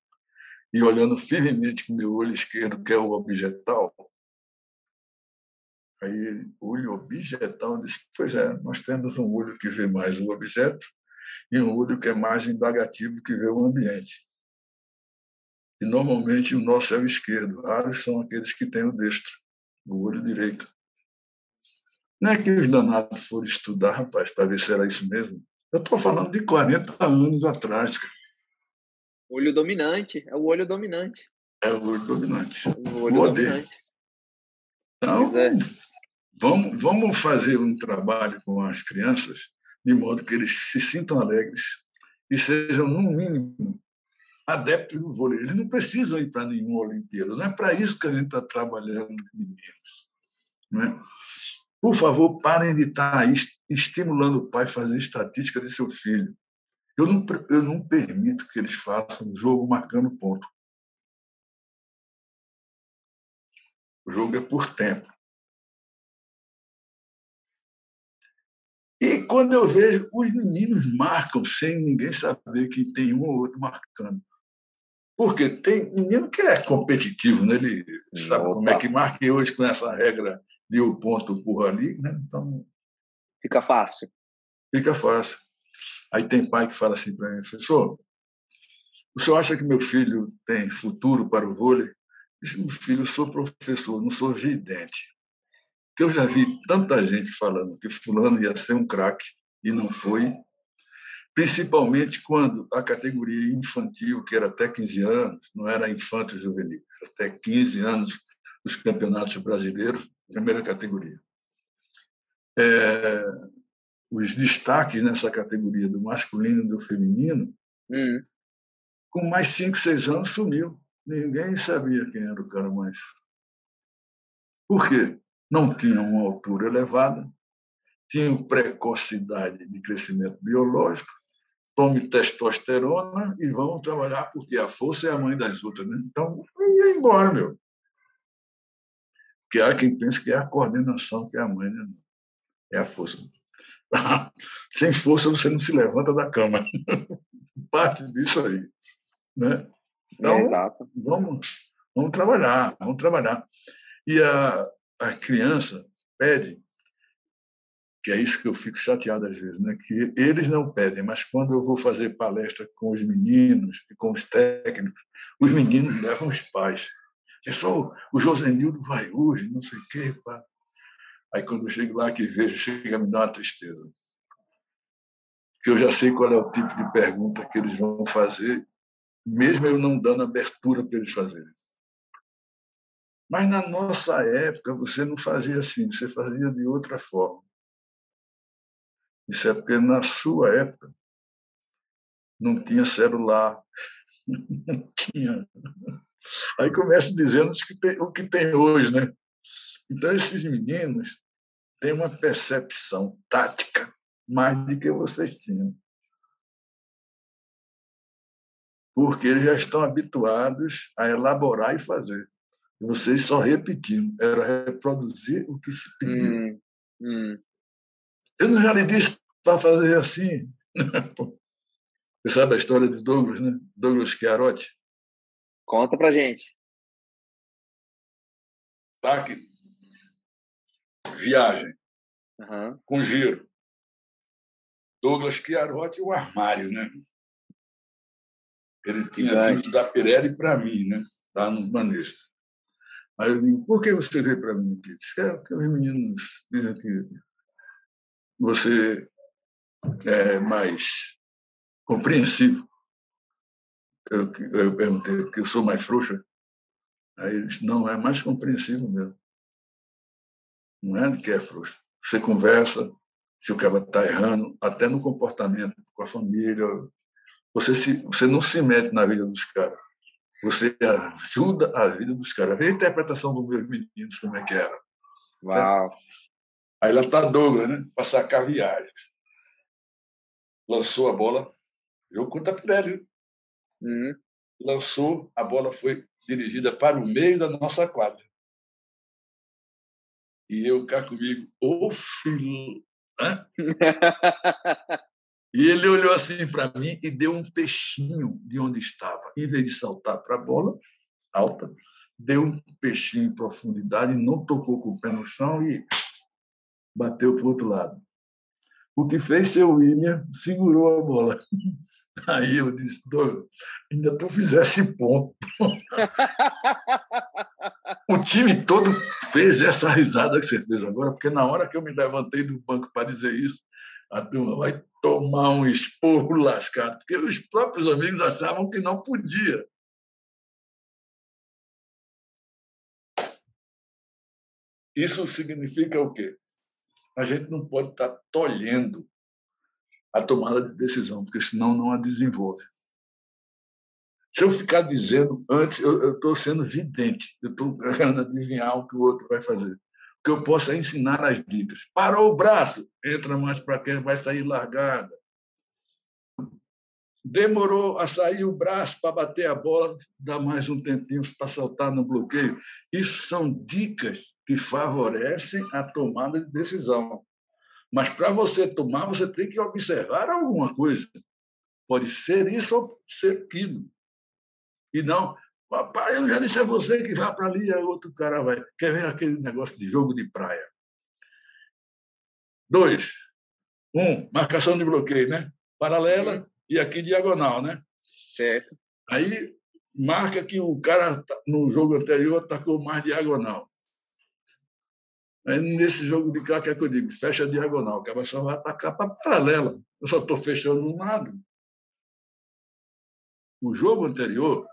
S2: e olhando firmemente com meu olho esquerdo, que é o objetal. Aí, olho objetal, disse: Pois é, nós temos um olho que vê mais o objeto e um olho que é mais indagativo que vê o ambiente. E normalmente o nosso é o esquerdo, raros são aqueles que têm o destro, o olho direito. Não é que os danados foram estudar, rapaz, para ver se era isso mesmo. Eu estou falando de 40 anos atrás, cara.
S3: Olho dominante, é o olho dominante.
S2: É o olho dominante.
S3: O olho dominante.
S2: Então, é. vamos, vamos fazer um trabalho com as crianças de modo que eles se sintam alegres e sejam, no mínimo, adeptos do vôlei. Eles não precisam ir para nenhuma Olimpíada. Não é para isso que a gente está trabalhando com meninos. Né? Por favor, parem de estar estimulando o pai a fazer estatística de seu filho. Eu não, eu não permito que eles façam um jogo marcando ponto. O jogo é por tempo. E quando eu vejo, os meninos marcam sem ninguém saber que tem um ou outro marcando. Porque tem menino que é competitivo, né? ele sabe Opa. como é que marca, e hoje com essa regra de o ponto por ali, né? então.
S3: Fica fácil.
S2: Fica fácil. Aí tem pai que fala assim para mim, professor, o senhor acha que meu filho tem futuro para o vôlei? Disse, meu filho, eu sou professor, não sou vidente. Porque eu já vi tanta gente falando que fulano ia ser um craque e não foi, principalmente quando a categoria infantil, que era até 15 anos, não era infanto juvenil, era até 15 anos os campeonatos brasileiros, primeira categoria. É, os destaques nessa categoria do masculino e do feminino,
S3: hum.
S2: com mais cinco, seis anos sumiu. Ninguém sabia quem era o cara mais. Por quê? Não tinha uma altura elevada, tinha precocidade de crescimento biológico, tome testosterona e vão trabalhar porque a força é a mãe das outras. Né? Então, ia embora, meu. Porque há quem pense que é a coordenação que é a mãe, né? É a força. Sem força você não se levanta da cama. Parte disso aí. Né? Então,
S3: é,
S2: vamos, vamos trabalhar, vamos trabalhar. E a, a criança pede, que é isso que eu fico chateado às vezes, né? que eles não pedem, mas quando eu vou fazer palestra com os meninos e com os técnicos, os meninos levam os pais. Pessoal, o Josenildo vai hoje, não sei o quê. Pá. Aí quando eu chego lá que vejo, chega a me dar uma tristeza. Porque eu já sei qual é o tipo de pergunta que eles vão fazer, mesmo eu não dando abertura para eles fazerem. Mas na nossa época você não fazia assim, você fazia de outra forma. Isso é porque na sua época não tinha celular, não tinha. Aí começo dizendo o que tem hoje, né? Então esses meninos tem uma percepção tática mais do que vocês tinham. Porque eles já estão habituados a elaborar e fazer. E vocês só repetiam. Era reproduzir o que se pediu.
S3: Hum, hum.
S2: Eu não já lhe disse para fazer assim. Você sabe a história de Douglas, né? Douglas Chiarotti?
S3: Conta pra gente.
S2: Aqui viagem,
S3: uhum.
S2: com giro. Douglas Chiarotti, o armário, né? Ele tinha vindo da Pirelli para mim, né? Lá no Banespa. Aí eu digo, por que você veio para mim aqui? Diz que, é, os meninos dizem que você é mais compreensivo. Eu, eu perguntei, porque eu sou mais frouxa. Aí ele disse, não, é mais compreensivo mesmo não é que é frouxo. Você conversa, se o cara está errando, até no comportamento com a família. Você, se, você não se mete na vida dos caras. Você ajuda a vida dos caras. Vê a interpretação dos meus meninos, como é que era.
S3: Uau! Certo?
S2: Aí lá está Douglas, né? para sacar viagens. Lançou a bola, jogo contra a Pirelli.
S3: Uhum.
S2: Lançou, a bola foi dirigida para o meio da nossa quadra. E eu cá comigo, ô filho. Né? e ele olhou assim para mim e deu um peixinho de onde estava. Em vez de saltar para a bola alta, deu um peixinho em profundidade, não tocou com o pé no chão e bateu para o outro lado. O que fez seu William segurou a bola. Aí eu disse, ainda tu fizesse ponto. o time todo fez essa risada que você fez agora, porque na hora que eu me levantei do banco para dizer isso, a turma vai tomar um esporro lascado, porque os próprios amigos achavam que não podia. Isso significa o quê? A gente não pode estar tolhendo a tomada de decisão, porque senão não a desenvolve. Se eu ficar dizendo antes, eu estou sendo vidente, eu estou querendo adivinhar o que o outro vai fazer. que eu possa ensinar as dicas. Parou o braço, entra mais para cá, vai sair largada. Demorou a sair o braço para bater a bola, dá mais um tempinho para saltar no bloqueio. Isso são dicas que favorecem a tomada de decisão. Mas para você tomar, você tem que observar alguma coisa. Pode ser isso ou ser aquilo. E não, papai, eu já disse a você que vá para ali, e outro cara vai. Quer ver aquele negócio de jogo de praia? Dois. Um, marcação de bloqueio, né? Paralela e aqui diagonal, né?
S3: Certo.
S2: Aí marca que o cara tá, no jogo anterior atacou mais diagonal. Aí nesse jogo de cá, que é que eu digo? Fecha a diagonal, que a só vai atacar para paralela. Eu só estou fechando um lado. O jogo anterior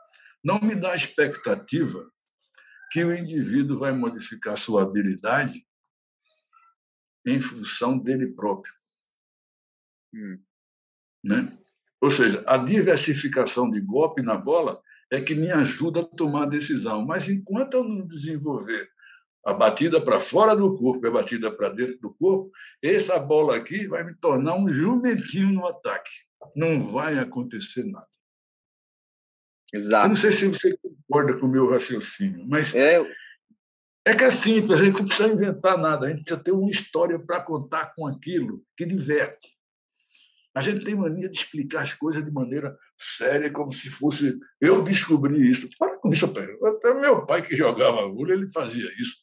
S2: não me dá expectativa que o indivíduo vai modificar sua habilidade em função dele próprio. Hum. Né? Ou seja, a diversificação de golpe na bola é que me ajuda a tomar a decisão. Mas enquanto eu não desenvolver a batida para fora do corpo e a batida para dentro do corpo, essa bola aqui vai me tornar um jumentinho no ataque. Não vai acontecer nada.
S3: Exato.
S2: Eu não sei se você concorda com o meu raciocínio, mas
S3: é,
S2: é que é simples, a gente não precisa inventar nada, a gente precisa ter uma história para contar com aquilo que diverte. A gente tem mania de explicar as coisas de maneira séria, como se fosse eu descobri isso. Para com isso, até meu pai que jogava vôlei, ele fazia isso.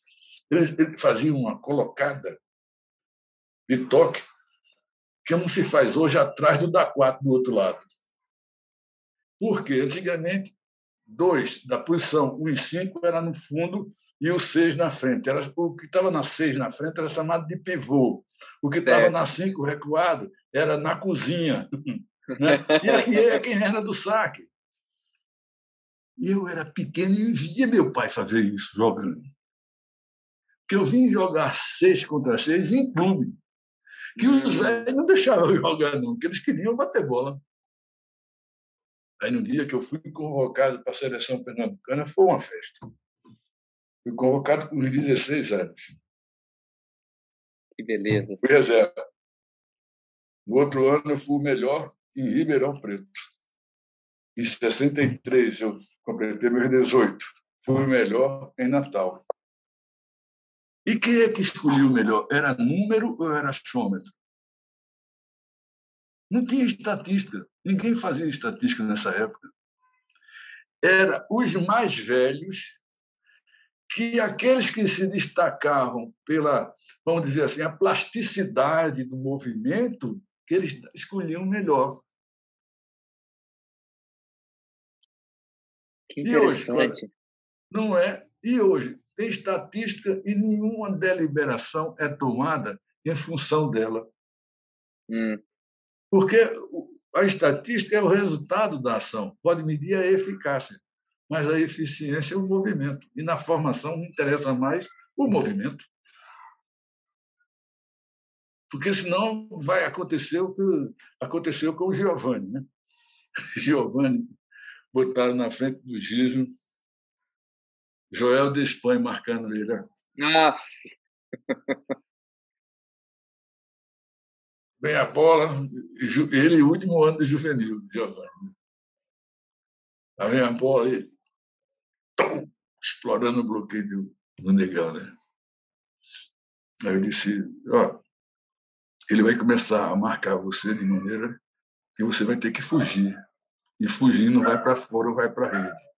S2: Ele, ele fazia uma colocada de toque que não se faz hoje atrás do da 4 do outro lado. Porque antigamente, dois da posição 1 e 5 era no fundo e o 6 na frente. Era, o que estava na 6 na frente era chamado de pivô. O que estava na 5 recuado era na cozinha. Né? E aqui é quem era do saque. E eu era pequeno e via meu pai fazer isso, jogando. Que eu vim jogar seis contra seis em clube. Que os hum. velhos não deixavam eu jogar, não, porque eles queriam bater bola. Aí, no dia que eu fui convocado para a seleção pernambucana, foi uma festa. Fui convocado com 16 anos.
S3: Que beleza.
S2: Fui reserva. No outro ano, eu fui o melhor em Ribeirão Preto. Em 63, eu completei meus 18. Fui o melhor em Natal. E quem é que escolheu o melhor? Era número ou era achômetro? Não tinha estatística. Ninguém fazia estatística nessa época. Era os mais velhos que aqueles que se destacavam pela, vamos dizer assim, a plasticidade do movimento, que eles escolhiam melhor.
S3: Que interessante.
S2: E hoje, não é? E hoje tem estatística e nenhuma deliberação é tomada em função dela.
S3: Hum.
S2: Porque a estatística é o resultado da ação, pode medir a eficácia, mas a eficiência é o movimento. E na formação me interessa mais o movimento. Porque senão vai acontecer o que aconteceu com o Giovanni. Né? Giovanni botaram na frente do Giso Joel de Espanha marcando ele.
S3: Ah.
S2: Vem a bola, ele, último ano de juvenil, Giovanni. Aí vem a bola e tom, explorando o bloqueio do, do negão, né? Aí eu disse, ó, ele vai começar a marcar você de maneira que você vai ter que fugir. E fugindo vai para fora vai para a rede.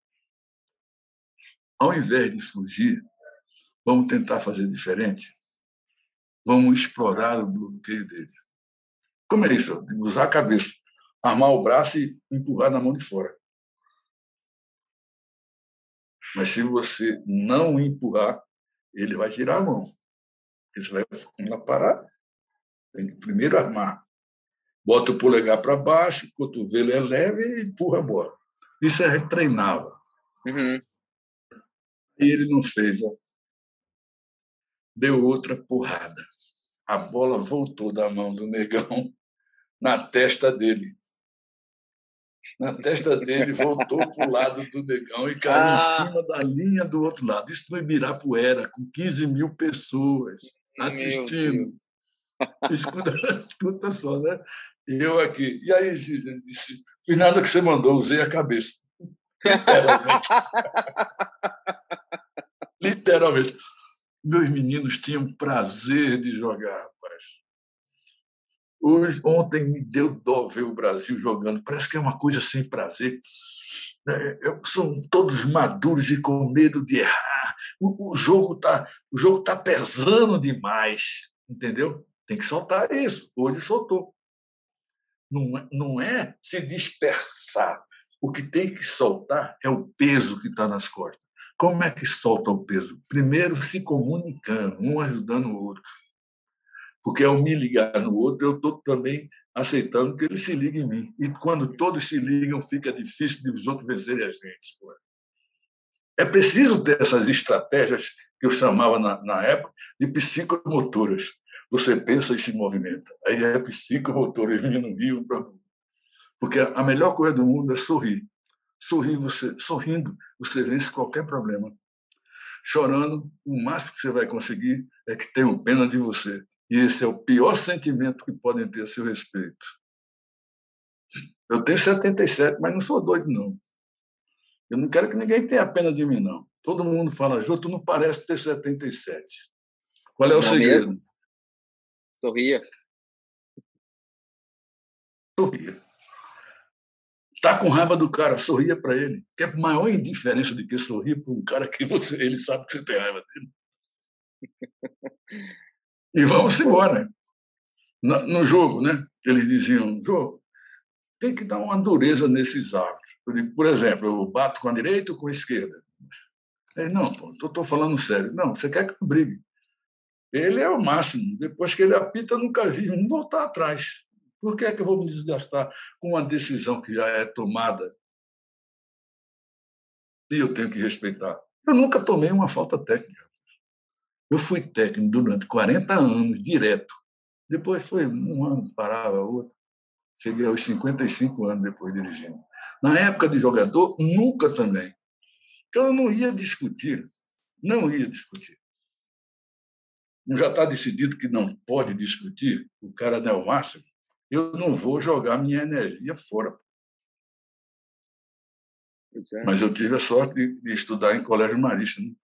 S2: Ao invés de fugir, vamos tentar fazer diferente. Vamos explorar o bloqueio dele. Como é isso? Usar a cabeça, armar o braço e empurrar na mão de fora. Mas se você não empurrar, ele vai tirar a mão. Porque você vai parar. Tem que primeiro armar. Bota o polegar para baixo, o cotovelo é leve e empurra a bola. Isso é treinável.
S3: Uhum.
S2: E ele não fez. Ó. Deu outra porrada. A bola voltou da mão do negão na testa dele. na testa dele, voltou para o lado do negão e caiu ah. em cima da linha do outro lado. Isso no Ibirapuera, com 15 mil pessoas assistindo. Escuta, escuta só, né? E eu aqui. E aí, Gigi, disse: fiz nada que você mandou, usei a cabeça. Literalmente. Literalmente. Meus meninos tinham prazer de jogar, rapaz. Hoje, ontem me deu dó ver o Brasil jogando. Parece que é uma coisa sem prazer. É, são todos maduros e com medo de errar. O, o jogo está tá pesando demais, entendeu? Tem que soltar isso. Hoje soltou. Não, é, não é se dispersar. O que tem que soltar é o peso que está nas costas. Como é que solta o peso? Primeiro, se comunicando, um ajudando o outro. Porque ao me ligar no outro, eu estou também aceitando que ele se ligue em mim. E quando todos se ligam, fica difícil de os outros vencerem a gente. É preciso ter essas estratégias que eu chamava na, na época de psicomotoras. Você pensa e se movimenta. Aí é psicomotoras vindo no rio. Porque a melhor coisa do mundo é sorrir. Sorrir você, sorrindo, você vence qualquer problema. Chorando, o máximo que você vai conseguir é que tenham pena de você. E esse é o pior sentimento que podem ter a seu respeito. Eu tenho 77, mas não sou doido, não. Eu não quero que ninguém tenha pena de mim, não. Todo mundo fala, Jô, tu não parece ter 77. Qual é o não segredo? Mesmo?
S3: Sorria.
S2: Sorria. Tá com raiva do cara, sorria para ele. Que é maior indiferença do que sorrir para um cara que você, ele sabe que você tem raiva dele. E vamos embora. No jogo, né? Eles diziam, jogo, tem que dar uma dureza nesses árbitros. Por exemplo, eu bato com a direita ou com a esquerda? Ele, não, estou falando sério. Não, você quer que eu brigue. Ele é o máximo. Depois que ele apita, eu nunca vi um voltar atrás. Por que é que eu vou me desgastar com uma decisão que já é tomada? E eu tenho que respeitar. Eu nunca tomei uma falta técnica. Eu fui técnico durante 40 anos, direto. Depois foi um ano, parava outro. Cheguei aos 55 anos depois dirigindo. Na época de jogador, nunca também. Então, eu não ia discutir. Não ia discutir. Não já está decidido que não pode discutir, o cara der o máximo eu não vou jogar minha energia fora. É. Mas eu tive a sorte de, de estudar em colégio marista. Né?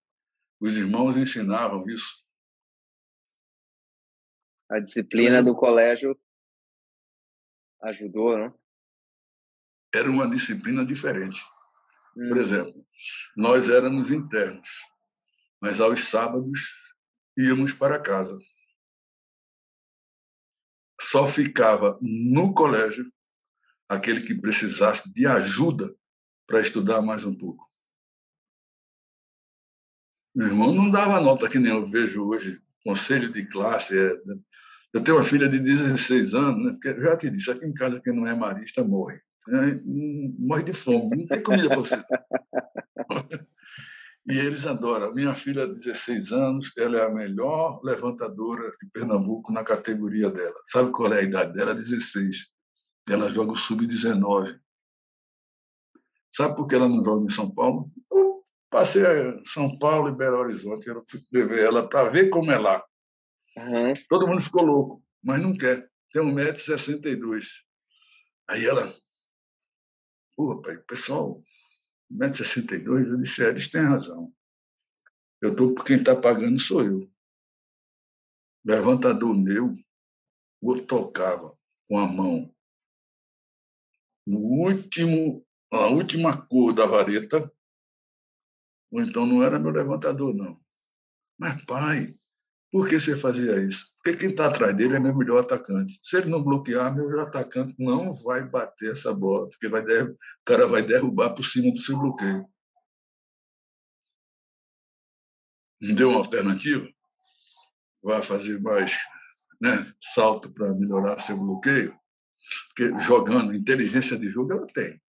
S2: Os irmãos ensinavam isso.
S3: A disciplina do colégio ajudou, não?
S2: Era uma disciplina diferente. Hum. Por exemplo, nós éramos internos, mas aos sábados íamos para casa só ficava no colégio aquele que precisasse de ajuda para estudar mais um pouco. Meu irmão não dava nota que nem eu vejo hoje, conselho de classe. É... Eu tenho uma filha de 16 anos, né? Já te disse, aqui em casa quem não é marista morre. É, morre de fome, não tem comida para você. E eles adoram. Minha filha, 16 anos, ela é a melhor levantadora de Pernambuco na categoria dela. Sabe qual é a idade dela? 16. Ela joga o sub-19. Sabe por que ela não joga em São Paulo? Eu passei a São Paulo e Belo Horizonte. Eu fui levar ela para ver como é lá. Uhum. Todo mundo ficou louco, mas não quer. Tem 1,62m. Aí ela. Pô, pai, pessoal, 1,62m, eu disse, é, eles têm razão. Eu estou por quem está pagando sou eu. Levantador meu, o tocava com a mão no último, a última cor da vareta, ou então não era meu levantador, não. Mas, pai, por que você fazia isso? Porque quem está atrás dele é meu melhor atacante. Se ele não bloquear, meu melhor atacante não vai bater essa bola, porque vai der... o cara vai derrubar por cima do seu bloqueio. Não deu uma alternativa? Vai fazer mais né, salto para melhorar seu bloqueio? Porque jogando, inteligência de jogo ela tem.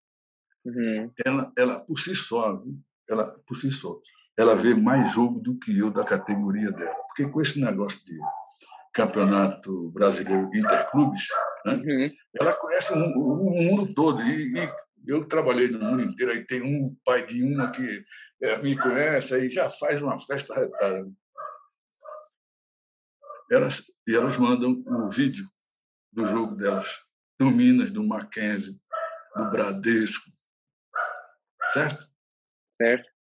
S2: Uhum. Ela, ela, por si só, ela, por si só, ela vê mais jogo do que eu da categoria dela. Porque com esse negócio de campeonato brasileiro interclubes, né, uhum. ela conhece o, o, mundo todo. E, e, Eu trabalhei no mundo inteiro, aí tem um pai de uma que é, me conhece, aí já faz uma festa retada. Elas, e elas mandam um vídeo do jogo delas, do Minas, do Mackenzie, do Bradesco, certo?
S3: Certo.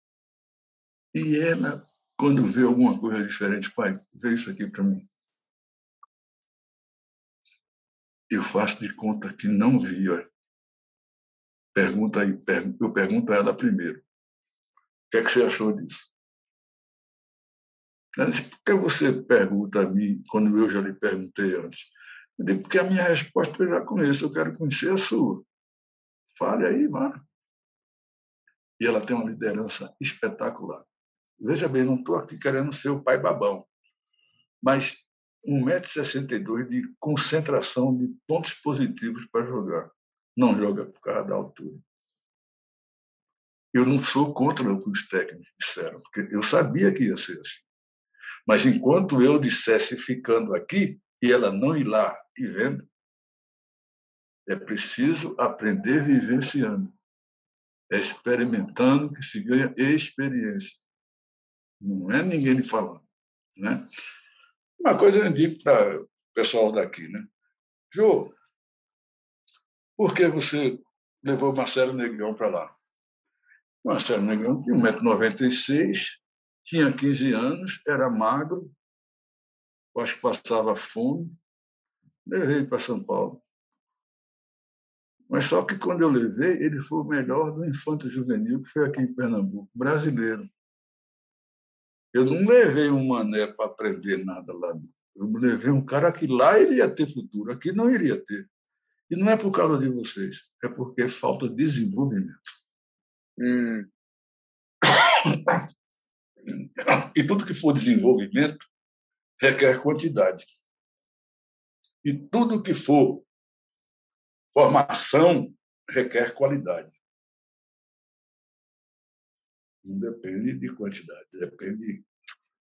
S2: E ela, quando vê alguma coisa diferente, pai, vê isso aqui para mim. Eu faço de conta que não vi. Pergunta aí, eu pergunto a ela primeiro. O que, é que você achou disso? Ela disse, por que você pergunta a mim quando eu já lhe perguntei antes? Eu digo, porque a minha resposta eu já conheço, eu quero conhecer a sua. Fale aí, mano. E ela tem uma liderança espetacular. Veja bem, não estou aqui querendo ser o pai babão, mas 1,62m de concentração de pontos positivos para jogar. Não joga por causa da altura. Eu não sou contra o que os técnicos disseram, porque eu sabia que ia ser assim. Mas enquanto eu dissesse ficando aqui e ela não ir lá e vendo, é preciso aprender vivenciando. É experimentando que se ganha experiência. Não é ninguém lhe falando. Né? Uma coisa eu digo para o pessoal daqui, né? Jô, por que você levou Marcelo Negrão para lá? Marcelo Negrão tinha 1,96m, tinha 15 anos, era magro, acho que passava fome. Levei para São Paulo. Mas só que quando eu levei, ele foi o melhor do infanto juvenil que foi aqui em Pernambuco, brasileiro. Eu não levei um mané para aprender nada lá. Não. Eu levei um cara que lá ele ia ter futuro, aqui não iria ter. E não é por causa de vocês, é porque falta desenvolvimento.
S3: Hum.
S2: E tudo que for desenvolvimento requer quantidade. E tudo que for formação requer qualidade. Não depende de quantidade, depende de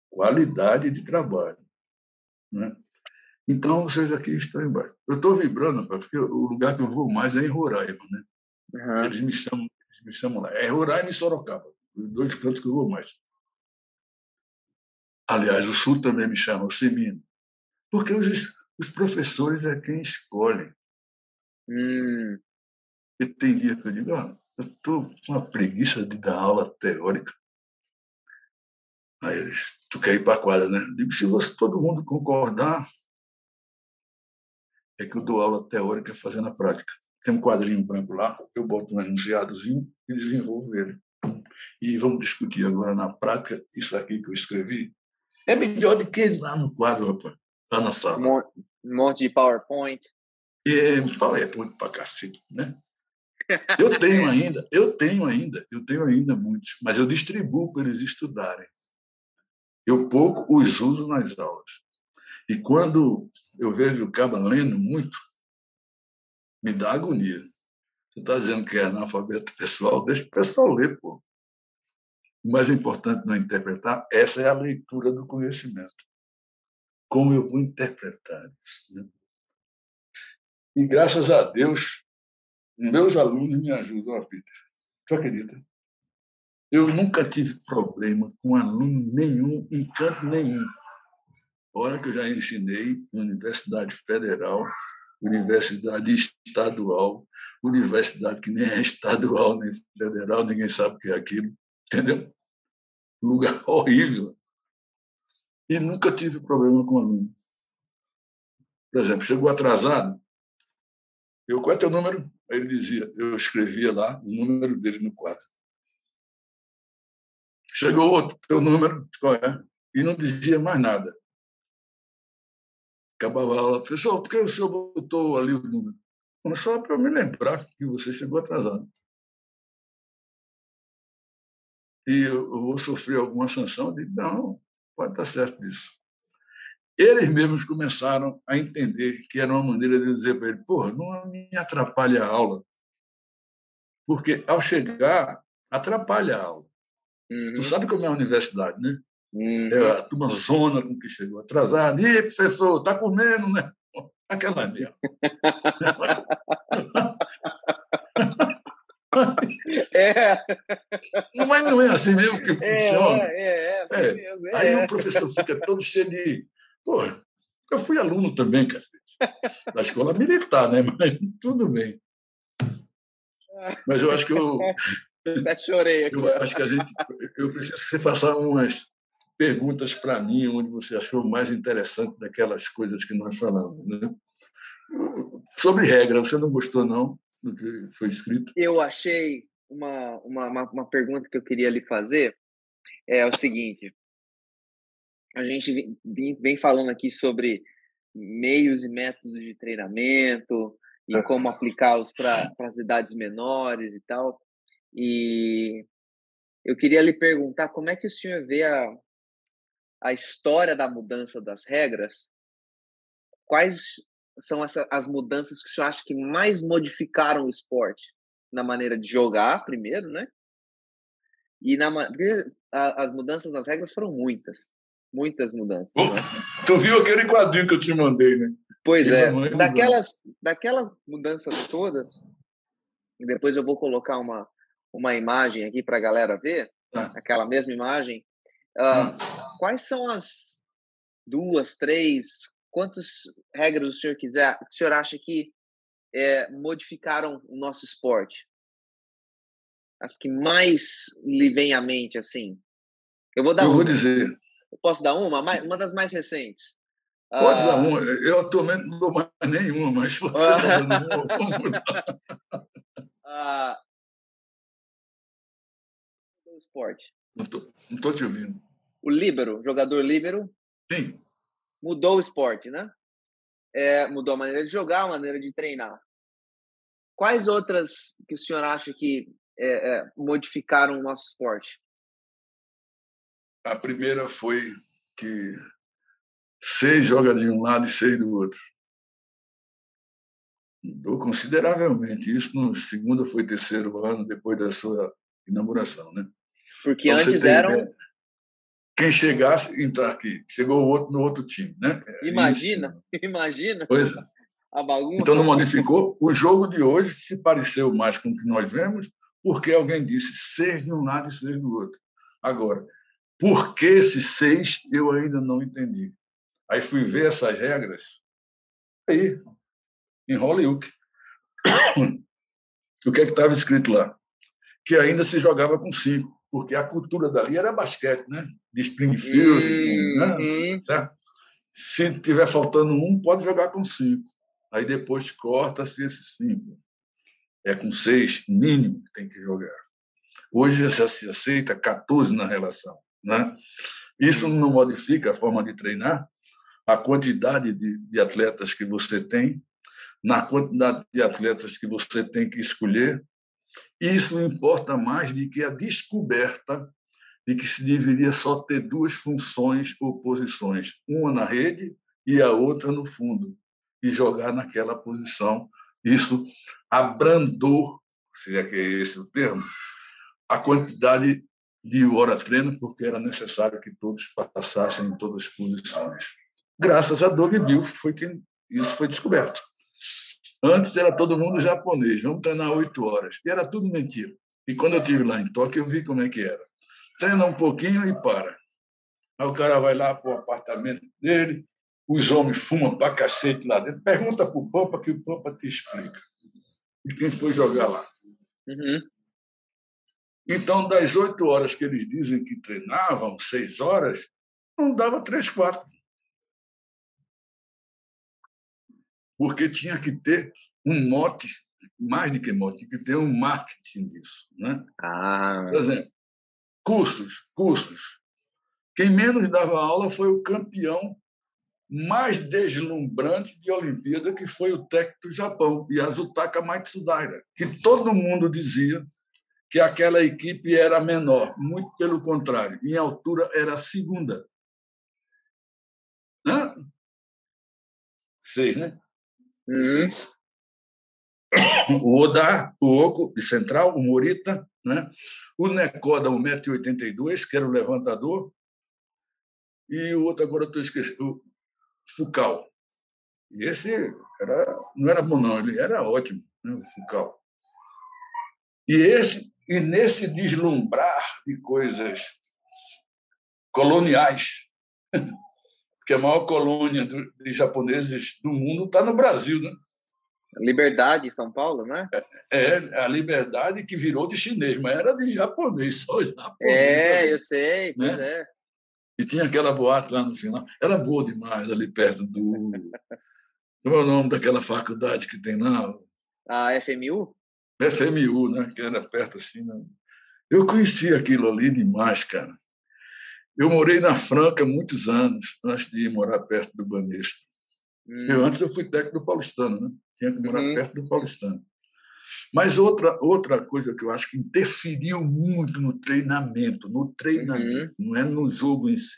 S2: qualidade de trabalho. Né? Então, vocês aqui estão embaixo. Eu estou vibrando, porque o lugar que eu vou mais é em Roraima. Né? Uhum. Eles, me chamam, eles me chamam lá. É Roraima e Sorocaba, os dois cantos que eu vou mais. Aliás, o Sul também me chama, o Semino. Porque os, os professores é quem escolhe.
S3: Hum.
S2: E tem dia que eu digo, ah, eu estou com uma preguiça de dar aula teórica. Aí eles, tu quer ir para a quadra, né? Eu digo, se você, todo mundo concordar, é que eu dou aula teórica fazendo a prática. Tem um quadrinho branco lá, eu boto um enunciadozinho e desenvolvo ele. E vamos discutir agora na prática isso aqui que eu escrevi. É melhor do que lá no quadro, rapaz, lá na sala.
S3: Um monte de PowerPoint.
S2: É, PowerPoint para cacete, né? Eu tenho ainda, eu tenho ainda, eu tenho ainda muitos, mas eu distribuo para eles estudarem. Eu pouco os uso nas aulas. E quando eu vejo o caba lendo muito, me dá agonia. Você está dizendo que é analfabeto pessoal, deixa o pessoal ler, pô. O mais importante não é interpretar, essa é a leitura do conhecimento. Como eu vou interpretar isso? Né? E graças a Deus, meus alunos me ajudam a Peter. Tu acredita? Eu nunca tive problema com aluno nenhum, em canto nenhum. Hora que eu já ensinei em Universidade Federal, Universidade Estadual, Universidade que nem é estadual nem federal, ninguém sabe o que é aquilo, entendeu? Lugar horrível. E nunca tive problema com aluno. Por exemplo, chegou atrasado, eu, qual é teu número? Aí ele dizia, eu escrevia lá o número dele no quadro. Chegou outro, teu número, qual é? E não dizia mais nada. Acabava a aula, professor, por que o senhor botou ali o número? Só para me lembrar que você chegou atrasado. E eu vou sofrer alguma sanção? Eu digo, não, pode estar certo disso eles mesmos começaram a entender que era uma maneira de dizer para ele: porra, não me atrapalha a aula. Porque, ao chegar, atrapalha a aula. Uhum. Tu sabe como é a universidade, né? Uhum. É a turma zona com que chegou atrasado. Ih, professor, tá comendo, né? Aquela mesmo. É. Mas não é assim mesmo que
S3: é,
S2: funciona.
S3: É, é, é, assim é. Mesmo, é.
S2: Aí o professor fica todo cheio de. Pô, eu fui aluno também, cara, da escola militar, né? Mas tudo bem. Mas eu acho que eu.
S3: Até chorei aqui.
S2: Eu acho que a gente. Eu preciso que você faça umas perguntas para mim, onde você achou mais interessante daquelas coisas que nós falamos. Né? Sobre regra, você não gostou, não? do que foi escrito?
S3: Eu achei uma, uma, uma, uma pergunta que eu queria lhe fazer é o seguinte: a gente vem, falando aqui sobre meios e métodos de treinamento e é. como aplicá-los para as idades menores e tal. E eu queria lhe perguntar como é que o senhor vê a, a história da mudança das regras? Quais são essa, as mudanças que o senhor acha que mais modificaram o esporte? Na maneira de jogar, primeiro, né? E na as mudanças nas regras foram muitas. Muitas mudanças. Oh, né?
S2: Tu viu aquele quadrinho que eu te mandei, né?
S3: Pois que é. Daquelas, daquelas mudanças todas, depois eu vou colocar uma, uma imagem aqui para a galera ver, ah. aquela mesma imagem. Uh, Quais são as duas, três, quantas regras o senhor quiser, o senhor acha que é, modificaram o nosso esporte? As que mais lhe vem à mente, assim? Eu vou dar
S2: Eu
S3: uma.
S2: vou dizer.
S3: Eu posso dar uma? Uma das mais recentes.
S2: Pode dar uma. Eu atualmente não dou mais nenhuma, mas você uh... não, vamos dar.
S3: Uh... O esporte.
S2: Não estou te ouvindo.
S3: O líbero, jogador líbero.
S2: Sim
S3: mudou o esporte, né? É, mudou a maneira de jogar, a maneira de treinar. Quais outras que o senhor acha que é, é, modificaram o nosso esporte?
S2: A primeira foi que seis joga de um lado e seis do outro. Mudou consideravelmente. Isso no segundo foi terceiro ano depois da sua inauguração, né?
S3: Porque então, antes eram ideia
S2: quem chegasse entrar aqui. Chegou o outro no outro time, né?
S3: É imagina, Isso. imagina.
S2: Pois é.
S3: A bagunça.
S2: Então não modificou. O jogo de hoje se pareceu mais com o que nós vemos, porque alguém disse seis de um lado e seis do outro. Agora, por que esses seis eu ainda não entendi. Aí fui ver essas regras. Aí, em Hollywood. O que é que estava escrito lá? Que ainda se jogava com cinco porque a cultura dali era basquete, né? De Springfield, né? uhum. né? certo? Se tiver faltando um, pode jogar com cinco. Aí depois corta-se esses cinco. É com seis, mínimo, que tem que jogar. Hoje já se aceita 14 na relação. Né? Isso não modifica a forma de treinar, a quantidade de, de atletas que você tem, na quantidade de atletas que você tem que escolher, isso importa mais do que a descoberta de que se deveria só ter duas funções ou posições, uma na rede e a outra no fundo, e jogar naquela posição. Isso abrandou, se é que é esse o termo, a quantidade de hora treino, porque era necessário que todos passassem em todas as posições. Graças a Doug Bill foi quem isso foi descoberto. Antes era todo mundo japonês, vamos treinar oito horas. E era tudo mentira. E quando eu estive lá em Tóquio, eu vi como é que era. Treina um pouquinho e para. Aí o cara vai lá para o apartamento dele, os homens fumam para cacete lá dentro. Pergunta para o Pampa que o Pampa te explica. E quem foi jogar lá.
S3: Uhum.
S2: Então, das oito horas que eles dizem que treinavam, seis horas, não dava três, quatro. porque tinha que ter um mote, mais do que mote, tinha que ter um marketing disso. Né?
S3: Ah.
S2: Por exemplo, cursos, cursos. Quem menos dava aula foi o campeão mais deslumbrante de Olimpíada, que foi o técnico do Japão, Yasutaka Matsudaira, que todo mundo dizia que aquela equipe era menor, muito pelo contrário, em altura era a segunda. Hã? Seis, né?
S3: Uhum.
S2: O Oda, o Oco, de central, o Morita, né? o Necoda, 1,82m, que era o levantador, e o outro, agora estou esquecendo, o Fucal. E esse era, não era bom, não, ele era ótimo, né? o Fucal. E, esse, e nesse deslumbrar de coisas coloniais, porque a maior colônia de japoneses do mundo está no Brasil, né?
S3: Liberdade São Paulo, né?
S2: É, é, a liberdade que virou de chinês, mas era de japonês, só japonês.
S3: É, eu sei, pois né? é.
S2: E tinha aquela boate lá no final. Era boa demais, ali perto do. Como é o nome daquela faculdade que tem lá?
S3: A FMU?
S2: FMU, né? Que era perto assim. Né? Eu conheci aquilo ali demais, cara. Eu morei na Franca muitos anos, antes de morar perto do Banesco. Hum. Eu, antes eu fui técnico do Paulistano, né? Tinha que morar uhum. perto do Paulistano. Mas outra, outra coisa que eu acho que interferiu muito no treinamento, no treinamento, uhum. não é no jogo em si,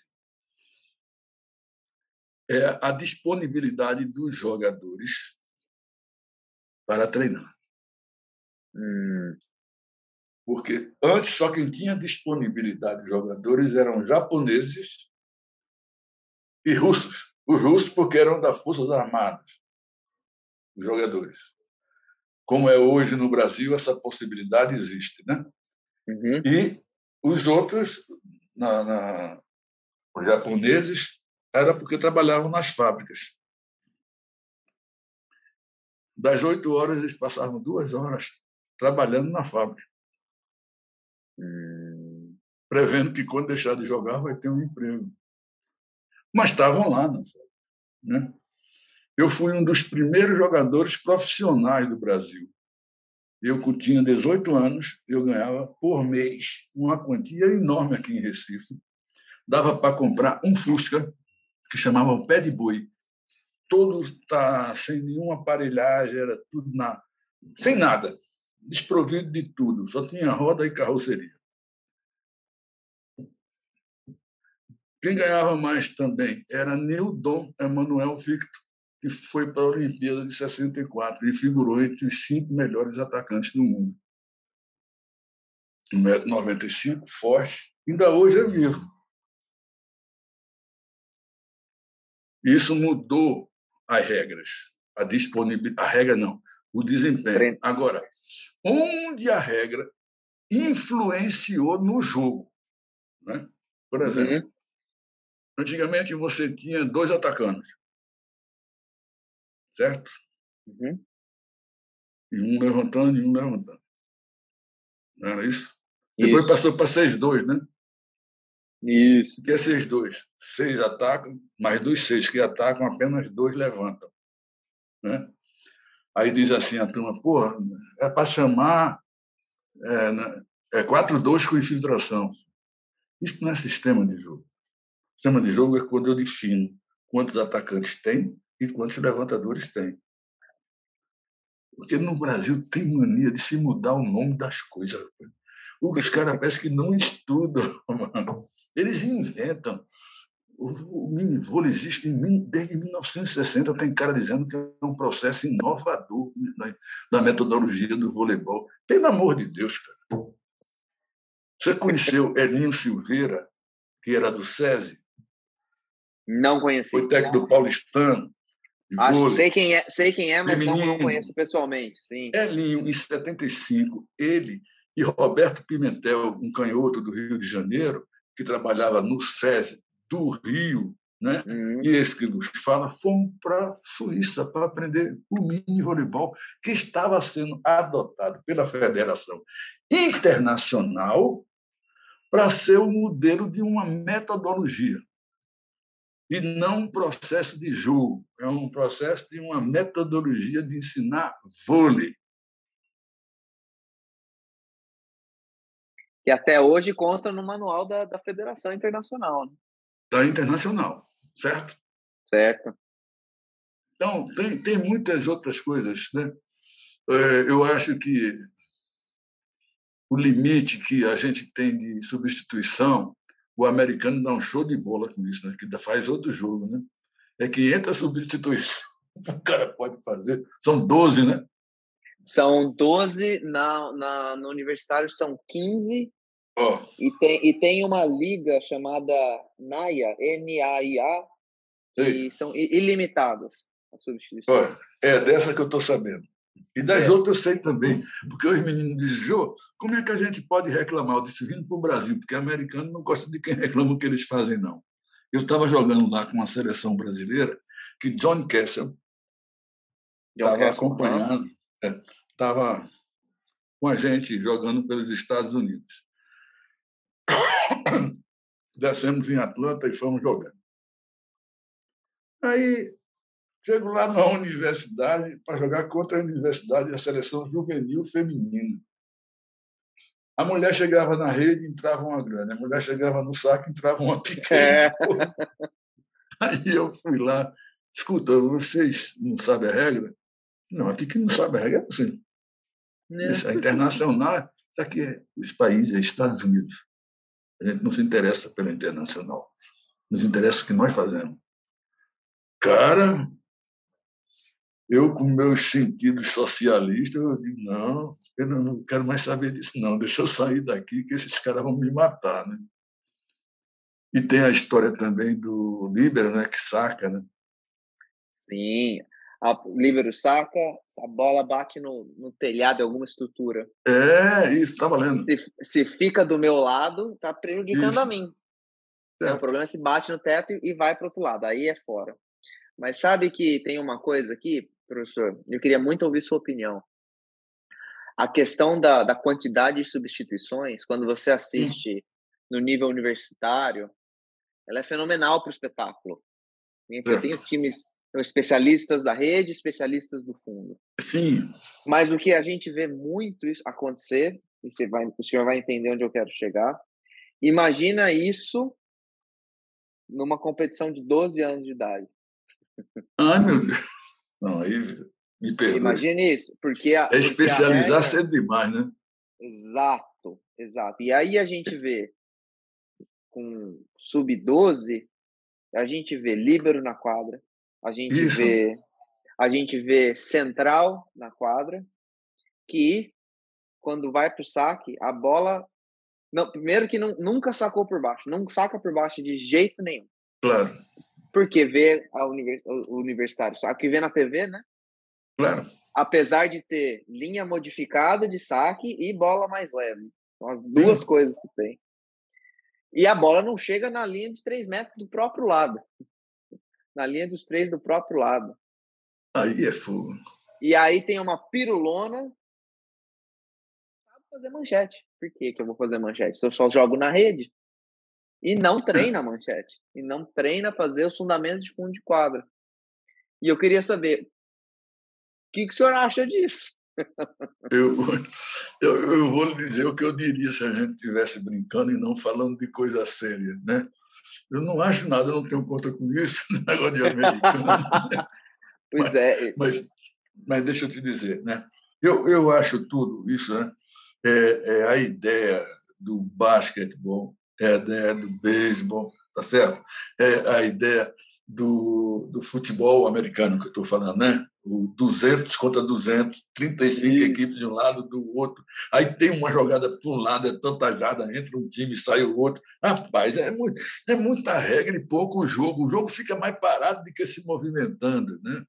S2: é a disponibilidade dos jogadores para treinar. Hum. Porque antes só quem tinha disponibilidade de jogadores eram japoneses e russos. Os russos porque eram das Forças Armadas, os jogadores. Como é hoje no Brasil, essa possibilidade existe. Né? Uhum. E os outros, na, na, os japoneses, era porque trabalhavam nas fábricas. Das oito horas, eles passavam duas horas trabalhando na fábrica. Hum. Prevendo que quando deixar de jogar vai ter um emprego. Mas estavam lá na fábrica. Né? Eu fui um dos primeiros jogadores profissionais do Brasil. Eu, tinha 18 anos, eu ganhava por mês uma quantia enorme aqui em Recife. Dava para comprar um Fusca, que chamavam pé de boi. Todo tá sem nenhuma aparelhagem, era tudo na sem nada, desprovido de tudo, só tinha roda e carroceria. Quem ganhava mais também era Neudon Emanuel Victor, que foi para a Olimpíada de 64 e figurou entre os cinco melhores atacantes do mundo. 1,95m, forte, ainda hoje é vivo. Isso mudou as regras, a disponibilidade, a regra não, o desempenho. Agora, onde a regra influenciou no jogo, né? Por exemplo, uhum. antigamente você tinha dois atacantes certo? Uhum. E um levantando e um levantando. Não era isso? isso. Depois passou para 6-2, né?
S3: Isso.
S2: O que é 6-2? Seis atacam, mas dos seis que atacam, apenas dois levantam. Né? Aí diz assim a turma, porra, é para chamar é, é 4-2 com infiltração. Isso não é sistema de jogo. Sistema de jogo é quando eu defino quantos atacantes tem e quantos levantadores tem. Porque no Brasil tem mania de se mudar o nome das coisas. Os caras parecem que não estudam, mano. Eles inventam. O, mini vôlei existe desde 1960. Tem cara dizendo que é um processo inovador da metodologia do voleibol. Pelo amor de Deus, cara. Você conheceu Elinho Silveira, que era do SESI?
S3: Não conheci.
S2: Foi técnico do Paulistano.
S3: Acho, sei quem é, sei quem é, mas não, não conheço pessoalmente. Sim.
S2: Elinho, em 75, ele e Roberto Pimentel, um canhoto do Rio de Janeiro, que trabalhava no SESI do Rio, né? Uhum. e esse que nos fala, fomos para a Suíça para aprender o mini voleibol, que estava sendo adotado pela Federação Internacional para ser o modelo de uma metodologia e não um processo de jogo, é um processo de uma metodologia de ensinar vôlei.
S3: Que até hoje consta no manual da, da Federação Internacional. Né?
S2: Da Internacional, certo?
S3: Certo.
S2: Então, tem, tem muitas outras coisas. Né? É, eu acho que o limite que a gente tem de substituição o americano dá um show de bola com isso, né? que faz outro jogo. Né? É 500 substituições o cara pode fazer. São 12, né?
S3: São 12, na, na, no universitário são 15. Oh. E, tem, e tem uma liga chamada NAIA, N-A-I-A, e são ilimitadas as substituições.
S2: Oh, é dessa que eu estou sabendo. E das é. outras eu sei também, porque os meninos dizem, Jô, como é que a gente pode reclamar? Eu disse, vindo para o Brasil, porque americano não gosta de quem reclama o que eles fazem, não. Eu estava jogando lá com uma seleção brasileira que John Kessel estava acompanhando, estava é, com a gente jogando pelos Estados Unidos. Descemos em Atlanta e fomos jogando. Aí chego lá na universidade para jogar contra a universidade e a seleção juvenil feminina. A mulher chegava na rede, entrava uma grande. A mulher chegava no saco, entrava uma pequena. É. Aí eu fui lá. Escuta, vocês não sabem a regra? Não, aqui que não sabe a regra é você. É. Isso é internacional. Isso aqui é os países, é Estados Unidos. A gente não se interessa pelo internacional. Nos interessa o que nós fazemos. Cara, eu, com meus sentidos socialistas, eu digo, não, eu não quero mais saber disso, não. Deixa eu sair daqui, que esses caras vão me matar, né? E tem a história também do Líbero, né, que saca, né?
S3: Sim, a Líbero saca, a bola bate no, no telhado de alguma estrutura.
S2: É, isso, tá valendo.
S3: Se, se fica do meu lado, tá prejudicando isso. a mim. É, o problema é se bate no teto e vai para outro lado, aí é fora. Mas sabe que tem uma coisa aqui, professor? Eu queria muito ouvir sua opinião. A questão da, da quantidade de substituições, quando você assiste no nível universitário, ela é fenomenal para o espetáculo. Eu tenho times especialistas da rede, especialistas do fundo.
S2: Sim.
S3: Mas o que a gente vê muito isso acontecer, e você vai, o senhor vai entender onde eu quero chegar. Imagina isso numa competição de 12 anos de idade.
S2: Ai, meu Deus. Não, aí me perdoe.
S3: Imagine isso, porque... A,
S2: é especializar regra... cedo demais, né?
S3: Exato, exato. E aí a gente vê com sub-12, a gente vê líbero na quadra, a gente isso. vê a gente vê central na quadra, que quando vai para o saque, a bola não, primeiro que não, nunca sacou por baixo, não saca por baixo de jeito nenhum.
S2: Claro
S3: porque vê a univers, o universitário, só que vê na TV, né?
S2: Claro.
S3: Apesar de ter linha modificada de saque e bola mais leve. São as duas Sim. coisas que tem. E a bola não chega na linha de 3 metros do próprio lado. Na linha dos três do próprio lado.
S2: Aí é fogo.
S3: E aí tem uma pirulona. Sabe fazer manchete. Por que, que eu vou fazer manchete? Se eu só jogo na rede, e não treina a manchete. E não treina fazer os fundamentos de fundo de quadra. E eu queria saber, o que, que o senhor acha disso?
S2: Eu, eu, eu vou lhe dizer o que eu diria se a gente estivesse brincando e não falando de coisa séria, né? Eu não acho nada, eu não tenho conta com isso, negócio de americano.
S3: pois
S2: mas,
S3: é.
S2: Mas, mas deixa eu te dizer, né? Eu, eu acho tudo isso, né? É, é a ideia do basquetebol, é a ideia do beisebol, tá certo? É a ideia do, do futebol americano que eu estou falando, né? O 200 contra 200, 35 Isso. equipes de um lado do outro. Aí tem uma jogada para um lado, é tanta jada, entra um time, sai o outro. Rapaz, é, muito, é muita regra e pouco jogo. O jogo fica mais parado do que se movimentando, né?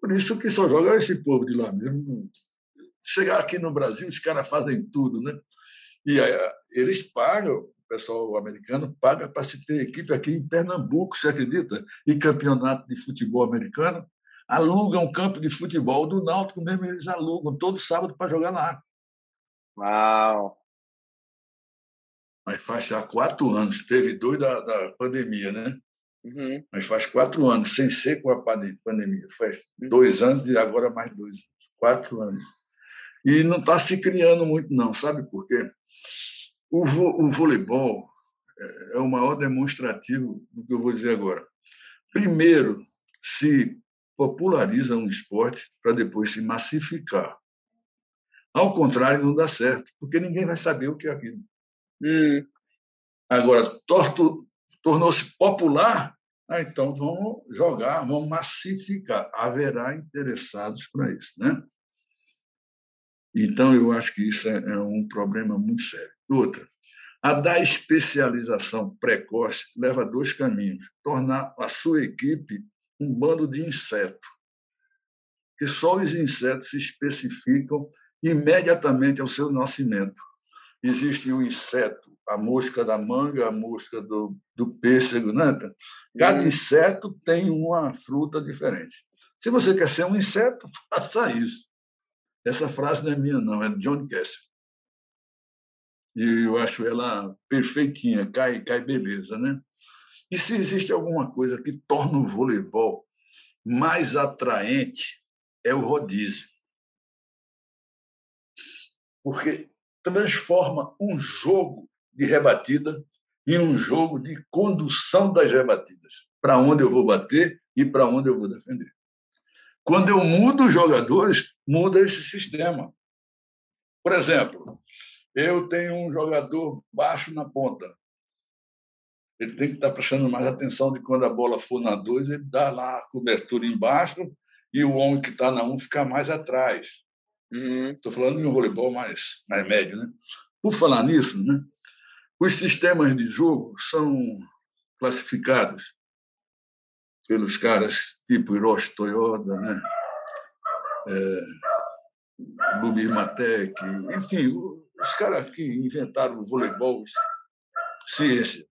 S2: Por isso que só joga esse povo de lá mesmo. Chegar aqui no Brasil, os caras fazem tudo, né? E aí, eles pagam, o pessoal americano paga para se ter equipe aqui em Pernambuco, você acredita? E campeonato de futebol americano. Alugam um campo de futebol do Náutico mesmo, eles alugam todo sábado para jogar lá.
S3: Uau!
S2: Mas faz já quatro anos. Teve dois da, da pandemia, né?
S3: Uhum.
S2: Mas faz quatro anos, sem ser com a pandemia. Faz uhum. dois anos e agora mais dois. Quatro anos. E não está se criando muito, não. Sabe por quê? O, vo, o voleibol é, é o maior demonstrativo do que eu vou dizer agora. Primeiro, se populariza um esporte para depois se massificar. Ao contrário, não dá certo, porque ninguém vai saber o que é aquilo.
S3: Hum.
S2: Agora, tornou-se popular, ah, então vamos jogar, vamos massificar. Haverá interessados para isso. Né? Então, eu acho que isso é, é um problema muito sério. Outra, a da especialização precoce leva a dois caminhos: tornar a sua equipe um bando de inseto. que só os insetos se especificam imediatamente ao seu nascimento. Existe um inseto, a mosca da manga, a mosca do, do pêssego, né? Cada inseto tem uma fruta diferente. Se você quer ser um inseto, faça isso. Essa frase não é minha, não, é de John Kessler. E eu acho ela perfeitinha, cai, cai beleza, né? E se existe alguma coisa que torna o voleibol mais atraente, é o rodízio. Porque transforma um jogo de rebatida em um jogo de condução das rebatidas. Para onde eu vou bater e para onde eu vou defender. Quando eu mudo os jogadores, muda esse sistema. Por exemplo, eu tenho um jogador baixo na ponta. Ele tem que estar prestando mais atenção de quando a bola for na 2, ele dá lá a cobertura embaixo e o homem que está na 1 um fica mais atrás. Estou uhum. falando de um voleibol mais, mais médio. Né? Por falar nisso, né, os sistemas de jogo são classificados pelos caras tipo Hiroshi Toyoda, né? É, Lubirmatec, enfim, os caras que inventaram o voleibol, ciência,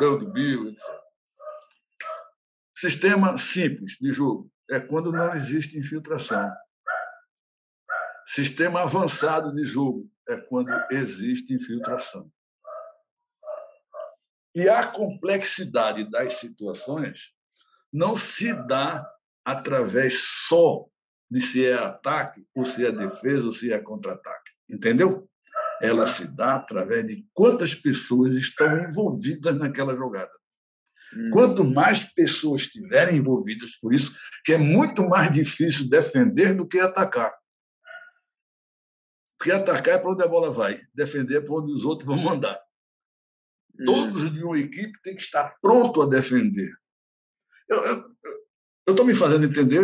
S2: Doug Bill, etc. Sistema simples de jogo é quando não existe infiltração. Sistema avançado de jogo é quando existe infiltração. E a complexidade das situações não se dá através só de se é ataque, ou se é defesa, ou se é contra-ataque. Entendeu? Ela se dá através de quantas pessoas estão envolvidas naquela jogada. Hum. Quanto mais pessoas estiverem envolvidas, por isso que é muito mais difícil defender do que atacar. Porque atacar é para onde a bola vai, defender é para onde os outros vão mandar. Hum. Todos de uma equipe têm que estar pronto a defender. Eu estou me fazendo entender?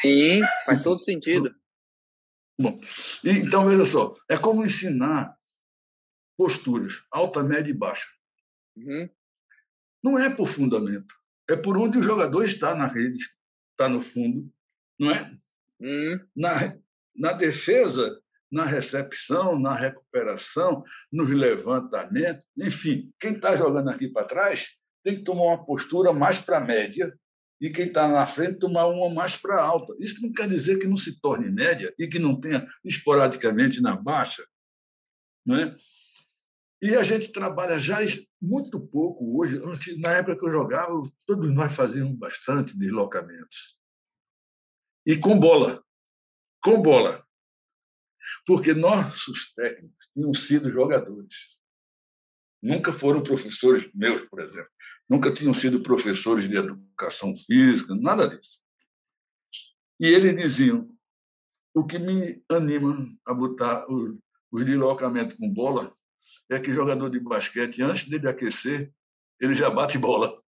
S3: Sim, faz todo sentido.
S2: Bom, então veja só, é como ensinar posturas, alta, média e baixa. Uhum. Não é por fundamento, é por onde o jogador está na rede, está no fundo, não é? Uhum. Na, na defesa, na recepção, na recuperação, nos levantamentos, enfim, quem está jogando aqui para trás tem que tomar uma postura mais para a média e quem está na frente tomar uma mais para alta. Isso não quer dizer que não se torne média e que não tenha esporadicamente na baixa. Não é? E a gente trabalha já muito pouco hoje. Na época que eu jogava, todos nós fazíamos bastante deslocamentos. E com bola. Com bola. Porque nossos técnicos tinham sido jogadores. Nunca foram professores meus, por exemplo nunca tinham sido professores de educação física, nada disso. E eles diziam: o que me anima a botar os, os deslocamentos com bola é que jogador de basquete, antes dele aquecer, ele já bate bola.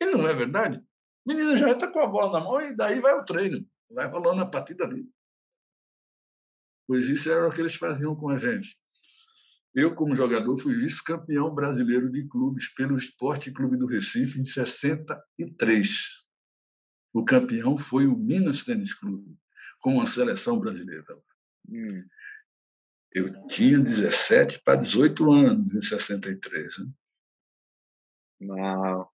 S2: E não é verdade? O menino já está com a bola na mão e daí vai o treino, vai rolando a partida ali. Pois isso era o que eles faziam com a gente. Eu, como jogador, fui vice-campeão brasileiro de clubes pelo Esporte Clube do Recife em 63. O campeão foi o Minas Tênis Clube, com a seleção brasileira. Hum. Eu tinha 17 para 18 anos em 63. Né?
S3: Uau!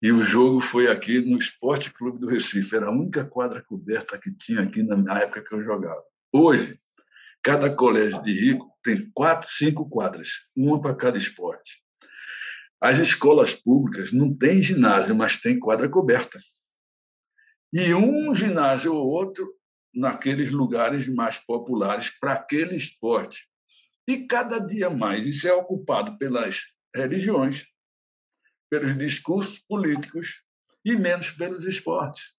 S2: E o jogo foi aqui no Esporte Clube do Recife. Era a única quadra coberta que tinha aqui na época que eu jogava. Hoje, Cada colégio de rico tem quatro, cinco quadras, uma para cada esporte. As escolas públicas não têm ginásio, mas tem quadra coberta. E um ginásio ou outro naqueles lugares mais populares para aquele esporte. E cada dia mais isso é ocupado pelas religiões, pelos discursos políticos e menos pelos esportes.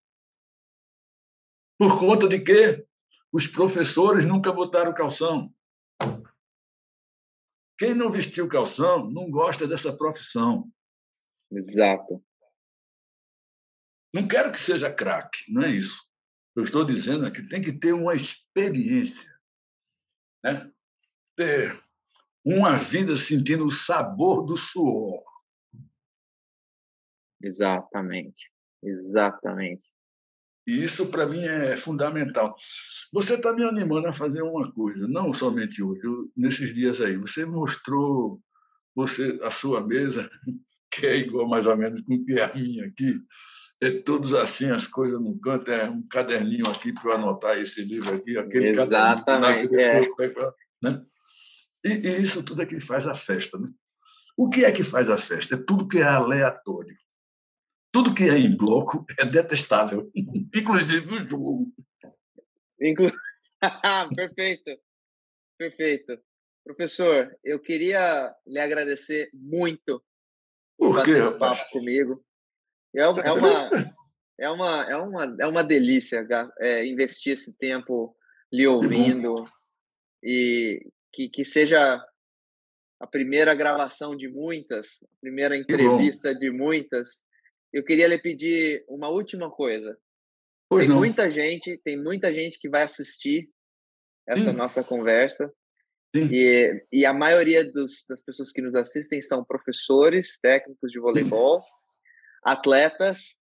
S2: Por conta de quê? Os professores nunca botaram calção. Quem não vestiu calção não gosta dessa profissão.
S3: Exato.
S2: Não quero que seja craque, não é isso. Eu estou dizendo é que tem que ter uma experiência, né? ter uma vida sentindo o sabor do suor.
S3: Exatamente, exatamente.
S2: E isso, para mim, é fundamental. Você está me animando a fazer uma coisa, não somente hoje, nesses dias aí. Você mostrou você a sua mesa, que é igual mais ou menos com que é a minha aqui, é todos assim, as coisas no canto, é um caderninho aqui para eu anotar esse livro aqui, aquele
S3: Exatamente, caderninho. É.
S2: Né? E, e, isso tudo é que faz a festa. Né? O que é que faz a festa? É tudo que é aleatório. Tudo que é em bloco é detestável, inclusive o jogo.
S3: Inclu... Perfeito. Perfeito. Professor, eu queria lhe agradecer muito
S2: por, por bater
S3: esse papo comigo. É uma, é uma, é uma, é uma, é uma delícia é, investir esse tempo lhe ouvindo e que, que seja a primeira gravação de muitas, a primeira entrevista de muitas. Eu queria lhe pedir uma última coisa. Pois tem não. muita gente, tem muita gente que vai assistir essa Sim. nossa conversa. E, e a maioria dos, das pessoas que nos assistem são professores, técnicos de voleibol, atletas,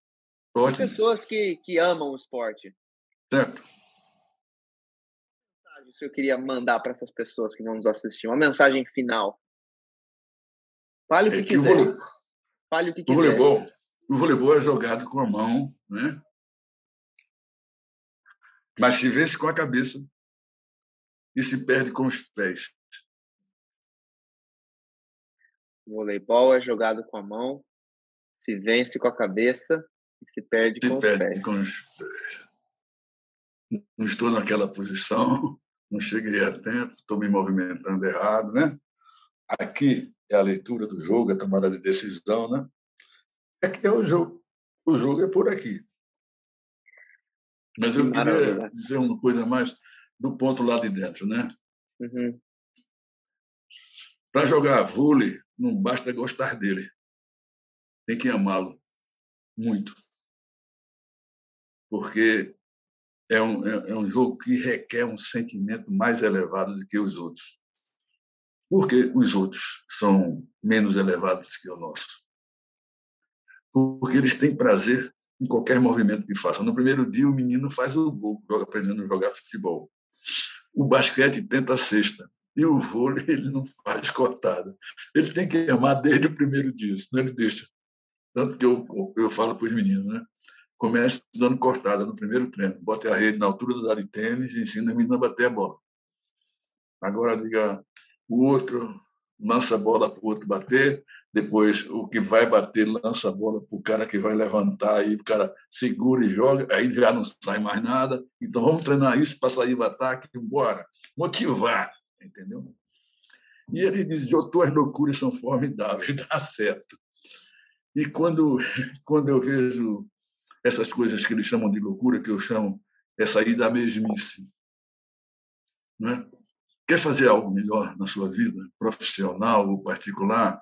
S3: pessoas que, que amam o esporte.
S2: Certo.
S3: Se eu queria mandar para essas pessoas que vão nos assistir, uma mensagem final. Fale o que é quiser. Que o Fale o que quiser.
S2: O voleibol, o voleibol é jogado com a mão, né? Mas se vê-se com a cabeça e se perde com os pés.
S3: O voleibol é jogado com a mão, se vence com a cabeça e se perde se com perde os pés. Com os pés.
S2: Não estou naquela posição, não cheguei a tempo, estou me movimentando errado, né? Aqui é a leitura do jogo, a tomada de decisão, né? Aqui é o jogo. O jogo é por aqui. Mas eu queria dizer uma coisa mais do ponto lá de dentro, né?
S3: Uhum.
S2: Para jogar vôlei, não basta gostar dele. Tem que amá-lo muito. Porque é um, é, é um jogo que requer um sentimento mais elevado do que os outros. Porque os outros são menos elevados que o nosso. Porque eles têm prazer em qualquer movimento que façam. No primeiro dia, o menino faz o gol, aprendendo a jogar futebol. O basquete tenta a cesta. E o vôlei ele não faz cortada. Ele tem que amar desde o primeiro dia, senão ele deixa. Tanto que eu, eu falo para os meninos, né? Comece dando cortada no primeiro treino. Bote a rede na altura do dar de tênis e ensina o menino a bater a bola. Agora diga o outro, lança a bola para o outro bater, depois o que vai bater lança a bola para o cara que vai levantar, aí o cara segura e joga, aí já não sai mais nada. Então vamos treinar isso para sair do ataque, embora. Motivar, entendeu? E ele diz: Jô, tuas loucuras são formidáveis, dá certo. E quando, quando eu vejo essas coisas que eles chamam de loucura, que eu chamo é sair da mesmice. Não é? Quer fazer algo melhor na sua vida, profissional ou particular?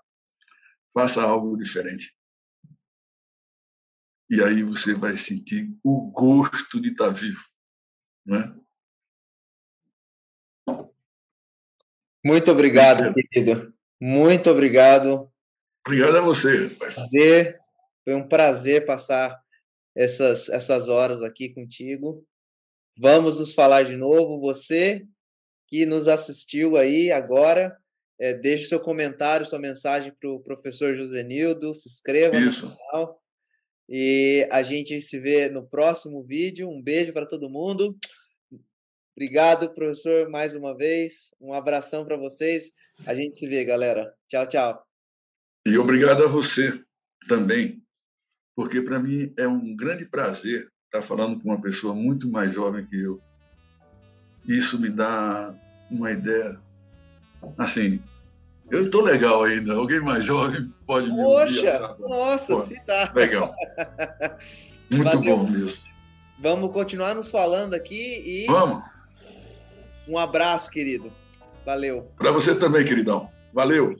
S2: Faça algo diferente. E aí você vai sentir o gosto de estar vivo, né?
S3: Muito obrigado, querido. Muito obrigado.
S2: Obrigado a você.
S3: Prazer. Foi um prazer passar essas, essas horas aqui contigo. Vamos nos falar de novo. Você que nos assistiu aí agora, é, deixe seu comentário, sua mensagem para o professor Josenildo, se inscreva
S2: Isso.
S3: no canal. E a gente se vê no próximo vídeo. Um beijo para todo mundo. Obrigado, professor, mais uma vez. Um abração para vocês. A gente se vê, galera. Tchau, tchau.
S2: E obrigado a você também, porque para mim é um grande prazer estar falando com uma pessoa muito mais jovem que eu. Isso me dá uma ideia assim, eu estou legal ainda. Alguém mais jovem pode me
S3: Poxa, nossa, Pô, se dá.
S2: Legal. Muito Valeu. bom mesmo.
S3: Vamos continuar nos falando aqui e.
S2: Vamos.
S3: Um abraço, querido. Valeu.
S2: Para você também, queridão. Valeu.